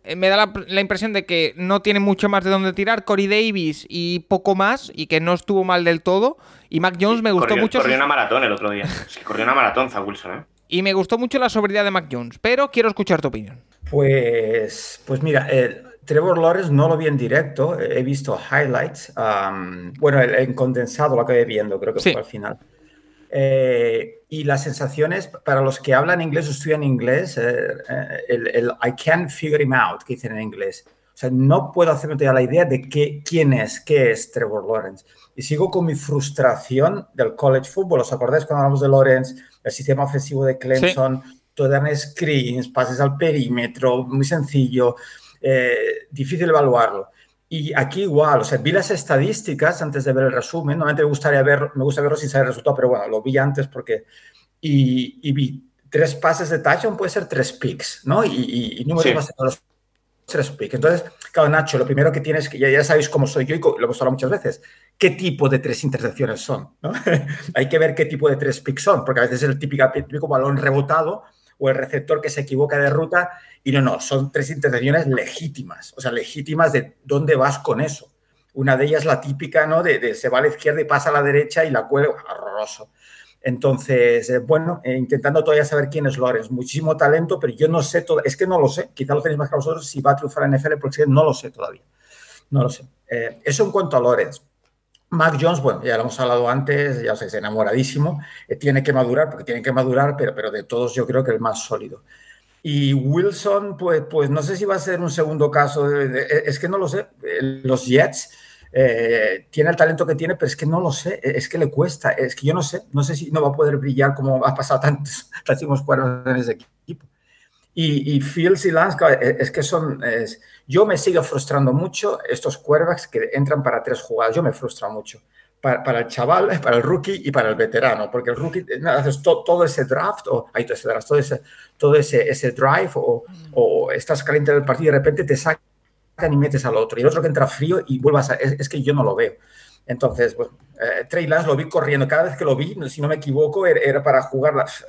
eh, me da la, impresión de que no tiene mucho más de dónde tirar. Corey Davis y poco más, y que no estuvo mal del todo. Y Mac Jones me gustó mucho. Corrió una maratón el otro día. Es que corrió una maratón Zach Wilson, ¿eh? Y me gustó mucho la sobriedad de Mac Jones, pero quiero escuchar tu opinión. Pues, pues mira, eh, Trevor Lawrence no lo vi en directo, he visto highlights. bueno, el, en condensado lo acabé viendo, creo que fue al final. Eh, y las sensaciones, para los que hablan inglés o estudian inglés, eh, eh, el, I can't figure him out, que dicen en inglés. O sea, no puedo hacerme la idea de qué, quién es, qué es Trevor Lawrence. Y sigo con mi frustración del college football. ¿Os acordáis cuando hablamos de Lawrence, el sistema ofensivo de Clemson? Todo eran screens, pases al perímetro, muy sencillo, difícil evaluarlo. Y aquí igual, o sea, vi las estadísticas antes de ver el resumen. Normalmente me gustaría ver, me gusta verlo sin saber el resultado, pero bueno, lo vi antes porque. Y, vi tres pases de touchdown, puede ser tres picks, ¿no? Y, y, números más de los tres picks. Entonces, claro, Nacho, lo primero que tienes que, ya, ya sabéis cómo soy yo y lo hemos hablado muchas veces, qué tipo de tres intercepciones son, ¿no? Hay que ver qué tipo de tres picks son, porque a veces es el típico, típico balón rebotado o el receptor que se equivoca de ruta. Y no, no, son tres intercepciones legítimas, o sea, legítimas de dónde vas con eso. Una de ellas la típica, ¿no? De, se va a la izquierda y pasa a la derecha y la cuelga, horroroso. Entonces, eh, bueno, eh, intentando todavía saber quién es Lorenz. Muchísimo talento, pero yo no sé, es que no lo sé. Quizá lo tenéis más que vosotros si va a triunfar en NFL, porque no lo sé todavía. No lo sé. Eh, eso en cuanto a Lorenz. Mac Jones, bueno, ya lo hemos hablado antes, ya os es enamoradísimo, eh, tiene que madurar, porque tiene que madurar, pero, pero de todos yo creo que el más sólido. Y Wilson, pues, pues no sé si va a ser un segundo caso, es que no lo sé, los Jets eh, tiene el talento que tiene, pero es que no lo sé, es que le cuesta, es que yo no sé, no sé si no va a poder brillar como ha pasado tantos, tantos cuadros en ese equipo. Y, y Fields y Lance, es que son, yo me sigo frustrando mucho estos quarterbacks que entran para tres jugadas, yo me frustro mucho. Para, el chaval, para el rookie y para el veterano, porque el rookie haces todo ese draft, o ahí todo ese draft, todo ese, todo ese, ese drive, o, o estás caliente del partido y de repente te saca y metes al otro. Y el otro que entra frío y vuelvas a... Es, que yo no lo veo. Entonces, pues, eh, Trey Lance lo vi corriendo. Cada vez que lo vi, si no me equivoco, era, para jugar las...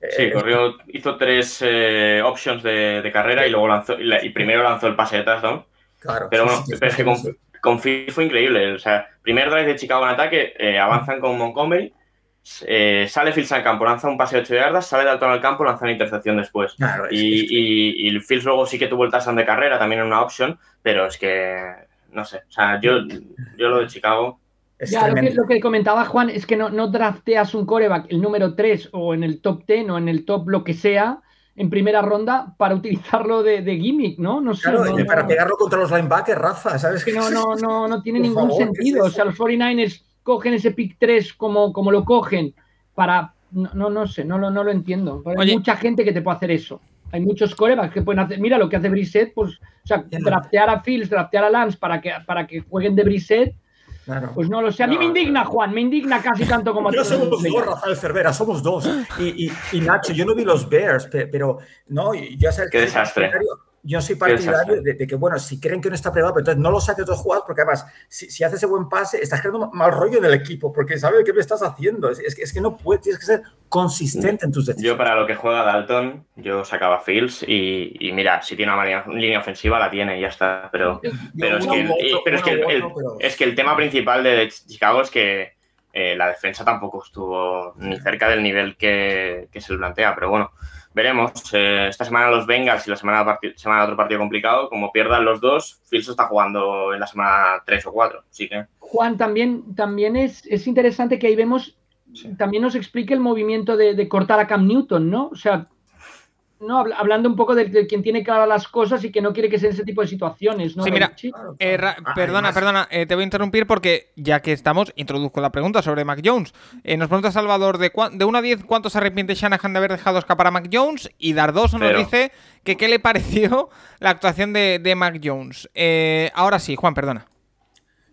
Eh, sí, corrió, hizo tres eh, options de, carrera y luego lanzó, y, primero lanzó el pase de touchdown. Claro. Pero bueno, que con, con Phil fue increíble. O sea, primer drive de Chicago en ataque, avanzan con Montgomery, sale Fields al campo, lanza un pase de 8 yardas, sale Dalton al campo, lanza una intercepción después. Claro, y, y, Fields luego sí que tuvo el touchdown de carrera, también en una option, pero es que, no sé, o sea, yo, yo lo de Chicago... ya, lo que, lo que, comentaba Juan es que no, no drafteas un coreback el número 3 o en el top 10 o en el top lo que sea en primera ronda para utilizarlo de, de gimmick, ¿no? No sé. Claro, para pegarlo contra los linebackers, Rafa, ¿sabes? Que no, no, no, no tiene ningún sentido. o sea, los 49ers cogen ese pick 3 como, como lo cogen para... No, no, no sé, no, no, no lo entiendo. Hay mucha gente que te puede hacer eso. Hay muchos corebacks que pueden hacer. Mira lo que hace Brissett, pues, o sea, draftear a Fields, draftear a Lance para que, para que jueguen de Brissett. Pues no lo sé. A mí me indigna, Juan, me indigna casi tanto como a ti. somos dos, Rafael Cervera, somos dos. Y, y, Nacho, yo no vi los Bears, pero no, ya sabes. Qué desastre yo soy partidario de, que, bueno, si creen que no está preparado, entonces no lo saques otros jugadores, porque además, si, si haces ese buen pase, estás creando mal rollo del equipo, porque sabes qué me estás haciendo. Es, es, que no puedes, tienes que ser consistente en tus decisiones. Yo, para lo que juega Dalton, yo sacaba Fields y, y mira, si tiene una línea ofensiva, la tiene y ya está. Pero, pero, es, que, el, es que el tema principal de Chicago es que eh, la defensa tampoco estuvo ni cerca del nivel que, que se le plantea, pero bueno veremos. Eh, esta semana los Bengals y la semana, semana otro partido complicado. Como pierdan los dos, Fields está jugando en la semana 3 o 4. Así que... Juan, también, también es, es interesante que ahí vemos, también nos explique el movimiento de, de, cortar a Cam Newton, ¿no? O sea, ¿no? Hablando un poco de, quien tiene claras las cosas y que no quiere que sea ese tipo de situaciones, ¿no? Sí, mira, eh, ah, perdona, perdona, eh, te voy a interrumpir porque ya que estamos, introduzco la pregunta sobre Mac Jones. Eh, nos pregunta Salvador, de, de 1 a 10, ¿cuánto se arrepiente Shanahan de haber dejado escapar a Mac Jones? Y Dardoso nos dice que qué le pareció la actuación de, de Mac Jones. ahora sí, Juan, perdona.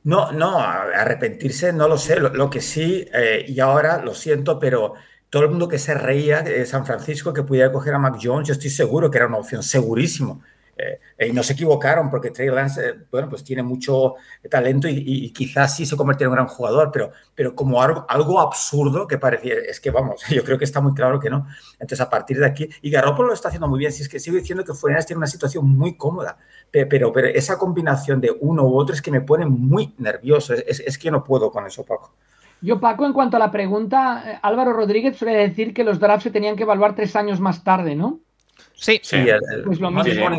No, no, arrepentirse no lo sé. Lo, que sí, y ahora lo siento, pero todo el mundo que se reía de San Francisco que pudiera coger a Mac Jones, yo estoy seguro que era una opción, segurísimo. Eh, y no se equivocaron porque Trey Lance, eh, bueno, pues tiene mucho talento y, quizás sí se convirtiera en un gran jugador, pero, pero como algo, algo, absurdo que parecía, es que vamos, yo creo que está muy claro que no. Entonces, a partir de aquí, y Garoppolo lo está haciendo muy bien, si es que sigo diciendo que Fueras tiene una situación muy cómoda, pero, pero, esa combinación de uno u otro es que me pone muy nervioso, es, es que yo no puedo con eso, Paco. Yo, Paco, en cuanto a la pregunta, eh, Álvaro Rodríguez suele decir que los drafts se tenían que evaluar tres años más tarde, ¿no? Sí, sí. pues lo mismo.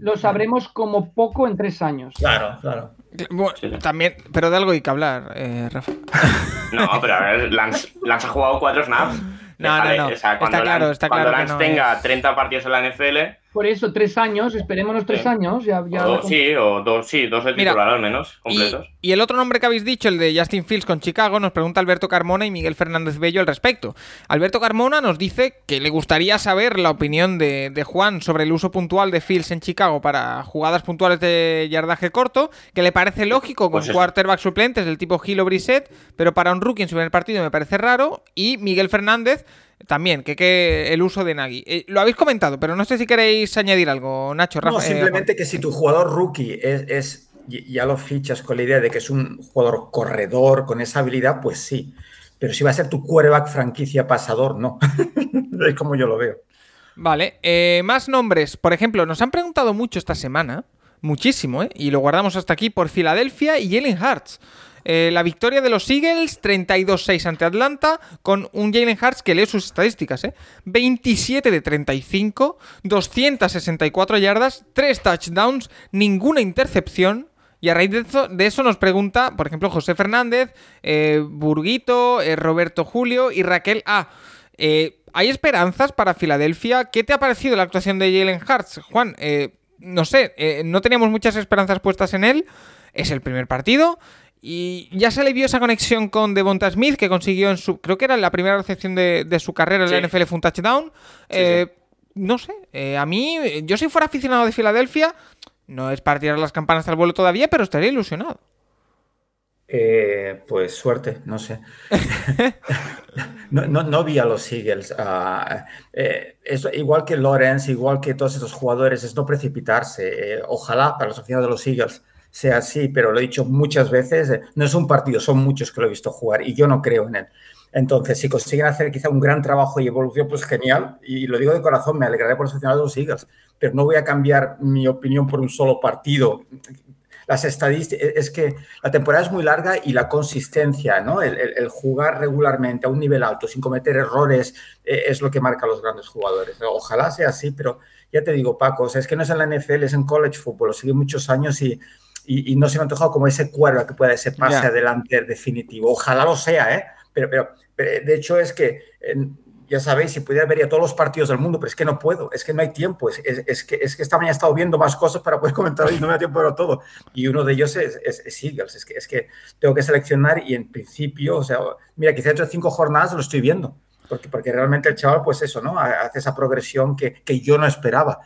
lo, sabremos como poco en tres años. Claro, claro. también, pero de algo hay que hablar, eh, Rafa. No, pero a ver, Lance, ha jugado cuatro snaps. No, no, no. está claro, está claro. Cuando Lance tenga 30 partidos en la NFL, por eso, tres años, esperémonos tres años. Ya, sí, o dos, sí, dos de titular al menos, completos. Y, el otro nombre que habéis dicho, el de Justin Fields con Chicago, nos pregunta Alberto Carmona y Miguel Fernández Bello al respecto. Alberto Carmona nos dice que le gustaría saber la opinión de, Juan sobre el uso puntual de Fields en Chicago para jugadas puntuales de yardaje corto, que le parece lógico con pues quarterback suplentes del tipo Gil o Brissett, pero para un rookie en su primer partido me parece raro. Y Miguel Fernández también, que, que el uso de Nagy. Eh, lo habéis comentado, pero no sé si queréis añadir algo, Nacho, Rafa. No, simplemente que si tu jugador rookie es, ya lo fichas con la idea de que es un jugador corredor con esa habilidad, pues sí. Pero si va a ser tu quarterback franquicia pasador, no. es como yo lo veo. Vale, eh, más nombres. Por ejemplo, nos han preguntado mucho esta semana, muchísimo, ¿eh? y lo guardamos hasta aquí por Filadelfia y Jalen Hurts. Eh, la victoria de los Eagles, 32-6 ante Atlanta, con un Jalen Hurts que lee sus estadísticas, ¿eh? 27 de 35, 264 yardas, 3 touchdowns, ninguna intercepción Y a raíz de eso, nos pregunta, por ejemplo, José Fernández, eh, Burguito, eh, Roberto Julio y Raquel A. Eh, ¿Hay esperanzas para Filadelfia? ¿Qué te ha parecido la actuación de Jalen Hartz? Juan, no sé, no teníamos muchas esperanzas puestas en él. Es el primer partido. Y ya se le vio esa conexión con Devonta Smith que consiguió en su. Creo que era la primera recepción de, su carrera en la NFL, fue un touchdown. no sé, a mí, yo si fuera aficionado de Filadelfia, no es para tirar las campanas al vuelo todavía, pero estaría ilusionado. Eh, pues suerte, no sé. no, vi a los Eagles. Eh, igual que Lawrence, igual que todos esos jugadores, es no precipitarse. Eh, ojalá para los aficionados de los Eagles sea así, pero lo he dicho muchas veces, no es un partido, son muchos que lo he visto jugar y yo no creo en él. Entonces, si consiguen hacer quizá un gran trabajo y evolución, pues genial. Y lo digo de corazón, me alegraré por los aficionados de los Eagles, pero no voy a cambiar mi opinión por un solo partido. Las estadísticas, es que la temporada es muy larga y la consistencia, ¿no? El, jugar regularmente a un nivel alto, sin cometer errores, eh, es lo que marca a los grandes jugadores. Ojalá sea así, pero ya te digo, Paco, es que no es en la NFL, es en college football, lo seguí muchos años y, y, no se me ha antojado como ese cuervo que pueda ese pase adelante definitivo. Ojalá lo sea, ¿eh? Pero, pero, de hecho es que, ya sabéis, si pudiera ver ya todos los partidos del mundo, pero es que no puedo, es que no hay tiempo, es, es, que, es que esta mañana he estado viendo más cosas para poder comentar y no me da tiempo para todo. Y uno de ellos es, es, Eagles, es que, es que tengo que seleccionar y en principio, o sea, mira, quizá dentro de cinco jornadas lo estoy viendo, porque, porque realmente el chaval, pues eso, ¿no? Hace esa progresión que, que yo no esperaba.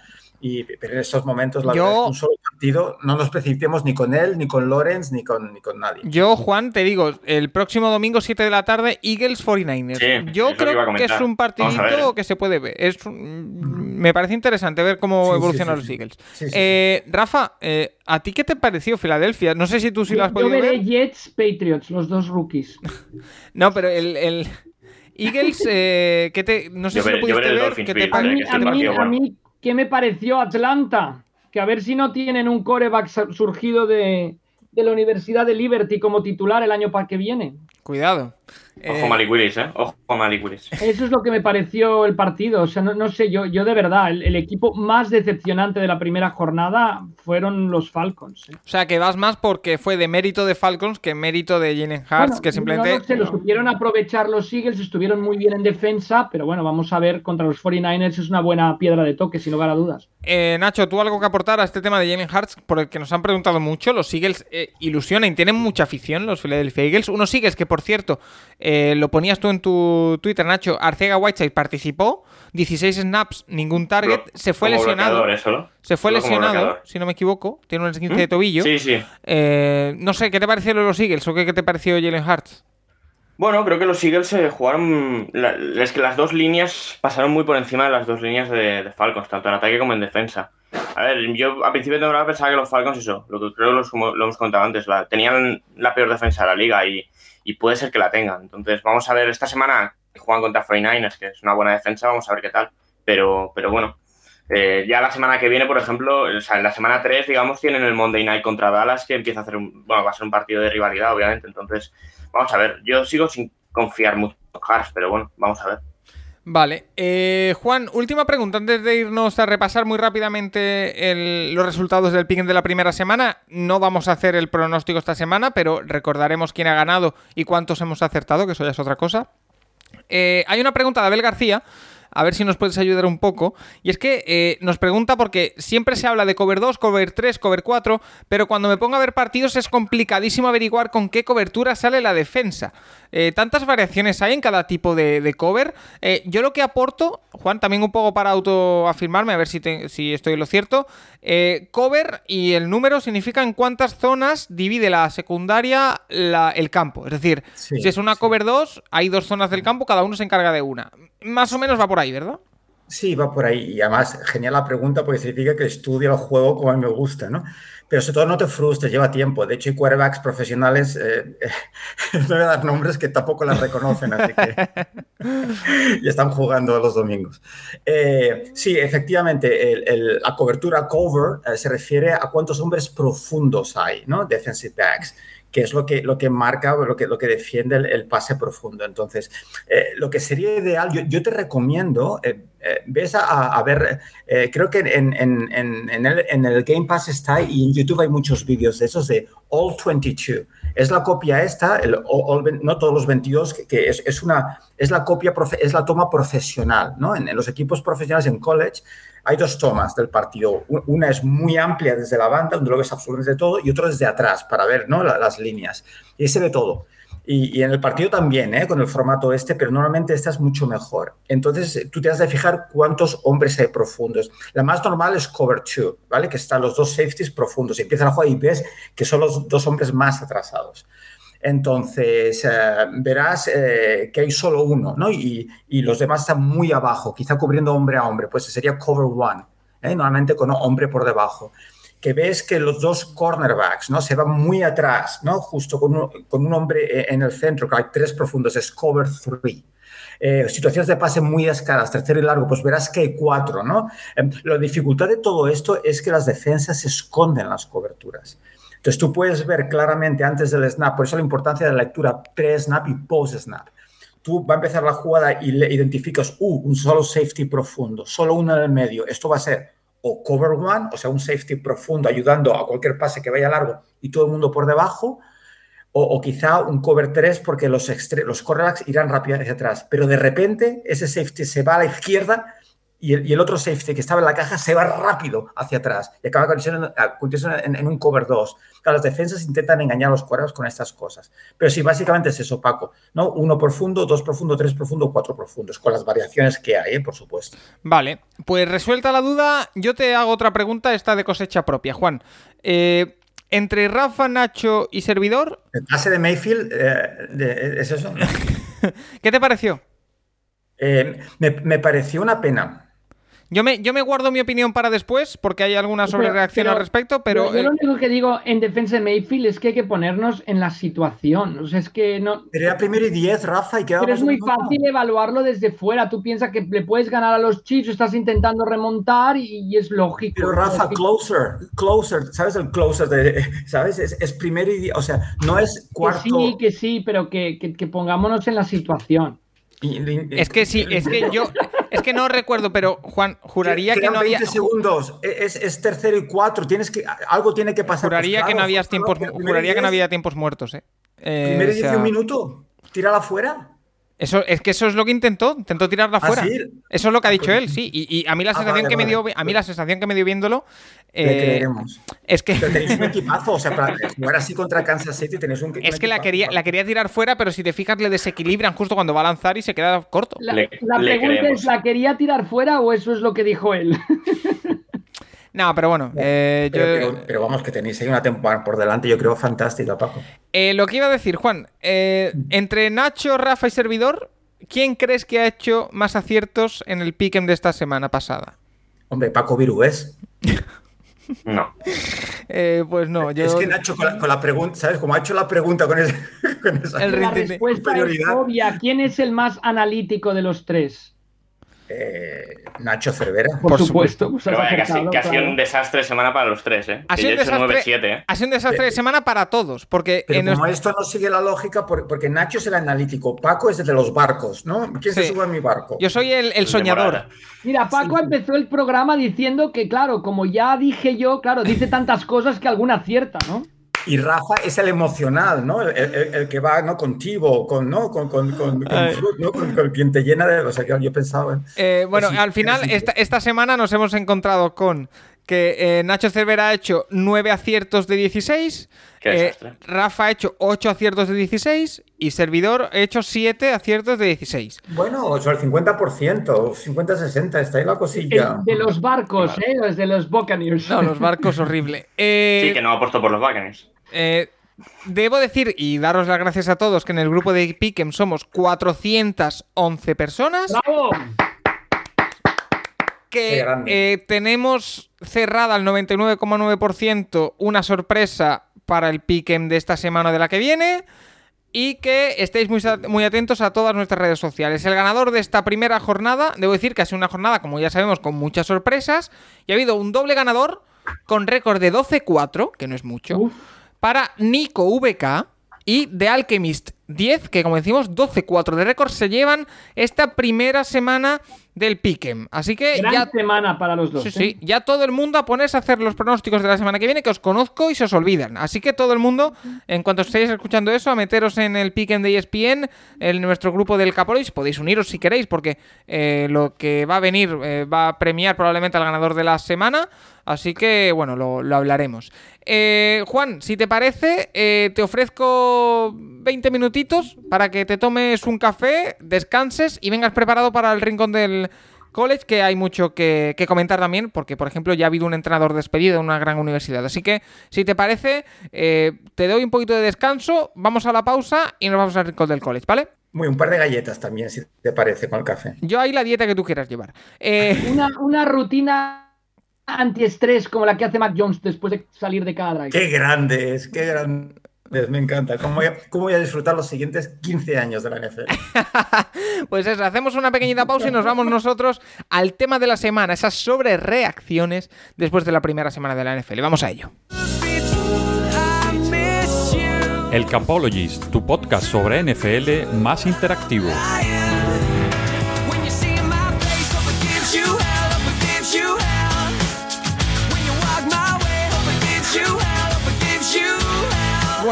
Y, pero en estos momentos, la verdad, es un solo partido, no nos precipitemos ni con él, ni con Lorenz, ni con, ni con nadie. Yo, Juan, te digo, el próximo domingo, 7 de la tarde, Eagles 49ers. Yo creo que, es un partidito que se puede ver. Es, me parece interesante ver cómo evolucionan los Eagles. Eh, Rafa, eh, ¿a ti qué te pareció Filadelfia? No sé si tú sí lo has podido ver. Yo veré Jets Patriots, los dos rookies. no, pero el... Eagles, eh, ¿qué te, no sé si lo pudiste ver, ¿qué te a mí, ¿Qué me pareció Atlanta? Que a ver si no tienen un coreback surgido de, la Universidad de Liberty como titular el año para que viene. Cuidado. Ojo eh, Malik Willis, ¿eh? Ojo. Eso es lo que me pareció el partido. O sea, no, sé, yo, yo de verdad, el, equipo más decepcionante de la primera jornada fueron los Falcons. ¿eh? O sea, que vas más porque fue de mérito de Falcons que mérito de Jalen Hurts, que simplemente... No, se lo supieron aprovechar los Eagles, estuvieron muy bien en defensa, pero bueno, vamos a ver, contra los 49ers es una buena piedra de toque, sin lugar a dudas. Eh, Nacho, ¿tú algo que aportar a este tema de Jalen Hurts? Por el que nos han preguntado mucho, los Eagles ilusionan, tienen mucha afición, los Philadelphia Eagles. Unos Eagles que, por cierto, eh, lo ponías tú en tu Twitter, Nacho. Arcega Whiteside participó, 16 snaps, ningún target, se fue lesionado. Se fue lesionado, si no me equivoco. Tiene un esguince de ¿Mm? tobillo. Sí, sí. Eh, no sé, ¿qué te pareció los Eagles o qué, te pareció Jalen Hurts? Bueno, creo que los Eagles se jugaron. es que las dos líneas pasaron muy por encima de las dos líneas de, Falcons, tanto en ataque como en defensa. A ver, yo a principio de temporada pensaba que los Falcons, eso, lo que creo lo, lo hemos contado antes, la, tenían la peor defensa de la liga y, y puede ser que la tengan. Entonces, vamos a ver esta semana juegan contra 49ers, que es una buena defensa, vamos a ver qué tal. Pero, pero bueno, eh, ya la semana que viene, por ejemplo, o sea, en la semana 3, digamos, tienen el Monday Night contra Dallas, que empieza a hacer un, bueno, va a ser un partido de rivalidad, obviamente. Entonces, vamos a ver. Yo sigo sin confiar mucho en Hars, pero bueno, vamos a ver. Vale. Eh, Juan, última pregunta antes de irnos a repasar muy rápidamente los resultados del pick de la primera semana. No vamos a hacer el pronóstico esta semana, pero recordaremos quién ha ganado y cuántos hemos acertado, que eso ya es otra cosa. Eh, hay una pregunta de Abel García a ver si nos puedes ayudar un poco. Y es que eh, nos pregunta porque siempre se habla de cover 2, cover 3, cover 4, pero cuando me pongo a ver partidos es complicadísimo averiguar con qué cobertura sale la defensa. Eh, tantas variaciones hay en cada tipo de, cover. Eh, yo lo que aporto, Juan, también un poco para autoafirmarme, a ver si, si estoy en lo cierto. cover y el número significan cuántas zonas divide la secundaria el campo. Es decir, si es una cover 2, hay dos zonas del campo, cada uno se encarga de una más o menos va por ahí, ¿verdad? Sí, va por ahí. Y además, genial la pregunta porque significa que estudia el juego como a mí me gusta, ¿no? Pero sobre todo no te frustres, lleva tiempo. De hecho, hay quarterbacks profesionales, eh, no voy a dar nombres que tampoco las reconocen, así que y están jugando los domingos. Eh, sí, efectivamente, la cobertura cover eh, se refiere a cuántos hombres profundos hay, ¿no? Defensive backs que es lo que, lo que marca, lo que, lo que defiende el, pase profundo. Entonces, eh, lo que sería ideal, yo, te recomiendo, eh, Eh, ves a, ver, creo que en, en, en, el, en el Game Pass está y en YouTube hay muchos vídeos de esos de All 22. Es la copia esta, el, all, no todos los 22, que, es, es, una, es la copia, es la toma profesional, ¿no? En, los equipos profesionales en college hay dos tomas del partido. Una es muy amplia desde la banda, donde lo ves absolutamente todo, y otra desde atrás, para ver ¿no? las líneas. Y se ve todo. Y, y, en el partido también, ¿eh? con el formato este, pero normalmente esta es mucho mejor. Entonces, tú te has de fijar cuántos hombres hay profundos. La más normal es cover two, ¿vale? Que están los dos safeties profundos. Y empieza la jugada y ves que son los dos hombres más atrasados. Entonces, eh, verás eh, que hay solo uno, ¿no? Y, los demás están muy abajo, quizá cubriendo hombre a hombre, pues sería cover one, ¿eh? normalmente con hombre por debajo. Que ves que los dos cornerbacks, ¿no? Se van muy atrás, ¿no? Justo con un, con hombre en el centro, que hay tres profundos, es cover three. Eh, situaciones de pase muy escalas, tercero y largo, pues verás que hay cuatro, ¿no? Eh, la dificultad de todo esto es que las defensas esconden las coberturas. Entonces tú puedes ver claramente antes del snap, por eso la importancia de la lectura pre-snap y post-snap. Tú va a empezar la jugada y le identificas, uh, un solo safety profundo, solo uno en el medio. Esto va a ser o cover one, o sea, un safety profundo ayudando a cualquier pase que vaya largo y todo el mundo por debajo, o, o quizá un cover 3 porque los, los irán rápido hacia atrás. Pero de repente ese safety se va a la izquierda y el, y el, otro safety que estaba en la caja se va rápido hacia atrás y acaba convirtiéndose en, en, un cover 2. Claro, las defensas intentan engañar a los cuadrados con estas cosas. Pero sí, básicamente es eso, Paco. ¿no? Uno profundo, dos profundo, tres profundo, cuatro profundos, con las variaciones que hay, ¿eh? por supuesto. Vale, pues resuelta la duda, yo te hago otra pregunta, esta de cosecha propia. Juan, eh, entre Rafa, Nacho y Servidor... El pase de Mayfield, eh, de, ¿es eso? ¿Qué te pareció? Eh, me, me pareció una pena. Yo me, yo me guardo mi opinión para después, porque hay alguna sobrereacción al respecto, pero. Yo, yo, lo único que digo en defensa de Mayfield es que hay que ponernos en la situación. O sea, es que no. Pero era primero y diez, Rafa, y Pero es muy fácil no. evaluarlo desde fuera. Tú piensas que le puedes ganar a los Chiefs, estás intentando remontar y, y es lógico. Pero Rafa, es closer, closer, ¿sabes el closer? De, ¿Sabes? Es, es primero y diez, o sea, no es cuarto. Que sí, que sí, pero que, que, que pongámonos en la situación. Es que sí, es que yo. Es que no recuerdo, pero Juan, juraría que no había. 20 segundos, es, es, tercero y cuatro, tienes que. Algo tiene que pasar. Juraría pues, claro, que no había tiempos. Juraría que no había tiempos muertos, eh. eh Primero y o sea... un minuto, tírala fuera. Eso, es que eso es lo que intentó, intentó tirarla ¿Ah, fuera. sí? Eso es lo que ha dicho él, sí. Y, y a mí la Ah, sensación vale, que me dio, a mí la sensación que me dio viéndolo. Le eh, creeremos. es que Pero tenéis un equipazo, o sea, para jugar así contra Kansas City tenéis un, un es que la quería, la quería tirar fuera, pero si te fijas le desequilibran justo cuando va a lanzar y se queda corto. La, Le- la pregunta es, ¿la quería tirar fuera o eso es lo que dijo él? No, pero bueno, eh, yo- Pero, pero- pero vamos, que tenéis ahí una temporada por delante, yo creo fantástica, Paco. eh, lo que iba a decir, Juan, eh, entre Nacho, Rafa y Servidor, ¿quién crees que ha hecho más aciertos en el pick'em de esta semana pasada? Hombre, Paco Virués. No. Eh, pues no, yo. Es que Nacho, con la, con la pregunta, ¿sabes? Como ha hecho la pregunta con, ese, con esa El La respuesta es superioridad. obvia. ¿Quién es el más analítico de los tres? Eh, Nacho Cervera. Por, Por supuesto. pues Pero vaya, que ha sido- acertado, que ha sido claro. un desastre de semana para los tres, ¿eh? Ha sido yo un he hecho desastre, 9-7, ¿eh? ha sido un desastre de semana para todos, porque Pero en como nuestro- esto no sigue la lógica, por- porque Nacho es el analítico, Paco es el de los barcos, ¿no? ¿Quién se sube a mi barco? yo soy el, soñador. Mira, Paco empezó el programa diciendo que, claro, como ya dije yo, claro, dice tantas cosas que alguna acierta, ¿no? Y Rafa es el emocional, ¿no? El, el- el que va ¿no? contigo, con, ¿no? Con, con, con, ¿no? Con- con quien te llena de... O sea, que yo pensaba... en- Eh, bueno, Sí, al final, esta, esta semana nos hemos encontrado con que eh, Nacho Cervera ha hecho 9 aciertos de 16, Qué eh, desastre. Rafa ha hecho 8 aciertos de 16 y Servidor ha hecho 7 aciertos de 16. Bueno, o sea, el 50%, 50-60, está ahí la cosilla. El de los barcos, ¿eh? Los de los Buccaneers. No, los barcos horrible. Eh, Sí, que no ha puesto por los Buccaneers. Eh, debo decir y daros las gracias a todos que en el grupo de Pick'em somos 411 personas. ¡Bravo! Que eh, tenemos cerrada al 99,9% una sorpresa para el pick'em de esta semana o de la que viene y que estéis muy, muy atentos a todas nuestras redes sociales. El ganador de esta primera jornada, debo decir que ha sido una jornada, como ya sabemos, con muchas sorpresas y ha habido un doble ganador con récord de 12-4, que no es mucho, Uf. Para Nico VK y The Alchemist 10, que como decimos, 12-4 de récord se llevan esta primera semana del Piquem. Así que Gran ya semana para los dos. Sí, ¿eh? sí, ya todo el mundo a ponerse a hacer los pronósticos de la semana que viene, que os conozco y se os olvidan. Así que todo el mundo, en cuanto estéis escuchando eso, a meteros en el Piquen de ESPN, en nuestro grupo del Capolis, podéis uniros si queréis, porque eh, lo que va a venir eh, va a premiar probablemente al ganador de la semana. Así que, bueno, lo, lo hablaremos. Juan, si te parece, te ofrezco 20 minutitos para que te tomes un café, descanses y vengas preparado para el rincón del college, que hay mucho que, que comentar también, porque, por ejemplo, ya ha habido un entrenador despedido en una gran universidad. Así que, si te parece, eh, te doy un poquito de descanso, vamos a la pausa y nos vamos al rincón del college, ¿vale? Muy, un par de galletas también, si te parece, con el café. Yo ahí la dieta que tú quieras llevar. Eh, Una, una rutina antiestrés como la que hace Mac Jones después de salir de cada drive. Qué grandes, qué grandes. Me encanta. ¿Cómo voy, a, cómo voy a disfrutar los siguientes 15 años de la NFL? Pues eso, hacemos una pequeñita pausa y nos vamos nosotros al tema de la semana, esas sobrereacciones después de la primera semana de la NFL. Vamos a ello. El Capologist, tu podcast sobre NFL más interactivo.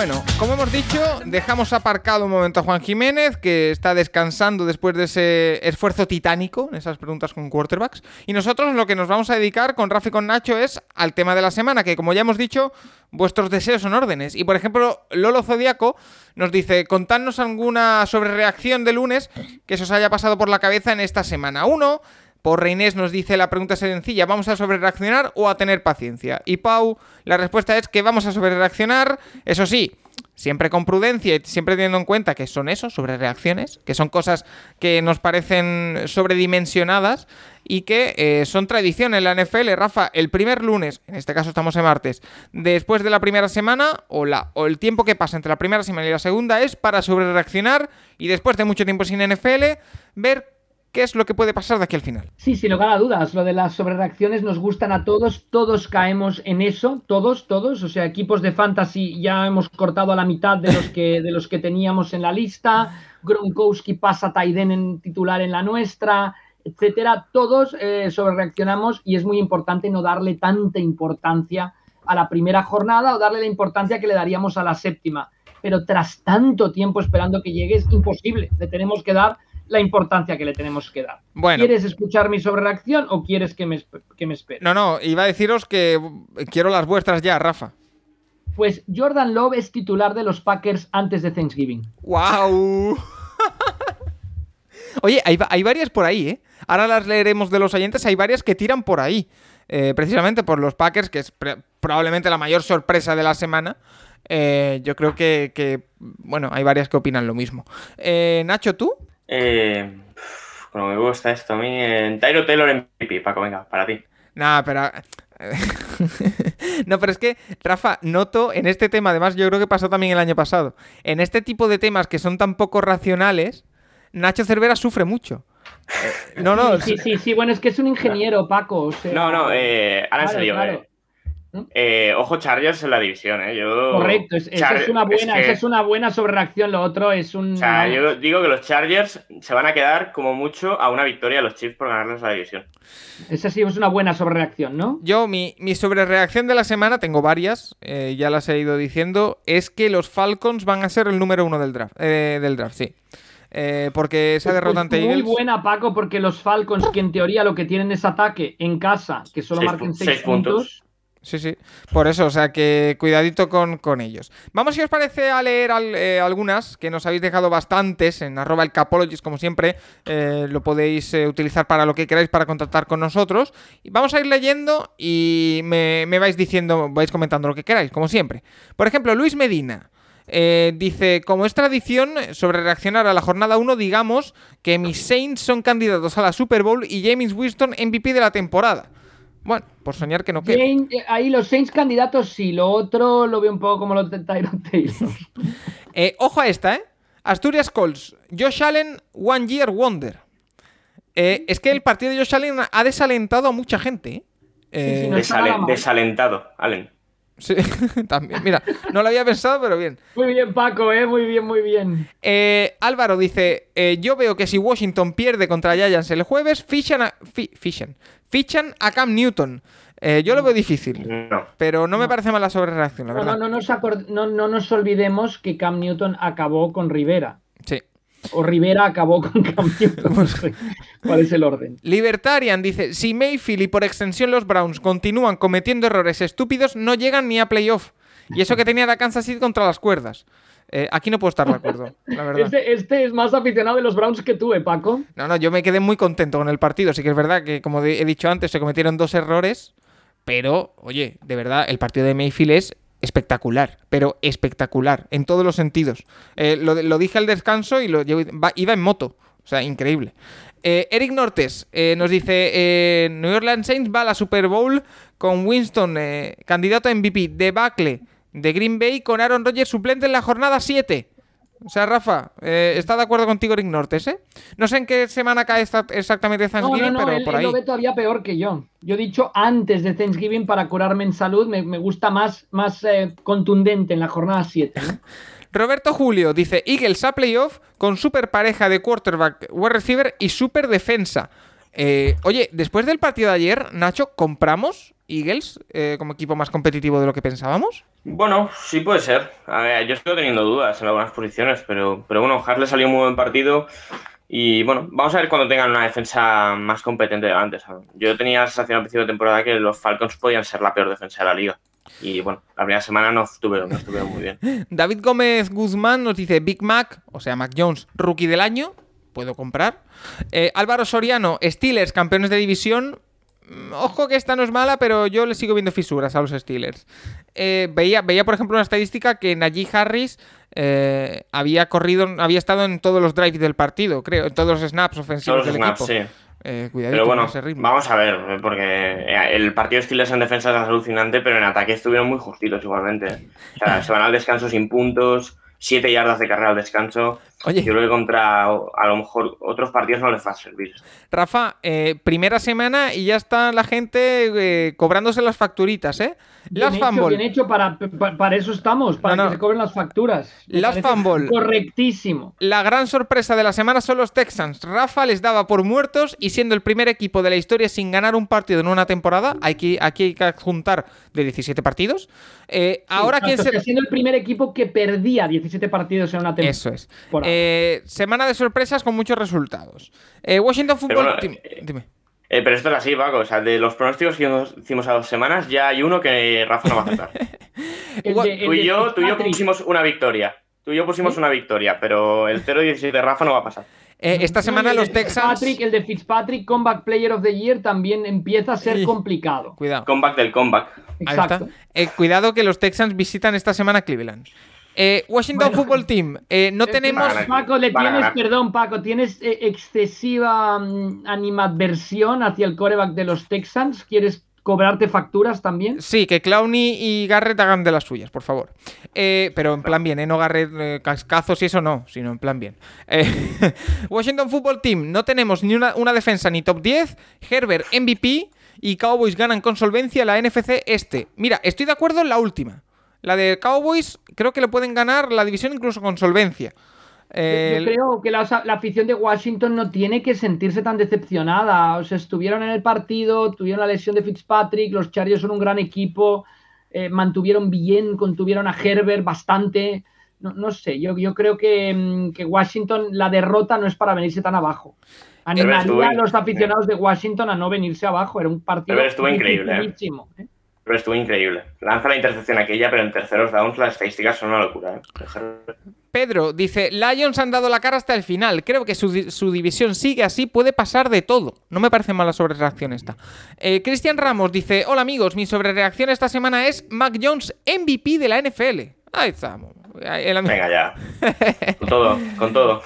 Bueno, como hemos dicho, dejamos aparcado un momento a Juan Jiménez, que está descansando después de ese esfuerzo titánico en esas preguntas con quarterbacks. Y nosotros lo que nos vamos a dedicar con Rafa y con Nacho es al tema de la semana, que como ya hemos dicho, vuestros deseos son órdenes. Y por ejemplo, Lolo Zodiaco nos dice, contadnos alguna sobrereacción de lunes que se os haya pasado por la cabeza en esta semana. Uno, por Reinés nos dice la pregunta sencilla, ¿vamos a sobrereaccionar o a tener paciencia? Y Pau, la respuesta es que vamos a sobrereaccionar, eso sí, siempre con prudencia y siempre teniendo en cuenta que son eso, sobrereacciones, que son cosas que nos parecen sobredimensionadas y que eh, son tradición en la NFL. Rafa, el primer lunes, en este caso estamos en martes, después de la primera semana o, la, o el tiempo que pasa entre la primera semana y la segunda es para sobrereaccionar y después de mucho tiempo sin NFL, ver qué es lo que puede pasar de aquí al final. Sí, sin lugar a dudas, lo de las sobrereacciones nos gustan a todos, todos caemos en eso, todos, todos, o sea, equipos de fantasy ya hemos cortado a la mitad de los que, de los que teníamos en la lista, Gronkowski pasa Taiden en titular en la nuestra, etcétera, todos eh, sobrereaccionamos y es muy importante no darle tanta importancia a la primera jornada o darle la importancia que le daríamos a la séptima, pero tras tanto tiempo esperando que llegue es imposible, le tenemos que dar la importancia que le tenemos que dar. Bueno. ¿Quieres escuchar mi sobrereacción o quieres que me, que me espere? No, no, iba a deciros que quiero las vuestras ya, Rafa. Pues Jordan Love es titular de los Packers antes de Thanksgiving. ¡Wow! Oye, hay, hay, varias por ahí, ¿eh? Ahora las leeremos de los oyentes, hay varias que tiran por ahí. Eh, precisamente por los Packers, que es probablemente la mayor sorpresa de la semana. Eh, yo creo que, que, bueno, hay varias que opinan lo mismo. Eh, Nacho, ¿tú? Eh, como me gusta esto a mí, en Tyro Taylor MVP, Paco, venga, para ti. Nada, pero... no, pero es que, Rafa, noto en este tema, además yo creo que pasó también el año pasado, en este tipo de temas que son tan poco racionales, Nacho Cervera sufre mucho. Eh, no, no. Sí, sí, sí, bueno, es que es un ingeniero, Paco. O sea, no, no, eh, ahora en serio. claro. Eh, eh, ojo Chargers en la división, ¿eh? Yo... Correcto, es, esa, es una buena, es que... esa es una buena sobrereacción, lo otro es un... O sea, yo digo que los Chargers se van a quedar como mucho a una victoria a los Chiefs por ganarles la división. Esa sí es una buena sobrereacción, ¿no? Yo, mi, mi sobrereacción de la semana, tengo varias, eh, ya las he ido diciendo, es que los Falcons van a ser el número uno del draft, eh, del draft sí. Eh, porque esa pues, derrota ante muy Eagles. Muy buena, Paco, porque los Falcons, que en teoría lo que tienen es ataque en casa, que solo seis, marquen 6 seis puntos. puntos. Sí, sí. Por eso, o sea que cuidadito con, con ellos. Vamos, si os parece, a leer al, eh, algunas, que nos habéis dejado bastantes en arroba el capologist, como siempre. Eh, lo podéis eh, utilizar para lo que queráis para contactar con nosotros. Y vamos a ir leyendo y me, me vais diciendo, vais comentando lo que queráis, como siempre. Por ejemplo, Luis Medina. Eh, dice, como es tradición sobre reaccionar a la jornada 1, digamos que mis Saints son candidatos a la Super Bowl y James Winston MVP de la temporada. Bueno, por soñar que no quede. Jane, ahí los Saints candidatos sí, lo otro lo veo un poco como los de Tyron Taylor. eh, ojo a esta, ¿eh? Asturias Colts, Josh Allen, One Year Wonder. Eh, es que el partido de Josh Allen ha desalentado a mucha gente. ¿eh? Sí, sí, no Desalen desalentado, Allen. Sí, también. Mira, no lo había pensado, pero bien. Muy bien, Paco, ¿eh? Muy bien, muy bien. Eh, Álvaro dice: eh, Yo veo que si Washington pierde contra Giants el jueves, fichan a, fi- fichan, fichan a Cam Newton. Eh, yo lo veo difícil, No. pero no me parece mala sobrereacción, la No, verdad. no, no, nos no nos olvidemos que Cam Newton acabó con Rivera. O Rivera acabó con Cam Newton. No sé ¿Cuál es el orden? Libertarian dice: Si Mayfield y por extensión los Browns continúan cometiendo errores estúpidos, no llegan ni a playoff. Y eso que tenía la Kansas City contra las cuerdas. Eh, aquí no puedo estar de acuerdo, la verdad. Este, este es más aficionado de los Browns que tú, ¿eh, Paco? No, no, yo me quedé muy contento con el partido. Sí que es verdad que, como he dicho antes, se cometieron dos errores. Pero, oye, de verdad, el partido de Mayfield es espectacular. Pero espectacular, en todos los sentidos. Eh, lo, dije al descanso y lo llevo- iba en moto. O sea, increíble. Eh, Eric Nortes eh, nos dice: New Orleans Saints va a la Super Bowl con Winston, candidato a MVP, debacle de Green Bay con Aaron Rodgers suplente en la jornada 7. O sea, Rafa, eh, está de acuerdo contigo Eric Nortes, ¿eh? No sé en qué semana cae esta- exactamente Thanksgiving, no, no, pero él, por él ahí. lo ve todavía peor que yo. Yo he dicho antes de Thanksgiving para curarme en salud, me, me gusta más, más eh, contundente en la jornada 7. ¿no? Roberto Julio dice: Eagles a playoff con super pareja de quarterback, wide receiver y super defensa. Eh, oye, después del partido de ayer, Nacho, ¿compramos Eagles eh, como equipo más competitivo de lo que pensábamos? Bueno, sí puede ser. A ver, yo estoy teniendo dudas en algunas posiciones, pero, pero bueno, Harley salió un muy buen partido. Y bueno, vamos a ver cuando tengan una defensa más competente delante. ¿sabes? Yo tenía la sensación al principio de temporada que los Falcons podían ser la peor defensa de la liga. Y bueno, la primera semana no estuvieron, no estuvieron muy bien. David Gómez Guzmán nos dice Big Mac, o sea, Mac Jones, rookie del año. Puedo comprar. Eh, Álvaro Soriano, Steelers, campeones de división. Mm, Ojo que esta no es mala, pero yo le sigo viendo fisuras a los Steelers. Eh, veía, veía, por ejemplo, una estadística que Najee Harris eh, había corrido, había estado en todos los drives del partido, creo, en todos los snaps ofensivos Todos los del snaps, equipo. sí. Eh, Pero bueno, con ese ritmo. vamos a ver, porque el partido de Steelers en defensa es alucinante, pero en ataque estuvieron muy justitos igualmente. O sea, se van al descanso sin puntos, siete yardas de carrera al descanso. Oye. Yo creo que contra a lo mejor otros partidos no les va a servir. Rafa, eh, primera semana y ya está la gente eh, cobrándose las facturitas, ¿eh? Las Bien hecho, fumble. bien hecho, para, pa- para eso estamos, para No, no. que se cobren las facturas. Me Las fumble. Correctísimo. La gran sorpresa de la semana son los Texans. Rafa les daba por muertos y siendo el primer equipo de la historia sin ganar un partido en una temporada, hay que, aquí hay que adjuntar de 17 partidos. eh, ahora Sí, quién exacto, se... siendo el primer equipo que perdía 17 partidos en una temporada. Eso es. Por ahora. Eh, semana de sorpresas con muchos resultados. Eh, Washington Football bueno, Team. eh, Dime. Eh, pero esto es así, Paco. O sea, de los pronósticos que hicimos- a dos semanas, ya hay uno que Rafa no va a aceptar. Tú, y yo, tú y yo pusimos una victoria. Tú y yo pusimos una victoria, pero el 0-17 de Rafa no va a pasar. Eh, esta semana los Texans. Fitzpatrick, el de Fitzpatrick, Comeback Player of the Year, también empieza a ser Sí. complicado. Cuidado. Comeback del comeback. Ahí Exacto. está. Eh, cuidado que los Texans visitan esta semana Cleveland. Eh, Washington Bueno. Football Team. eh, no tenemos. Paco, le tienes, ganar. perdón, Paco, tienes eh, excesiva mm, animadversión hacia el coreback de los Texans. ¿Quieres cobrarte facturas también? Sí, que Clowney y Garrett hagan de las suyas, por favor. Eh, pero en plan bien, ¿eh? No Garrett eh, cascazos y eso no, sino en plan bien. Eh, Washington Football Team, no tenemos ni una, una defensa ni top 10. Herbert MVP y Cowboys ganan con solvencia la NFC este. Mira, estoy de acuerdo en la última. La de Cowboys creo que le pueden ganar la división incluso con solvencia. Eh, Yo creo que la, la afición de Washington no tiene que sentirse tan decepcionada. O sea, estuvieron en el partido, tuvieron la lesión de Fitzpatrick, los Chargers son un gran equipo, eh, mantuvieron bien, contuvieron a Herbert bastante. No, no sé, yo, yo creo que, mm, que Washington, la derrota no es para venirse tan abajo. Animaría a los aficionados de Washington a no venirse abajo. Era un partido Herbert estuvo increíble, ¿eh? Pero estuvo increíble. Lanza la intercepción aquella, pero en terceros downs las estadísticas son una locura. ¿eh? Pedro dice, Lions han dado la cara hasta el final. Creo que su, di- su división sigue así, puede pasar de todo. No me parece mala sobrereacción esta. Eh, Cristian Ramos dice, hola amigos, mi sobrereacción esta semana es Mac Jones MVP de la NFL. Ahí estamos. El Venga ya. Con todo, con todo.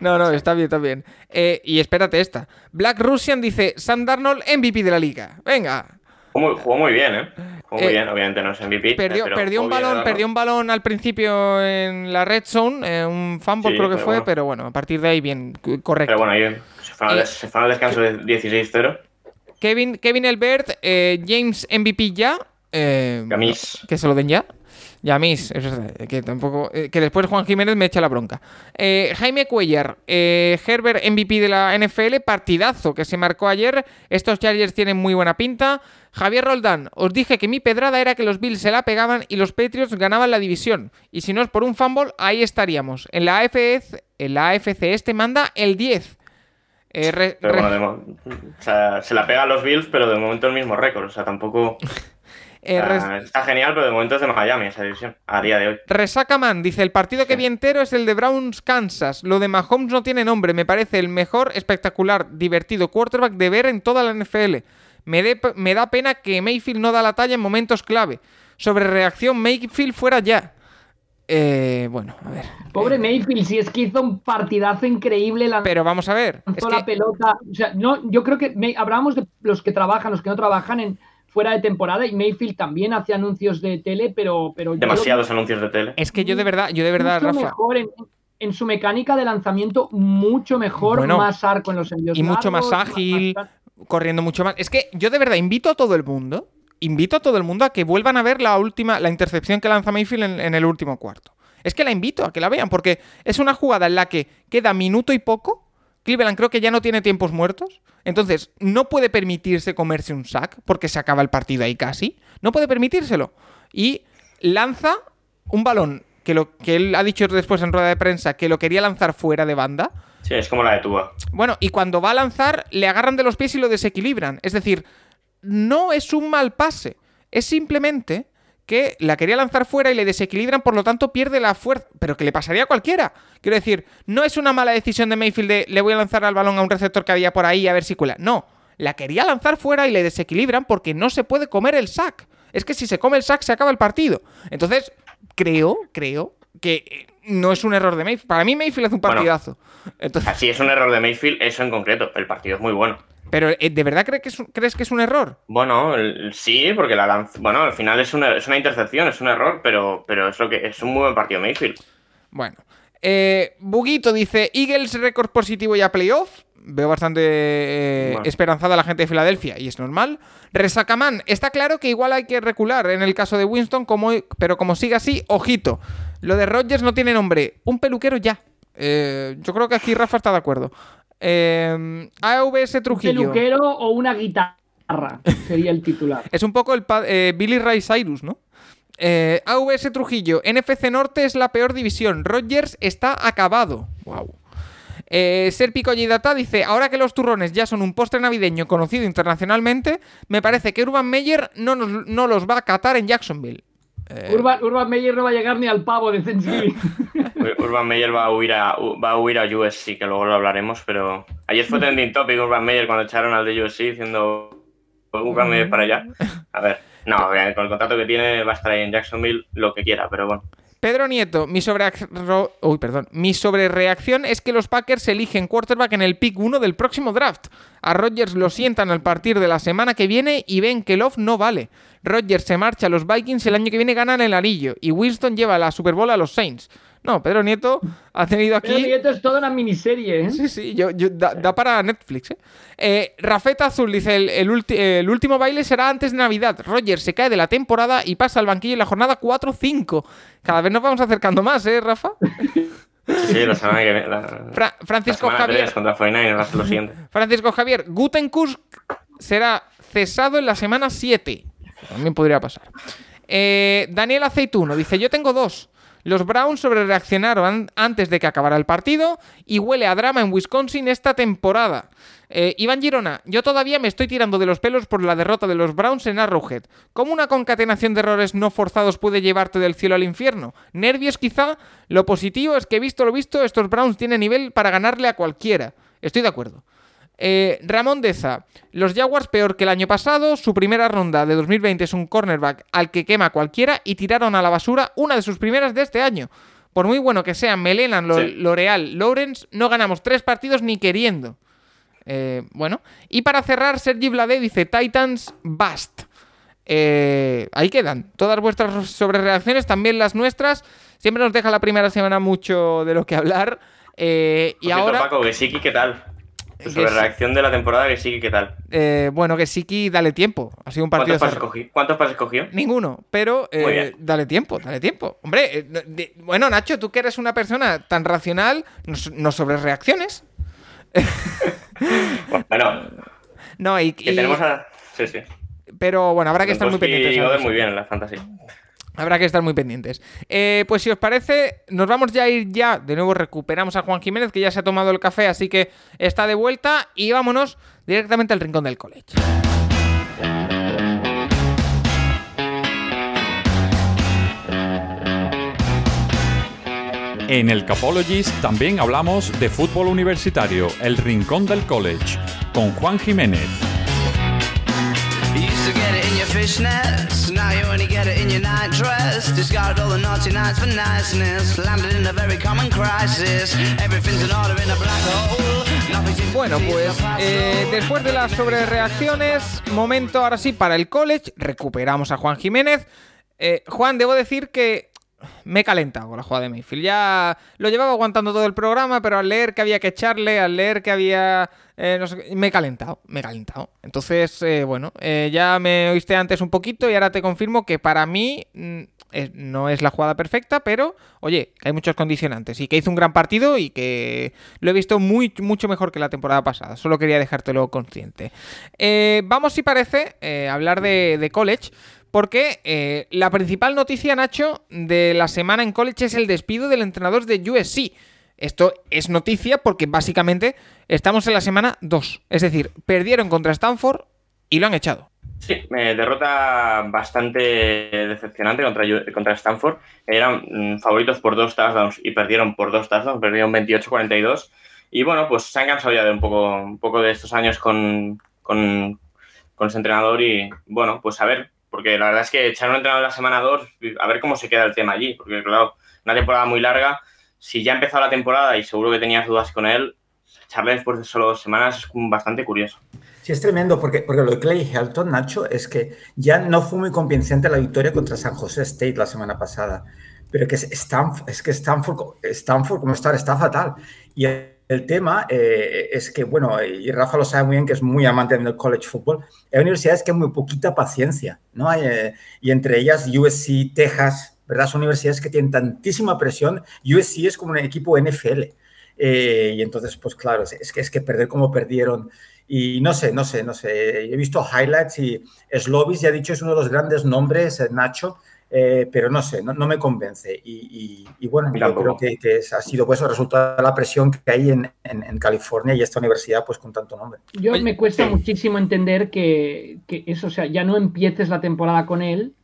No, no, está bien, está bien. Eh, y espérate esta. Black Russian dice, Sam Darnold MVP de la liga. Venga. Jugó muy, jugó muy bien, ¿eh? Jugó muy Eh, bien, obviamente no es MVP. Perdió, pero perdió un balón, perdió un balón al principio en la red zone, eh, un fumble Sí, creo que fue, bueno. pero bueno, a partir de ahí bien, correcto. Pero bueno, ahí se fueron al, Eh, se fueron al descanso de 16-0. Kevin, Kevin Elbert, eh, James MVP ya. Eh, Yamis. que se lo den ya. Yamis, eso es, que tampoco. eh, que después Juan Jiménez me echa la bronca. Eh, Jaime Cuellar, eh, Herbert MVP de la NFL, partidazo que se marcó ayer. Estos Chargers tienen muy buena pinta. Javier Roldán, os dije que mi pedrada era que los Bills se la pegaban y los Patriots ganaban la división. Y si no es por un fumble, ahí estaríamos. En la AFC, en la AFC este manda el 10. Eh, re- Pero bueno, o sea, se la pega a los Bills, pero de momento el mismo récord. O sea, tampoco. eh, o res- sea, está genial, pero de momento es de Miami esa división, a día de hoy. Resaca Man dice: El partido que vi entero es el de Browns Kansas. Lo de Mahomes no tiene nombre. Me parece el mejor, espectacular, divertido quarterback de ver en toda la NFL. Me, de- me da pena que Mayfield no da la talla en momentos clave. Sobre reacción, Mayfield fuera ya. Eh, bueno, a ver. Pobre Mayfield, si es que hizo un partidazo increíble, lanzó Pero vamos a ver. Es la que, pelota. O sea, no, yo creo que May- hablábamos de los que trabajan, los que no trabajan en fuera de temporada, y Mayfield también hace anuncios de tele, pero. pero yo Demasiados anuncios de tele. es que yo de verdad, yo de verdad, mucho Rafa. mejor en, en su mecánica de lanzamiento, mucho mejor, Bueno, más arco en los envíos y mucho más ágil. más- corriendo mucho más. Es que yo de verdad invito a todo el mundo, invito a todo el mundo a que vuelvan a ver la última, la intercepción que lanza Mayfield en, el último cuarto. Es que la invito a que la vean, porque es una jugada en la que queda minuto y poco. Cleveland creo que ya no tiene tiempos muertos. Entonces, no puede permitirse comerse un sack, porque se acaba el partido ahí casi. No puede permitírselo. Y lanza un balón que, lo, que él ha dicho después en rueda de prensa que lo quería lanzar fuera de banda. Sí, es como la de Tua. Bueno, y cuando va a lanzar, le agarran de los pies y lo desequilibran. Es decir, no es un mal pase. Es simplemente que la quería lanzar fuera y le desequilibran, por lo tanto pierde la fuerza. Pero que le pasaría a cualquiera. Quiero decir, no es una mala decisión de Mayfield de le voy a lanzar al balón a un receptor que había por ahí a ver si cuela. No, la quería lanzar fuera y le desequilibran porque no se puede comer el sack. Es que si se come el sack se acaba el partido. Entonces, creo, creo que eh, no es un error de Mayfield. Para mí Mayfield hace un Bueno. partidazo. Entonces, Así es un error de Mayfield, eso en concreto. El partido es muy bueno. pero eh, ¿de verdad crees que es un, crees que es un error? Bueno, el- sí, porque la lanz- Bueno, al final es una, es una intercepción, es un error, pero, pero es lo que es un muy buen partido Mayfield. Bueno. Eh, Buguito dice, Eagles récord positivo ya playoff. Veo bastante eh, Bueno. esperanzada la gente de Filadelfia y es normal. Resacaman, está claro que igual hay que recular en el caso de Winston, como, pero como siga así, ojito. Lo de Rodgers no tiene nombre. Un peluquero ya. Eh, yo creo que aquí Rafa está de acuerdo. Eh, AVS Un Trujillo. peluquero o una guitarra sería el titular. Es un poco el eh, Billy Ray Cyrus, ¿no? Eh, AVS Trujillo, NFC Norte es la peor división. Rodgers está acabado. Wow. Eh, Data dice: Ahora que los turrones ya son un postre navideño conocido internacionalmente, me parece que Urban Meyer no, nos- no los va a catar en Jacksonville. Eh, Urban, Urban Meyer no va a llegar ni al pavo de Thanksgiving. Ur- Urban Meyer va a huir a, va a, huir a USC, que luego lo hablaremos, pero ayer fue trending topic Urban Meyer cuando echaron al de USC diciendo Urban Meyer para allá. A ver, no, con el contrato que tiene va a estar ahí en Jacksonville lo que quiera, pero bueno. Pedro Nieto, mi, ro- Uy, perdón. mi es que los Packers eligen quarterback en el pick 1 del próximo draft. A Rodgers lo sientan al partir de la semana que viene y ven que Love no vale. Rodgers se marcha a los Vikings el año que viene ganan el anillo. Y Winston lleva la Super Bowl a los Saints. No, Pedro Nieto ha tenido aquí... Nieto es toda una miniserie, ¿eh? Sí, sí, yo, yo- da, da para Netflix. ¿eh? Eh, Rafeta Azul dice: el, el ulti- el último baile será antes de Navidad. Roger se cae de la temporada y pasa al banquillo en la jornada 4-5. Cada vez nos vamos acercando más, ¿eh, Rafa? Sí, la semana que viene. La, Fra- la Francisco semana Javier. 3 contra 49 lo siguiente. Francisco Javier, Gutenkusk será cesado en la semana 7. También podría pasar. Eh, Daniel Aceituno dice: Yo tengo dos. Los Browns sobrereaccionaron an- antes de que acabara el partido y huele a drama en Wisconsin esta temporada. Eh, Iván Girona, yo todavía me estoy tirando de los pelos por la derrota de los Browns en Arrowhead. ¿Cómo una concatenación de errores no forzados puede llevarte del cielo al infierno? ¿Nervios quizá? Lo positivo es que, visto lo visto, estos Browns tienen nivel para ganarle a cualquiera. Estoy de acuerdo. Eh, Ramón Deza, los Jaguars peor que el año pasado, su primera ronda de 2020 es un cornerback al que quema cualquiera y tiraron a la basura una de sus primeras de este año. Por muy bueno que sean Melenan, Sí. L'Oreal, Lawrence, no ganamos tres partidos ni queriendo. Eh, bueno, y para cerrar, Sergi Vlade dice Titans Bust. Eh, ahí quedan. Todas vuestras sobrereacciones, también las nuestras. Siempre nos deja la primera semana mucho de lo que hablar. Y ahora. Paco, que sí, ¿qué tal? Tu sobrereacción de la temporada que sí, ¿qué tal? Eh, bueno, que Siki, dale tiempo. Ha sido un partido. ¿Cuántos pases, cogí? ¿Cuántos pases cogió? Ninguno, pero eh, dale tiempo, dale tiempo. Hombre, eh, no- de- bueno, Nacho, tú que eres una persona tan racional, no, sobre reacciones. Bueno, No, y, que y- tenemos a. Sí, sí. pero bueno, habrá que estar muy pendientes. muy bien en la fantasy. Habrá que estar muy pendientes. Eh, pues si os parece, nos vamos ya a ir ya. De nuevo recuperamos a Juan Jiménez, que ya se ha tomado el café, así que está de vuelta. Y vámonos directamente al rincón del college. En el Capologist también hablamos de fútbol universitario, el rincón del college, con Juan Jiménez. You used to get it in your fishnets, now you only get it in your night dress. Discarded all the naughty nights for niceness, landed in a very common crisis. Everything's in order in a black hole. Nothing's in Bueno, pues eh, después de las sobrereacciones, momento ahora sí para el college. Recuperamos a Juan Jiménez. Eh, Juan, debo decir que me he calentado con la jugada de Mayfield. Ya lo llevaba aguantando todo el programa, pero al leer que había que echarle, al leer que había... eh, no sé me he calentado, me he calentado. Entonces, eh, bueno, eh, ya me oíste antes un poquito y ahora te confirmo que para mí mm, no es la jugada perfecta, pero oye, hay muchos condicionantes y que hizo un gran partido y que lo he visto muy, mucho mejor que la temporada pasada. Solo quería dejártelo consciente. Eh, vamos, si parece, eh, a hablar de, college. Porque la principal noticia, Nacho, de la semana en college es el despido del entrenador de USC. Esto es noticia porque básicamente estamos en la semana 2. Es decir, perdieron contra Stanford y lo han echado. Sí, eh, derrota bastante decepcionante contra, contra Stanford. Eran mm, favoritos por dos touchdowns y perdieron por dos touchdowns, perdieron 28-42. Y bueno, pues se han cansado ya de un poco, un poco de estos años con, con, con ese entrenador y bueno, pues a ver, porque la verdad es que echar un entrenador en la semana 2, a ver cómo se queda el tema allí, porque claro, una temporada muy larga, si ya ha empezado la temporada y seguro que tenías dudas con él, echarle después de solo dos semanas es bastante curioso. Sí, es tremendo, porque, porque lo de Clay Helton, Nacho, es que ya no fue muy convincente la victoria contra San José State la semana pasada. Pero que es Stanford, es que Stanford, Stanford como está, está fatal. Y el, tema eh, es que, bueno, y Rafa lo sabe muy bien, que es muy amante del college football, hay universidades que hay muy poquita paciencia, ¿no? Eh, y entre ellas USC, Texas, ¿verdad? Son universidades que tienen tantísima presión. USC es como un equipo NFL. Eh, y entonces, pues claro, es, es que, es que perder como perdieron. Y no sé, no sé, no sé. He visto highlights y Slovis ya ha dicho es uno de los grandes nombres, eh, Nacho, eh, pero no sé, no, no me convence. Y, y, y bueno, yo creo que, que es- ha sido pues el resultado de la presión que hay en, en- en California y esta universidad pues con tanto nombre. Yo Oye, me cuesta sí. muchísimo entender que, que eso, o sea, ya no empieces la temporada con él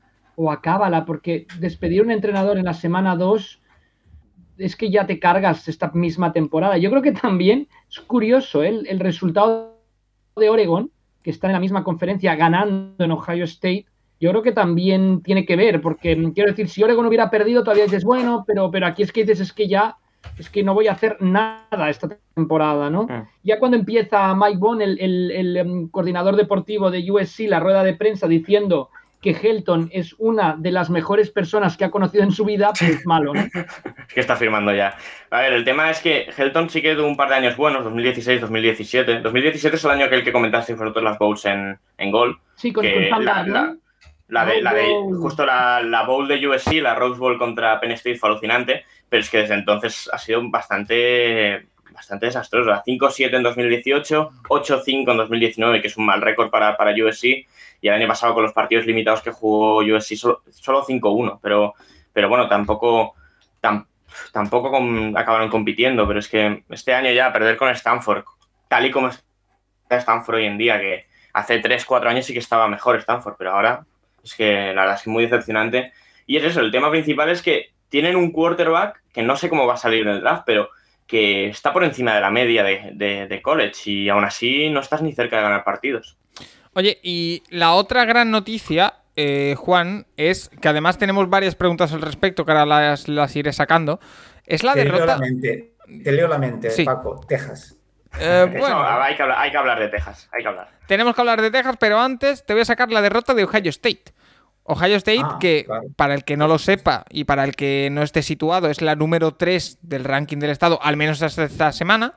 o acábala, porque despedir a un entrenador en la semana 2 es que ya te cargas esta misma temporada. Yo creo que también es curioso ¿eh? el, el resultado de Oregon, que está en la misma conferencia ganando en Ohio State. Yo creo que también tiene que ver, porque quiero decir, si Oregon hubiera perdido, todavía dices, bueno, pero, pero aquí es que dices, es que ya, es que no voy a hacer nada esta temporada, ¿no? Mm. Ya cuando empieza Mike Bond, el, el- el, em, coordinador deportivo de USC, la rueda de prensa diciendo que Helton es una de las mejores personas que ha conocido en su vida, pues malo, ¿no? Es que está firmando ya. A ver, el tema es que Helton sí que tuvo un par de años buenos, 2016, 2017. 2017 es el año que el que comentaste vosotros las bowls en, en gol. Sí, con, Que con la-. La de, la justo la, la bowl de USC, la Rose Bowl contra Penn State fue alucinante, pero es que desde entonces ha sido bastante, bastante desastrosa. 5-7 en 2018, 8-5 en 2019, que es un mal récord para, para USC, y el año pasado con los partidos limitados que jugó USC solo, solo 5-1, pero, pero bueno, tampoco, tam- tampoco com- acabaron compitiendo, pero es que este año ya perder con Stanford, tal y como está Stanford hoy en día, que hace 3-4 años sí que estaba mejor Stanford, pero ahora es que la verdad es que es muy decepcionante. Y es eso, el tema principal es que tienen un quarterback que no sé cómo va a salir en el draft, pero que está por encima de la media de, de- de college y aún así no estás ni cerca de ganar partidos. Oye, y la otra gran noticia, eh, Juan, es que además tenemos varias preguntas al respecto que ahora las, las iré sacando. Es la Te leo derrota. la mente, te leo la mente, Sí. Paco, Texas. Eh, Eso, bueno, hay, que hablar, hay que hablar de Texas, hay que hablar. tenemos que hablar de Texas, pero antes te voy a sacar la derrota de Ohio State. Ohio State, Ah, que claro. para el que no lo sepa y para el que no esté situado, es la número 3 del ranking del estado, al menos hasta esta semana.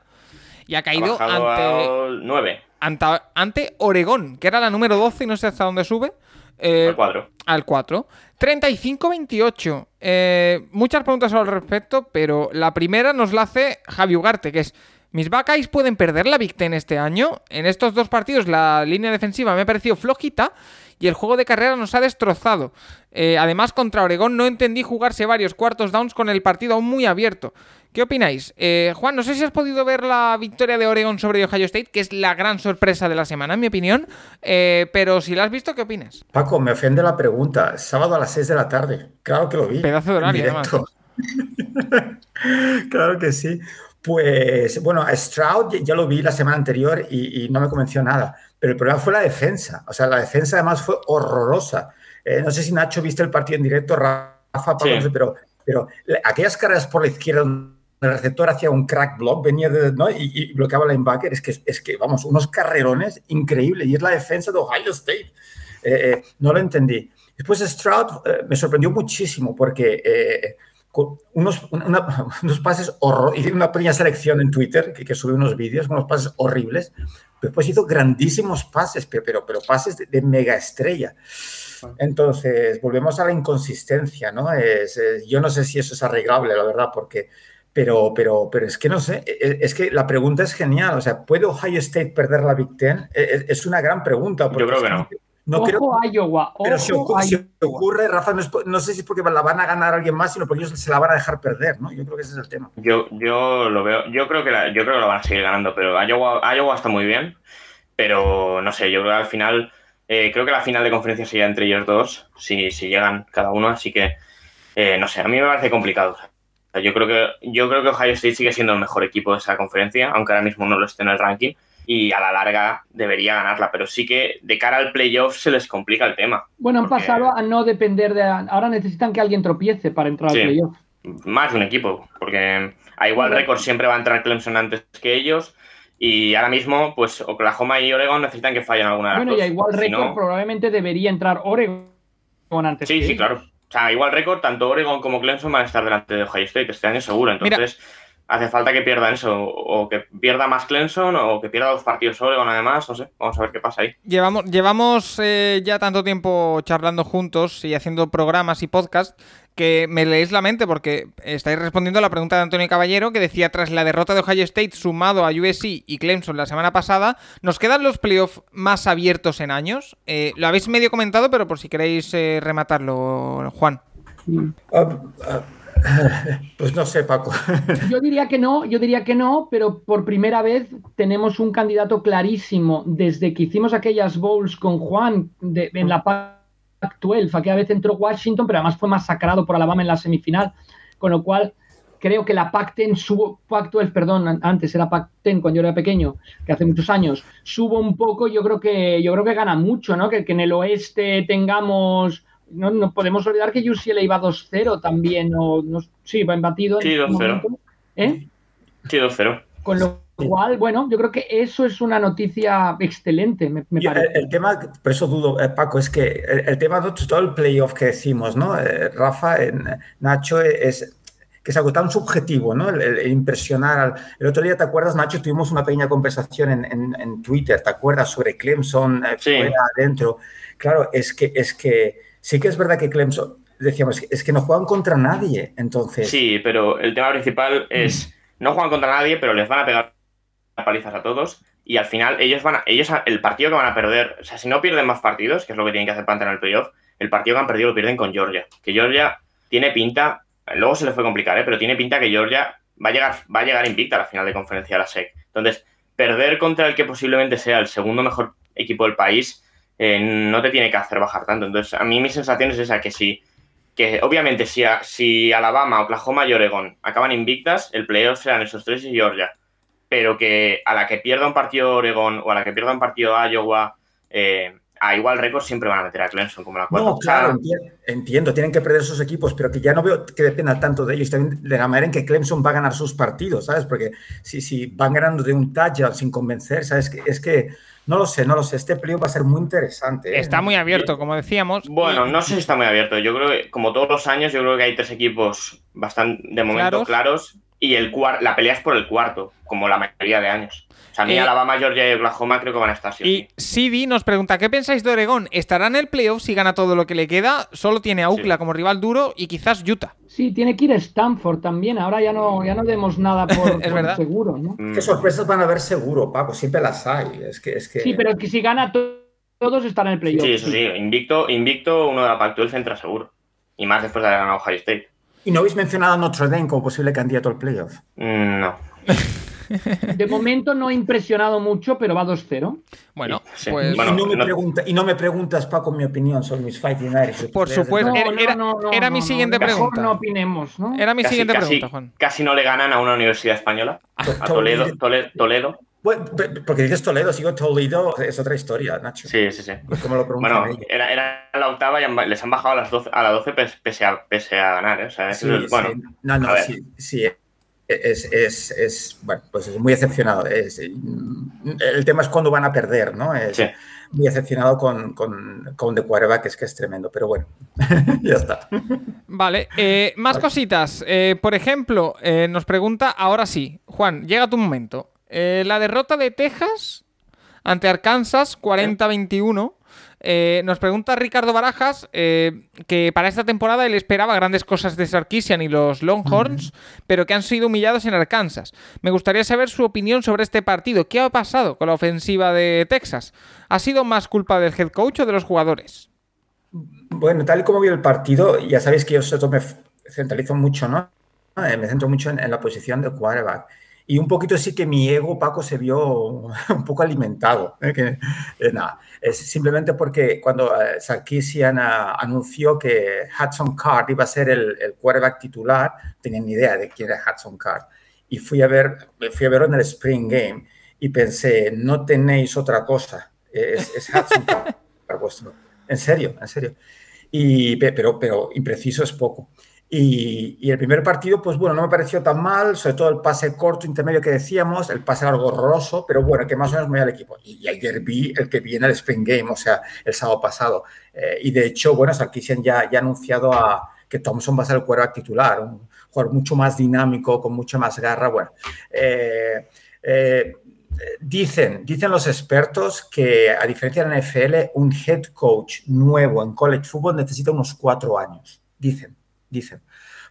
y ha caído ante, al 9, ante, ante Oregón, que era la número 12 y no sé hasta dónde sube. Eh, al cuadro. al 4. 35-28. Eh, muchas preguntas al respecto, pero la primera nos la hace Javi Ugarte, que es... ¿Mis Buckeyes pueden perder la Big Ten este año? En estos dos partidos la línea defensiva me ha parecido flojita y el juego de carrera nos ha destrozado. Eh, además, contra Oregón no entendí jugarse varios cuartos downs con el partido aún muy abierto. ¿Qué opináis? Eh, Juan, no sé si has podido ver la victoria de Oregon sobre Ohio State, que es la gran sorpresa de la semana, en mi opinión. Eh, pero si la has visto, ¿qué opinas? Paco, me ofende la pregunta. Sábado a las 6 de la tarde. Claro que lo vi. Pedazo de horario, directo. claro que sí. Pues bueno, a Stroud ya- lo vi la semana anterior y, y no me convenció nada. Pero el problema fue la defensa. O sea, la defensa además fue horrorosa. Eh, no sé si Nacho viste el partido en directo, Rafa, Pablo, Sí. no sé, pero, pero la- aquellas carreras por la izquierda donde el receptor hacía un crack block, venía de, ¿no? y, y bloqueaba el linebacker, es que, es que, vamos, unos carrerones increíbles. Y es la defensa de Ohio State. Eh, eh, no lo entendí. Después Stroud eh, me sorprendió muchísimo porque eh, con unos, una- unos pases horrorosos, una pequeña selección en Twitter que, que subí unos vídeos con unos pases horribles, después hizo grandísimos pases, pero, pero, pero pases de, de mega estrella. Entonces, volvemos a la inconsistencia, ¿no? Es, es- yo no sé si eso es arreglable, la verdad, porque, pero, pero, pero es que no sé, es, es que la pregunta es genial, o sea, ¿puede Ohio State perder la Big Ten? Es, es una gran pregunta. porque creo que no. No ojo creo, Iowa, pero si ojo ocurre, si Iowa. ocurre, Rafa, no, es no sé si es porque la van a ganar alguien más, sino porque ellos se la van a dejar perder, ¿no? Yo creo que ese es el tema. Yo, yo lo veo, yo creo que la- yo creo que lo van a seguir ganando, pero Iowa, Iowa está muy bien, pero no sé, yo creo que al final, eh, creo que la final de conferencia sería entre ellos dos, si, si llegan cada uno, así que eh, no sé, a mí me parece complicado. Sea, Yo creo que yo creo que Ohio State sigue siendo el mejor equipo de esa conferencia, aunque ahora mismo no lo esté en el ranking, y a la larga debería ganarla, pero sí que de cara al playoff se les complica el tema. Bueno, han porque- pasado a no depender de. Ahora necesitan que alguien tropiece para entrar Sí. al playoff. más de un equipo, porque a igual Bueno. récord siempre va a entrar Clemson antes que ellos. Y ahora mismo, pues Oklahoma y Oregon necesitan que fallen alguna de las Bueno, y dos. a igual Si récord no- probablemente debería entrar Oregon antes. Sí, que sí, ellos. claro. O sea, igual récord, tanto Oregon como Clemson van a estar delante de Ohio State este año seguro. Entonces, hace falta que pierdan eso. O que pierda más Clemson o que pierda dos partidos Oregon además. No sé, vamos a ver qué pasa ahí. Llevamos, llevamos eh, ya tanto tiempo charlando juntos y haciendo programas y podcasts que me leéis la mente porque estáis respondiendo a la pregunta de Antonio Caballero que decía tras la derrota de Ohio State sumado a USC y Clemson la semana pasada, ¿nos quedan los playoffs más abiertos en años? Eh, lo habéis medio comentado, pero por si queréis eh, rematarlo, Juan. Ah, ah, pues no sé, Paco. Yo diría que no, yo diría que no, pero por primera vez tenemos un candidato clarísimo desde que hicimos aquellas bowls con Juan de- en la Pac-12. Aquella vez entró Washington, pero además fue masacrado por Alabama en la semifinal, con lo cual creo que la Pac-10 subo, Pac-12, perdón, an- antes era Pac-10 cuando yo era pequeño, que hace muchos años, subo un poco, yo creo que yo creo que gana mucho, ¿no? Que, que en el oeste tengamos no, no podemos olvidar que UCLA iba 2-0 también, o no, sí, va embatido. Sí, este 2-0. momento. ¿Eh? Sí, 2-0. Con lo cual, bueno, yo creo que eso es una noticia excelente, me, parece. el, el tema, por eso dudo, eh, Paco, es que el, el tema de todo el playoff que decimos, ¿no? Eh, Rafa, en- Nacho, es que es algo tan subjetivo, ¿no? El, el- el impresionar. al- el otro día, ¿te acuerdas, Nacho? Tuvimos una pequeña conversación en, en- en Twitter, ¿te acuerdas? Sobre Clemson, eh, Sí. fuera, adentro. Claro, es que, es que sí que es verdad que Clemson, decíamos, es que no juegan contra nadie, entonces. Sí, pero el tema principal es no juegan contra nadie, pero les van a pegar palizas a todos y al final ellos van a, ellos el partido que van a perder, o sea, si no pierden más partidos, que es lo que tienen que hacer para entrar en el playoff, el partido que han perdido lo pierden con Georgia, que Georgia tiene pinta, luego se les fue complicar, ¿eh? pero tiene pinta que Georgia va a llegar va a llegar invicta a la final de conferencia de la SEC. Entonces, perder contra el que posiblemente sea el segundo mejor equipo del país eh, no te tiene que hacer bajar tanto. Entonces, a mí mi sensación es esa, que si que obviamente si, a- si Alabama, Oklahoma y Oregon acaban invictas, el playoff serán esos tres y Georgia. Pero que a la que pierda un partido Oregon o a la que pierda un partido Iowa, eh, a igual récord siempre van a meter a Clemson como la cuarta. No, claro, enti- entiendo, tienen que perder sus equipos, pero que ya no veo que dependa tanto de ellos, también de la manera en que Clemson va a ganar sus partidos, ¿sabes? Porque si, si van ganando de un touchdown sin convencer, ¿sabes? Que- Es que, no lo sé, no lo sé, este playoff va a ser muy interesante. ¿eh? Está muy abierto, como decíamos. Bueno, no sé si está muy abierto. Yo creo que, como todos los años, yo creo que hay tres equipos bastante, de momento, Claros. claros. Y el la pelea es por el cuarto, como la mayoría de años. O sea, a mí Eh, Alabama, Georgia y Oklahoma creo que van a estar o Y. Sidi nos pregunta, ¿qué pensáis de Oregón? ¿Estará en el playoff si gana todo lo que le queda? Solo tiene a UCLA Sí. como rival duro y quizás Utah. Sí, tiene que ir a Stanford también. Ahora ya no, ya no demos nada por, Es por verdad. seguro, ¿no? Mm, ¿Qué sorpresas van a haber seguro, Paco? Siempre las hay. Es que, es que... Sí, pero que si gana to- todos están en el playoff. Sí, eso sí, invicto, invicto uno de la Pac-12 entra seguro. Y más después de haber ganado Ohio State. ¿Y no habéis mencionado a Notre Dame como posible candidato al playoff? Mm, no. De momento no ha impresionado mucho, pero va 2-0. Bueno, Sí. pues Bueno, y, no me no- pregunta- y no me preguntas, Paco, mi opinión sobre mis Fighting Irish. Por supuesto. No, Era- no, era- no, no, era mi no, siguiente pregunta. no opinemos, ¿no? era mi Casi, siguiente casi- pregunta, Juan. Casi no le ganan a una universidad española. A Toledo. Toledo, Toledo. Bueno, porque dices Toledo, sigo Toledo, es otra historia, Nacho. Sí, sí, sí. Es como lo preguntan Bueno, era, era la octava y han- les han bajado a, las 12, a la 12 pes- pese a, pese a ganar. ¿eh? O sea, Sí, eso es- bueno, sí. No, no, sí, sí. Es, es, es, bueno, pues es muy decepcionado. Es- el tema es cuándo van a perder, ¿no? Es Sí. muy decepcionado con, con, con The Quarterback, que es que es tremendo, pero bueno, ya está. Vale, eh, más cositas. Eh, por ejemplo, eh, nos pregunta, ahora sí, Juan, llega tu momento. Eh, la derrota de Texas ante Arkansas, 40-21. Eh, nos pregunta Ricardo Barajas eh, que para esta temporada él esperaba grandes cosas de Sarkisian y los Longhorns, pero que han sido humillados en Arkansas. Me gustaría saber su opinión sobre este partido. ¿Qué ha pasado con la ofensiva de Texas? ¿Ha sido más culpa del head coach o de los jugadores? Bueno, tal y como vi el partido, ya sabéis que yo sobre todo me centralizo mucho, ¿no? Me centro mucho en, en la posición de quarterback. Y un poquito sí que mi ego, Paco, se vio un poco alimentado. ¿eh? Que, eh, nada, es simplemente porque cuando eh, Sarkisian ah, anunció que Hudson Card iba a ser el, el quarterback titular, tenía ni idea de quién era Hudson Card. Y fui a, ver, fui a verlo en el Spring Game y pensé, no tenéis otra cosa. Es, es Hudson Card para vuestro. En serio, en serio. Y, pe- pero, pero impreciso es poco. Y, el primer partido, pues bueno, no me pareció tan mal, sobre todo el pase corto, intermedio que decíamos, el pase largo horroroso, pero bueno, que más o menos me al equipo. Y, y ayer vi el que viene el Spring Game, o sea, el sábado pasado. Eh, y de hecho, bueno, Sarkisian ya, ya ha anunciado a, que Thompson va a ser el quarterback titular, un jugador mucho más dinámico, con mucha más garra. Bueno, eh, eh, Dicen, dicen los expertos que a diferencia de la NFL, un head coach nuevo en college football necesita unos cuatro años. Dicen, dicen.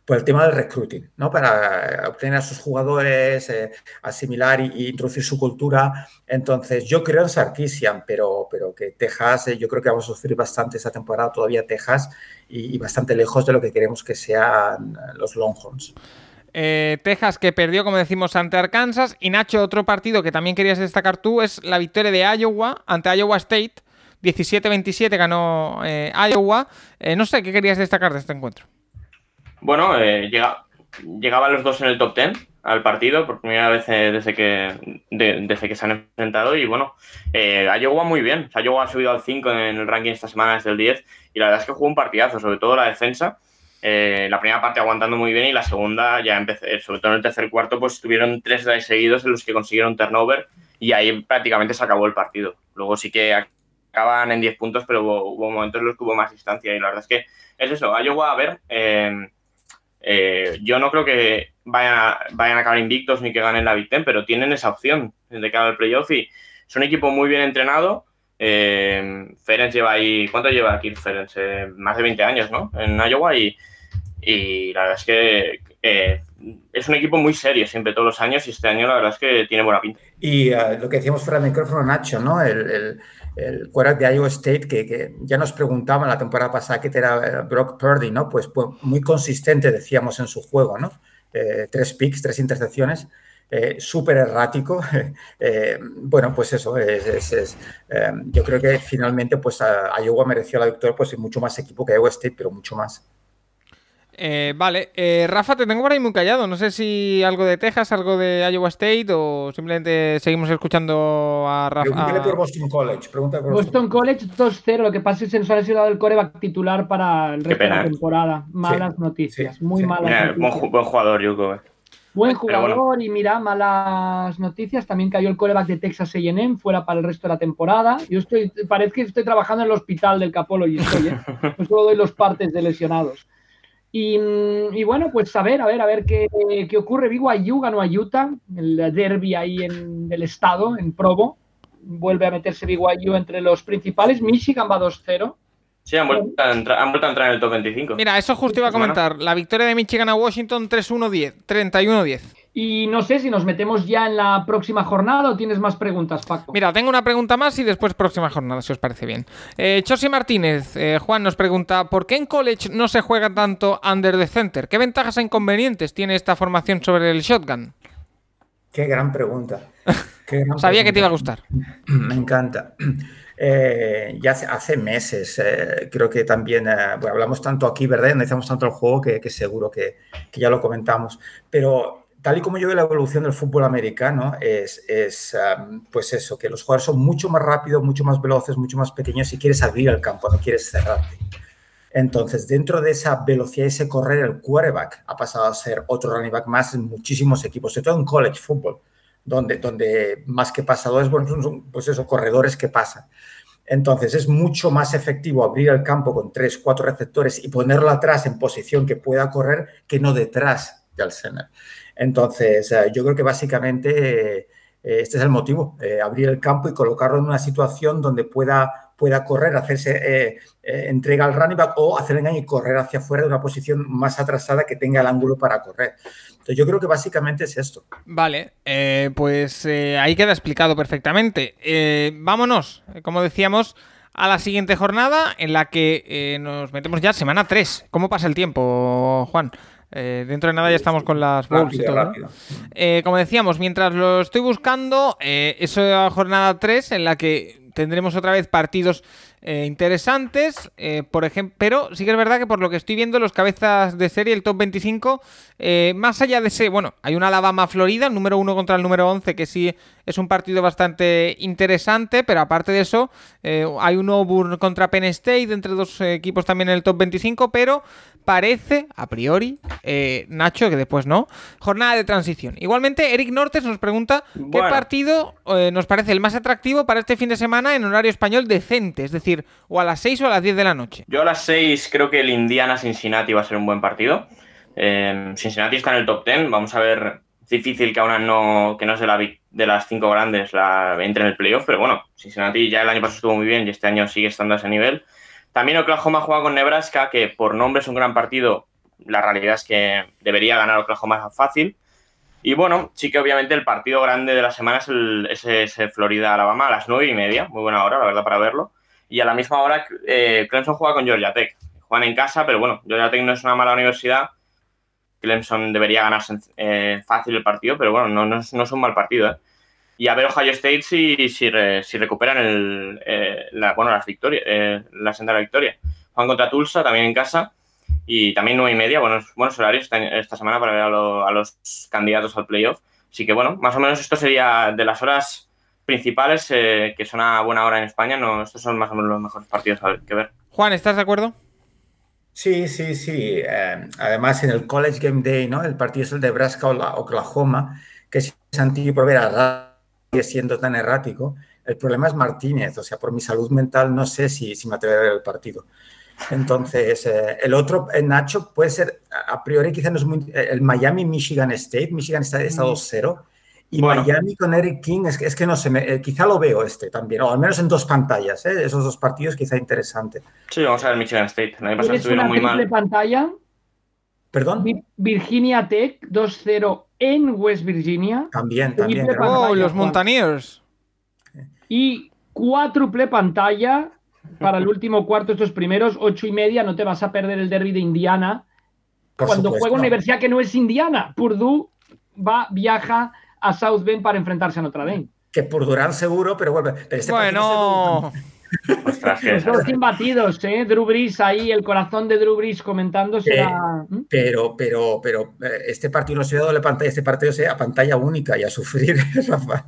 Por el tema del recruiting, ¿no? Para obtener a sus jugadores, eh, asimilar y introducir su cultura. Entonces, yo creo en Sarkisian, pero, pero que Texas, eh, yo creo que vamos a sufrir bastante esta temporada todavía Texas y, bastante lejos de lo que queremos que sean los Longhorns. Eh, Texas que perdió, como decimos, ante Arkansas. Y Nacho, otro partido que también querías destacar tú es la victoria de Iowa ante Iowa State. 17-27 ganó eh, Iowa. Eh, no sé qué querías destacar de este encuentro. Bueno, eh, llega, llegaban los dos en el top 10 al partido por primera vez eh, desde, que, de- desde que se han enfrentado y bueno, eh, muy bien. O ha subido al 5 en el ranking esta semana desde el 10 y la verdad es que jugó un partidazo, sobre todo la defensa. Eh, la primera parte aguantando muy bien y la segunda ya empecé, sobre todo en el tercer cuarto, pues tuvieron tres drives seguidos en los que consiguieron turnover y ahí prácticamente se acabó el partido. Luego sí que acaban en 10 puntos, pero hubo, hubo momentos en los que hubo más distancia y la verdad es que es eso, Iowa, a ver, eh, eh, yo no creo que vayan a, vayan a acabar invictos ni que ganen la Big Ten, pero tienen esa opción de cara al playoff y es un equipo muy bien entrenado. Eh, Ferenc lleva ahí, ¿cuánto lleva aquí Ferenc? Eh, más de 20 años, ¿no? En Iowa y, y la verdad es que eh, es un equipo muy serio siempre todos los años y este año la verdad es que tiene buena pinta. Y uh, lo que decíamos fuera del micrófono, Nacho, ¿no? El, el, el quarterback de Iowa State, que, que, ya nos preguntaban la temporada pasada que era Brock Purdy, ¿no? Pues, pues muy consistente, decíamos, en su juego, ¿no? Eh, tres picks, tres intercepciones, eh, súper errático. Eh, bueno, pues eso, es, es, es yo creo que finalmente pues a, Iowa mereció la victoria, pues mucho más equipo que Iowa State, pero mucho más. Eh, vale, eh, Rafa, te tengo por ahí muy callado. No sé si algo de Texas, algo de Iowa State o simplemente seguimos escuchando a Rafa. Pregúntale por Boston College. Pregúntale por Boston, College 2-0. Lo que pasa es que se nos ha lesionado el coreback titular para el resto de la ¿eh? temporada. Malas sí, noticias, sí, muy sí. malas Mira, noticias. buen, buen, jugador, Yuko. Buen jugador bueno. y mira, malas noticias. También cayó el coreback de Texas A&M fuera para el resto de la temporada. Yo estoy, parece que estoy trabajando en el hospital del Capolo y estoy, ¿eh? pues solo doy los partes de lesionados. Y, y, bueno, pues a ver, a ver, a ver qué, qué ocurre. BYU ganó a Utah, el derby ahí en el estado, en Provo. Vuelve a meterse BYU entre los principales. Michigan va 2-0. Sí, han vuelto, a entrar, han vuelto a entrar en el top 25. Mira, eso justo iba a comentar. La victoria de Michigan a Washington 3-1-10, 31-10. Y no sé si nos metemos ya en la próxima jornada o tienes más preguntas, Paco. Mira, tengo una pregunta más y después próxima jornada, si os parece bien. Eh, Chosi Martínez, eh, Juan nos pregunta, ¿por qué en college no se juega tanto under the center? ¿Qué ventajas e inconvenientes tiene esta formación sobre el shotgun? Qué gran pregunta. Qué gran Sabía pregunta. que te iba a gustar. Me encanta. Eh, ya hace, hace meses, eh, creo que también, eh, bueno, hablamos tanto aquí, ¿verdad? Analizamos tanto el juego que, que seguro que, que, ya lo comentamos. Pero tal y como yo veo la evolución del fútbol americano, es, es pues eso, que los jugadores son mucho más rápidos, mucho más veloces, mucho más pequeños y quieres abrir el campo, no quieres cerrarte. Entonces, dentro de esa velocidad y ese correr, el quarterback ha pasado a ser otro running back más en muchísimos equipos, sobre todo en college football donde, donde más que pasadores, bueno, son pues eso, corredores que pasan. Entonces es mucho más efectivo abrir el campo con tres, cuatro receptores y ponerlo atrás en posición que pueda correr que no detrás del center. Entonces eh, yo creo que básicamente eh, este es el motivo, eh, abrir el campo y colocarlo en una situación donde pueda, pueda correr, hacerse entrega al running back o hacer engaño y correr hacia afuera de una posición más atrasada que tenga el ángulo para correr. Entonces yo creo que básicamente es esto. Vale, pues ahí queda explicado perfectamente. Vámonos, como decíamos, a la siguiente jornada en la que nos metemos ya semana 3. ¿Cómo pasa el tiempo, Juan? Dentro de nada ya estamos con las bowls rápido, y todo. rápido. como decíamos, mientras lo estoy buscando, es la jornada 3 en la que tendremos otra vez partidos eh, interesantes, eh, por ejemplo, pero sí que es verdad que por lo que estoy viendo los cabezas de serie, el top 25, eh, más allá de ese, bueno, hay una Alabama-Florida, el número 1 contra el número 11, que sí es un partido bastante interesante, pero aparte de eso, hay un Auburn contra Penn State, entre dos equipos también en el top 25, pero parece, a priori, Nacho, que después no, jornada de transición. Igualmente, Eric Nortes nos pregunta Bueno. qué partido nos parece el más atractivo para este fin de semana en horario español decente, es decir, o a las 6 o a las 10 de la noche. Yo a las 6 creo que el Indiana-Cincinnati va a ser un buen partido. Eh, Cincinnati está en el top 10. Vamos a ver. Es difícil que ahora no, que no de, la, de las cinco grandes la entre en el playoff, pero bueno, Cincinnati ya el año pasado estuvo muy bien y este año sigue estando a ese nivel. También Oklahoma juega con Nebraska, que por nombre es un gran partido. La realidad es que debería ganar Oklahoma fácil. Y bueno, sí que obviamente el partido grande de la semana es el Florida-Alabama a las nueve y media. Muy buena hora, la verdad, para verlo. Y a la misma hora, eh, Clemson juega con Georgia Tech. Juegan en casa, pero bueno, Georgia Tech no es una mala universidad. Clemson debería ganarse eh, fácil el partido, pero bueno, no, no, es, no un mal partido. ¿eh? Y a ver Ohio State si, si, re- si recuperan el, la, bueno, las victorias, la senda de la victoria. Juegan contra Tulsa, también en casa. Y también nueve y media, buenos, buenos horarios esta, esta semana para ver a, a los candidatos al playoff. Así que bueno, más o menos esto sería de las horas principales, eh, que son a buena hora en España. No, estos son más o menos los mejores partidos a ver- que ver. Juan, ¿estás de acuerdo? Sí, sí, sí. Eh, además, en el College Game Day, ¿no? El partido es el de Nebraska-Oklahoma, que es antiguo por ver a sigue siendo tan errático. El problema es Martínez, o sea, por mi salud mental no sé si, si me atrevo a ver el partido. Entonces, eh, el otro, eh, Nacho, puede ser, a priori quizá no es muy... El Miami-Michigan State, Michigan está, está 2-0, y Bueno. Miami con Eric King, es, que- es que no sé, me- eh, quizá lo veo este también, o al menos en dos pantallas, ¿eh? esos dos partidos quizá interesante. Sí, vamos a ver Michigan State. El año pasado estuvieron una muy triple mal. pantalla. ¿Perdón? Vi- Virginia Tech 2-0 en West Virginia. También, también. Oh, pantalla, los Juan. Mountaineers. Y cuádruple pantalla para el último cuarto, estos primeros, ocho y media. No te vas a perder el derby de Indiana. por cuando supuesto. juega una universidad que no es Indiana. Purdue va, viaja a South Bend para enfrentarse a Notre Dame. Que por Durán seguro, pero vuelve. Pero este Bueno, Los dos imbatidos, ¿eh? Drew Brees ahí, el corazón de Drew Brees comentando será... ¿Mm? Pero, pero, pero eh, este partido no sea doble pantalla, este partido sea a pantalla única y a sufrir. Rafa.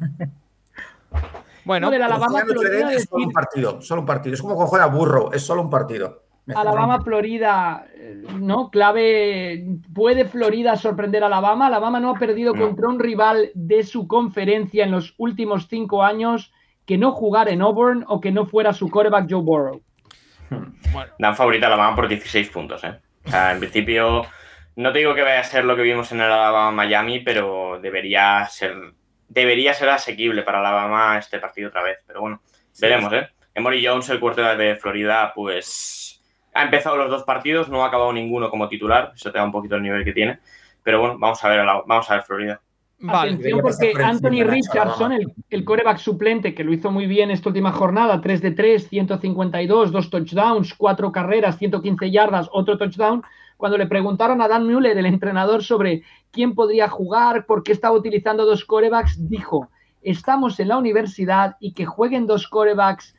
bueno, No, de la Alabama, Cuando juega Notre Florida, Dame es solo un partido, solo un partido. Es como cuando juega burro, es solo un partido. Alabama, Florida, eh, ¿no? Clave. ¿Puede Florida sorprender a Alabama? Alabama no ha perdido No. contra un rival de su conferencia en los últimos cinco años que no jugara en Auburn o que no fuera su quarterback Joe Burrow. Dan favorita a la mano por 16 puntos, ¿eh? O sea, en principio, no te digo que vaya a ser lo que vimos en el Alabama Miami, pero debería ser, debería ser asequible para Alabama este partido otra vez. Pero bueno, veremos, ¿eh? Emory Jones, el quarterback de Florida, pues ha empezado los dos partidos, no ha acabado ninguno como titular, eso te da un poquito el nivel que tiene. Pero bueno, vamos a ver, vamos a ver Florida. Vale. Atención porque Anthony Richardson, el, el coreback suplente, que lo hizo muy bien esta última jornada, 3 de 3, 152, dos touchdowns, cuatro carreras, 115 yardas, otro touchdown. Cuando le preguntaron a Dan Mueller, el entrenador, sobre quién podría jugar, por qué estaba utilizando dos corebacks, dijo, estamos en la universidad y que jueguen dos corebacks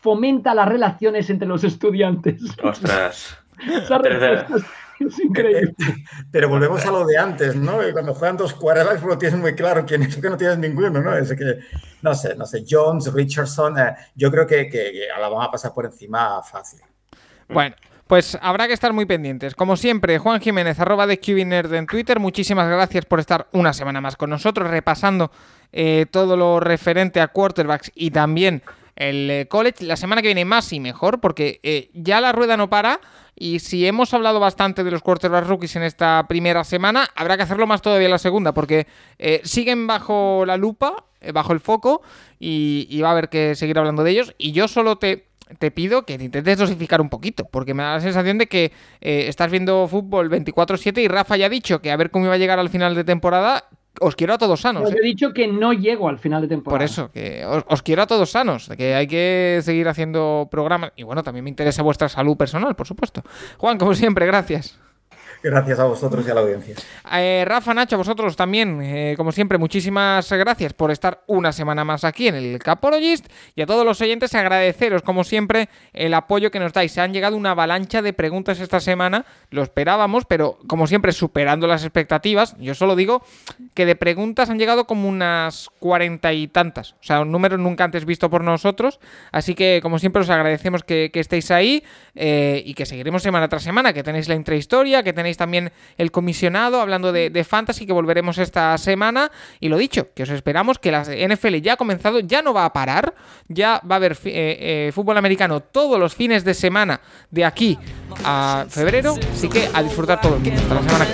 fomenta las relaciones entre los estudiantes. Ostras. Es increíble. Pero volvemos a lo de antes, ¿no? Cuando juegan dos quarterbacks, no tienes muy claro quién es que no tienes ninguno, ¿no? Es que, no sé, no sé, Jones, Richardson, eh, yo creo que, que, que a la vamos a pasar por encima fácil. Bueno, pues habrá que estar muy pendientes. Como siempre, Juan Jiménez, arroba de QBNerd en Twitter. Muchísimas gracias por estar una semana más con nosotros, repasando eh, todo lo referente a quarterbacks y también el eh, college. La semana que viene más y mejor, porque eh, ya la rueda no para. Y si hemos hablado bastante de los quarterbacks rookies en esta primera semana, habrá que hacerlo más todavía en la segunda, porque eh, siguen bajo la lupa, eh, bajo el foco, y, va a haber que seguir hablando de ellos. Y yo solo te te pido que intentes dosificar un poquito, porque me da la sensación de que estás viendo fútbol 24-7 y Rafa ya ha dicho que a ver cómo iba a llegar al final de temporada. Os quiero a todos sanos. Os ¿eh? he dicho que no llego al final de temporada. Por eso, que os, os quiero a todos sanos, que hay que seguir haciendo programas. Y bueno, también me interesa vuestra salud personal, por supuesto. Juan, como siempre, gracias. Gracias a vosotros y a la audiencia. Eh, Rafa, Nacho, a vosotros también, eh, como siempre, muchísimas gracias por estar una semana más aquí en el Capologist y a todos los oyentes agradeceros, como siempre, el apoyo que nos dais. Se han llegado una avalancha de preguntas esta semana, lo esperábamos, pero como siempre, superando las expectativas. Yo solo digo que de preguntas han llegado como unas cuarenta y tantas, o sea, un número nunca antes visto por nosotros. Así que, como siempre, os agradecemos que, que estéis ahí eh, y que seguiremos semana tras semana, que tenéis la intrahistoria, que también el comisionado hablando de, fantasy que volveremos esta semana. Y lo dicho, que os esperamos, que la NFL ya ha comenzado, ya no va a parar, ya va a haber eh, eh, fútbol americano todos los fines de semana de aquí a febrero. Así que a disfrutar todo el mundo. Hasta la semana.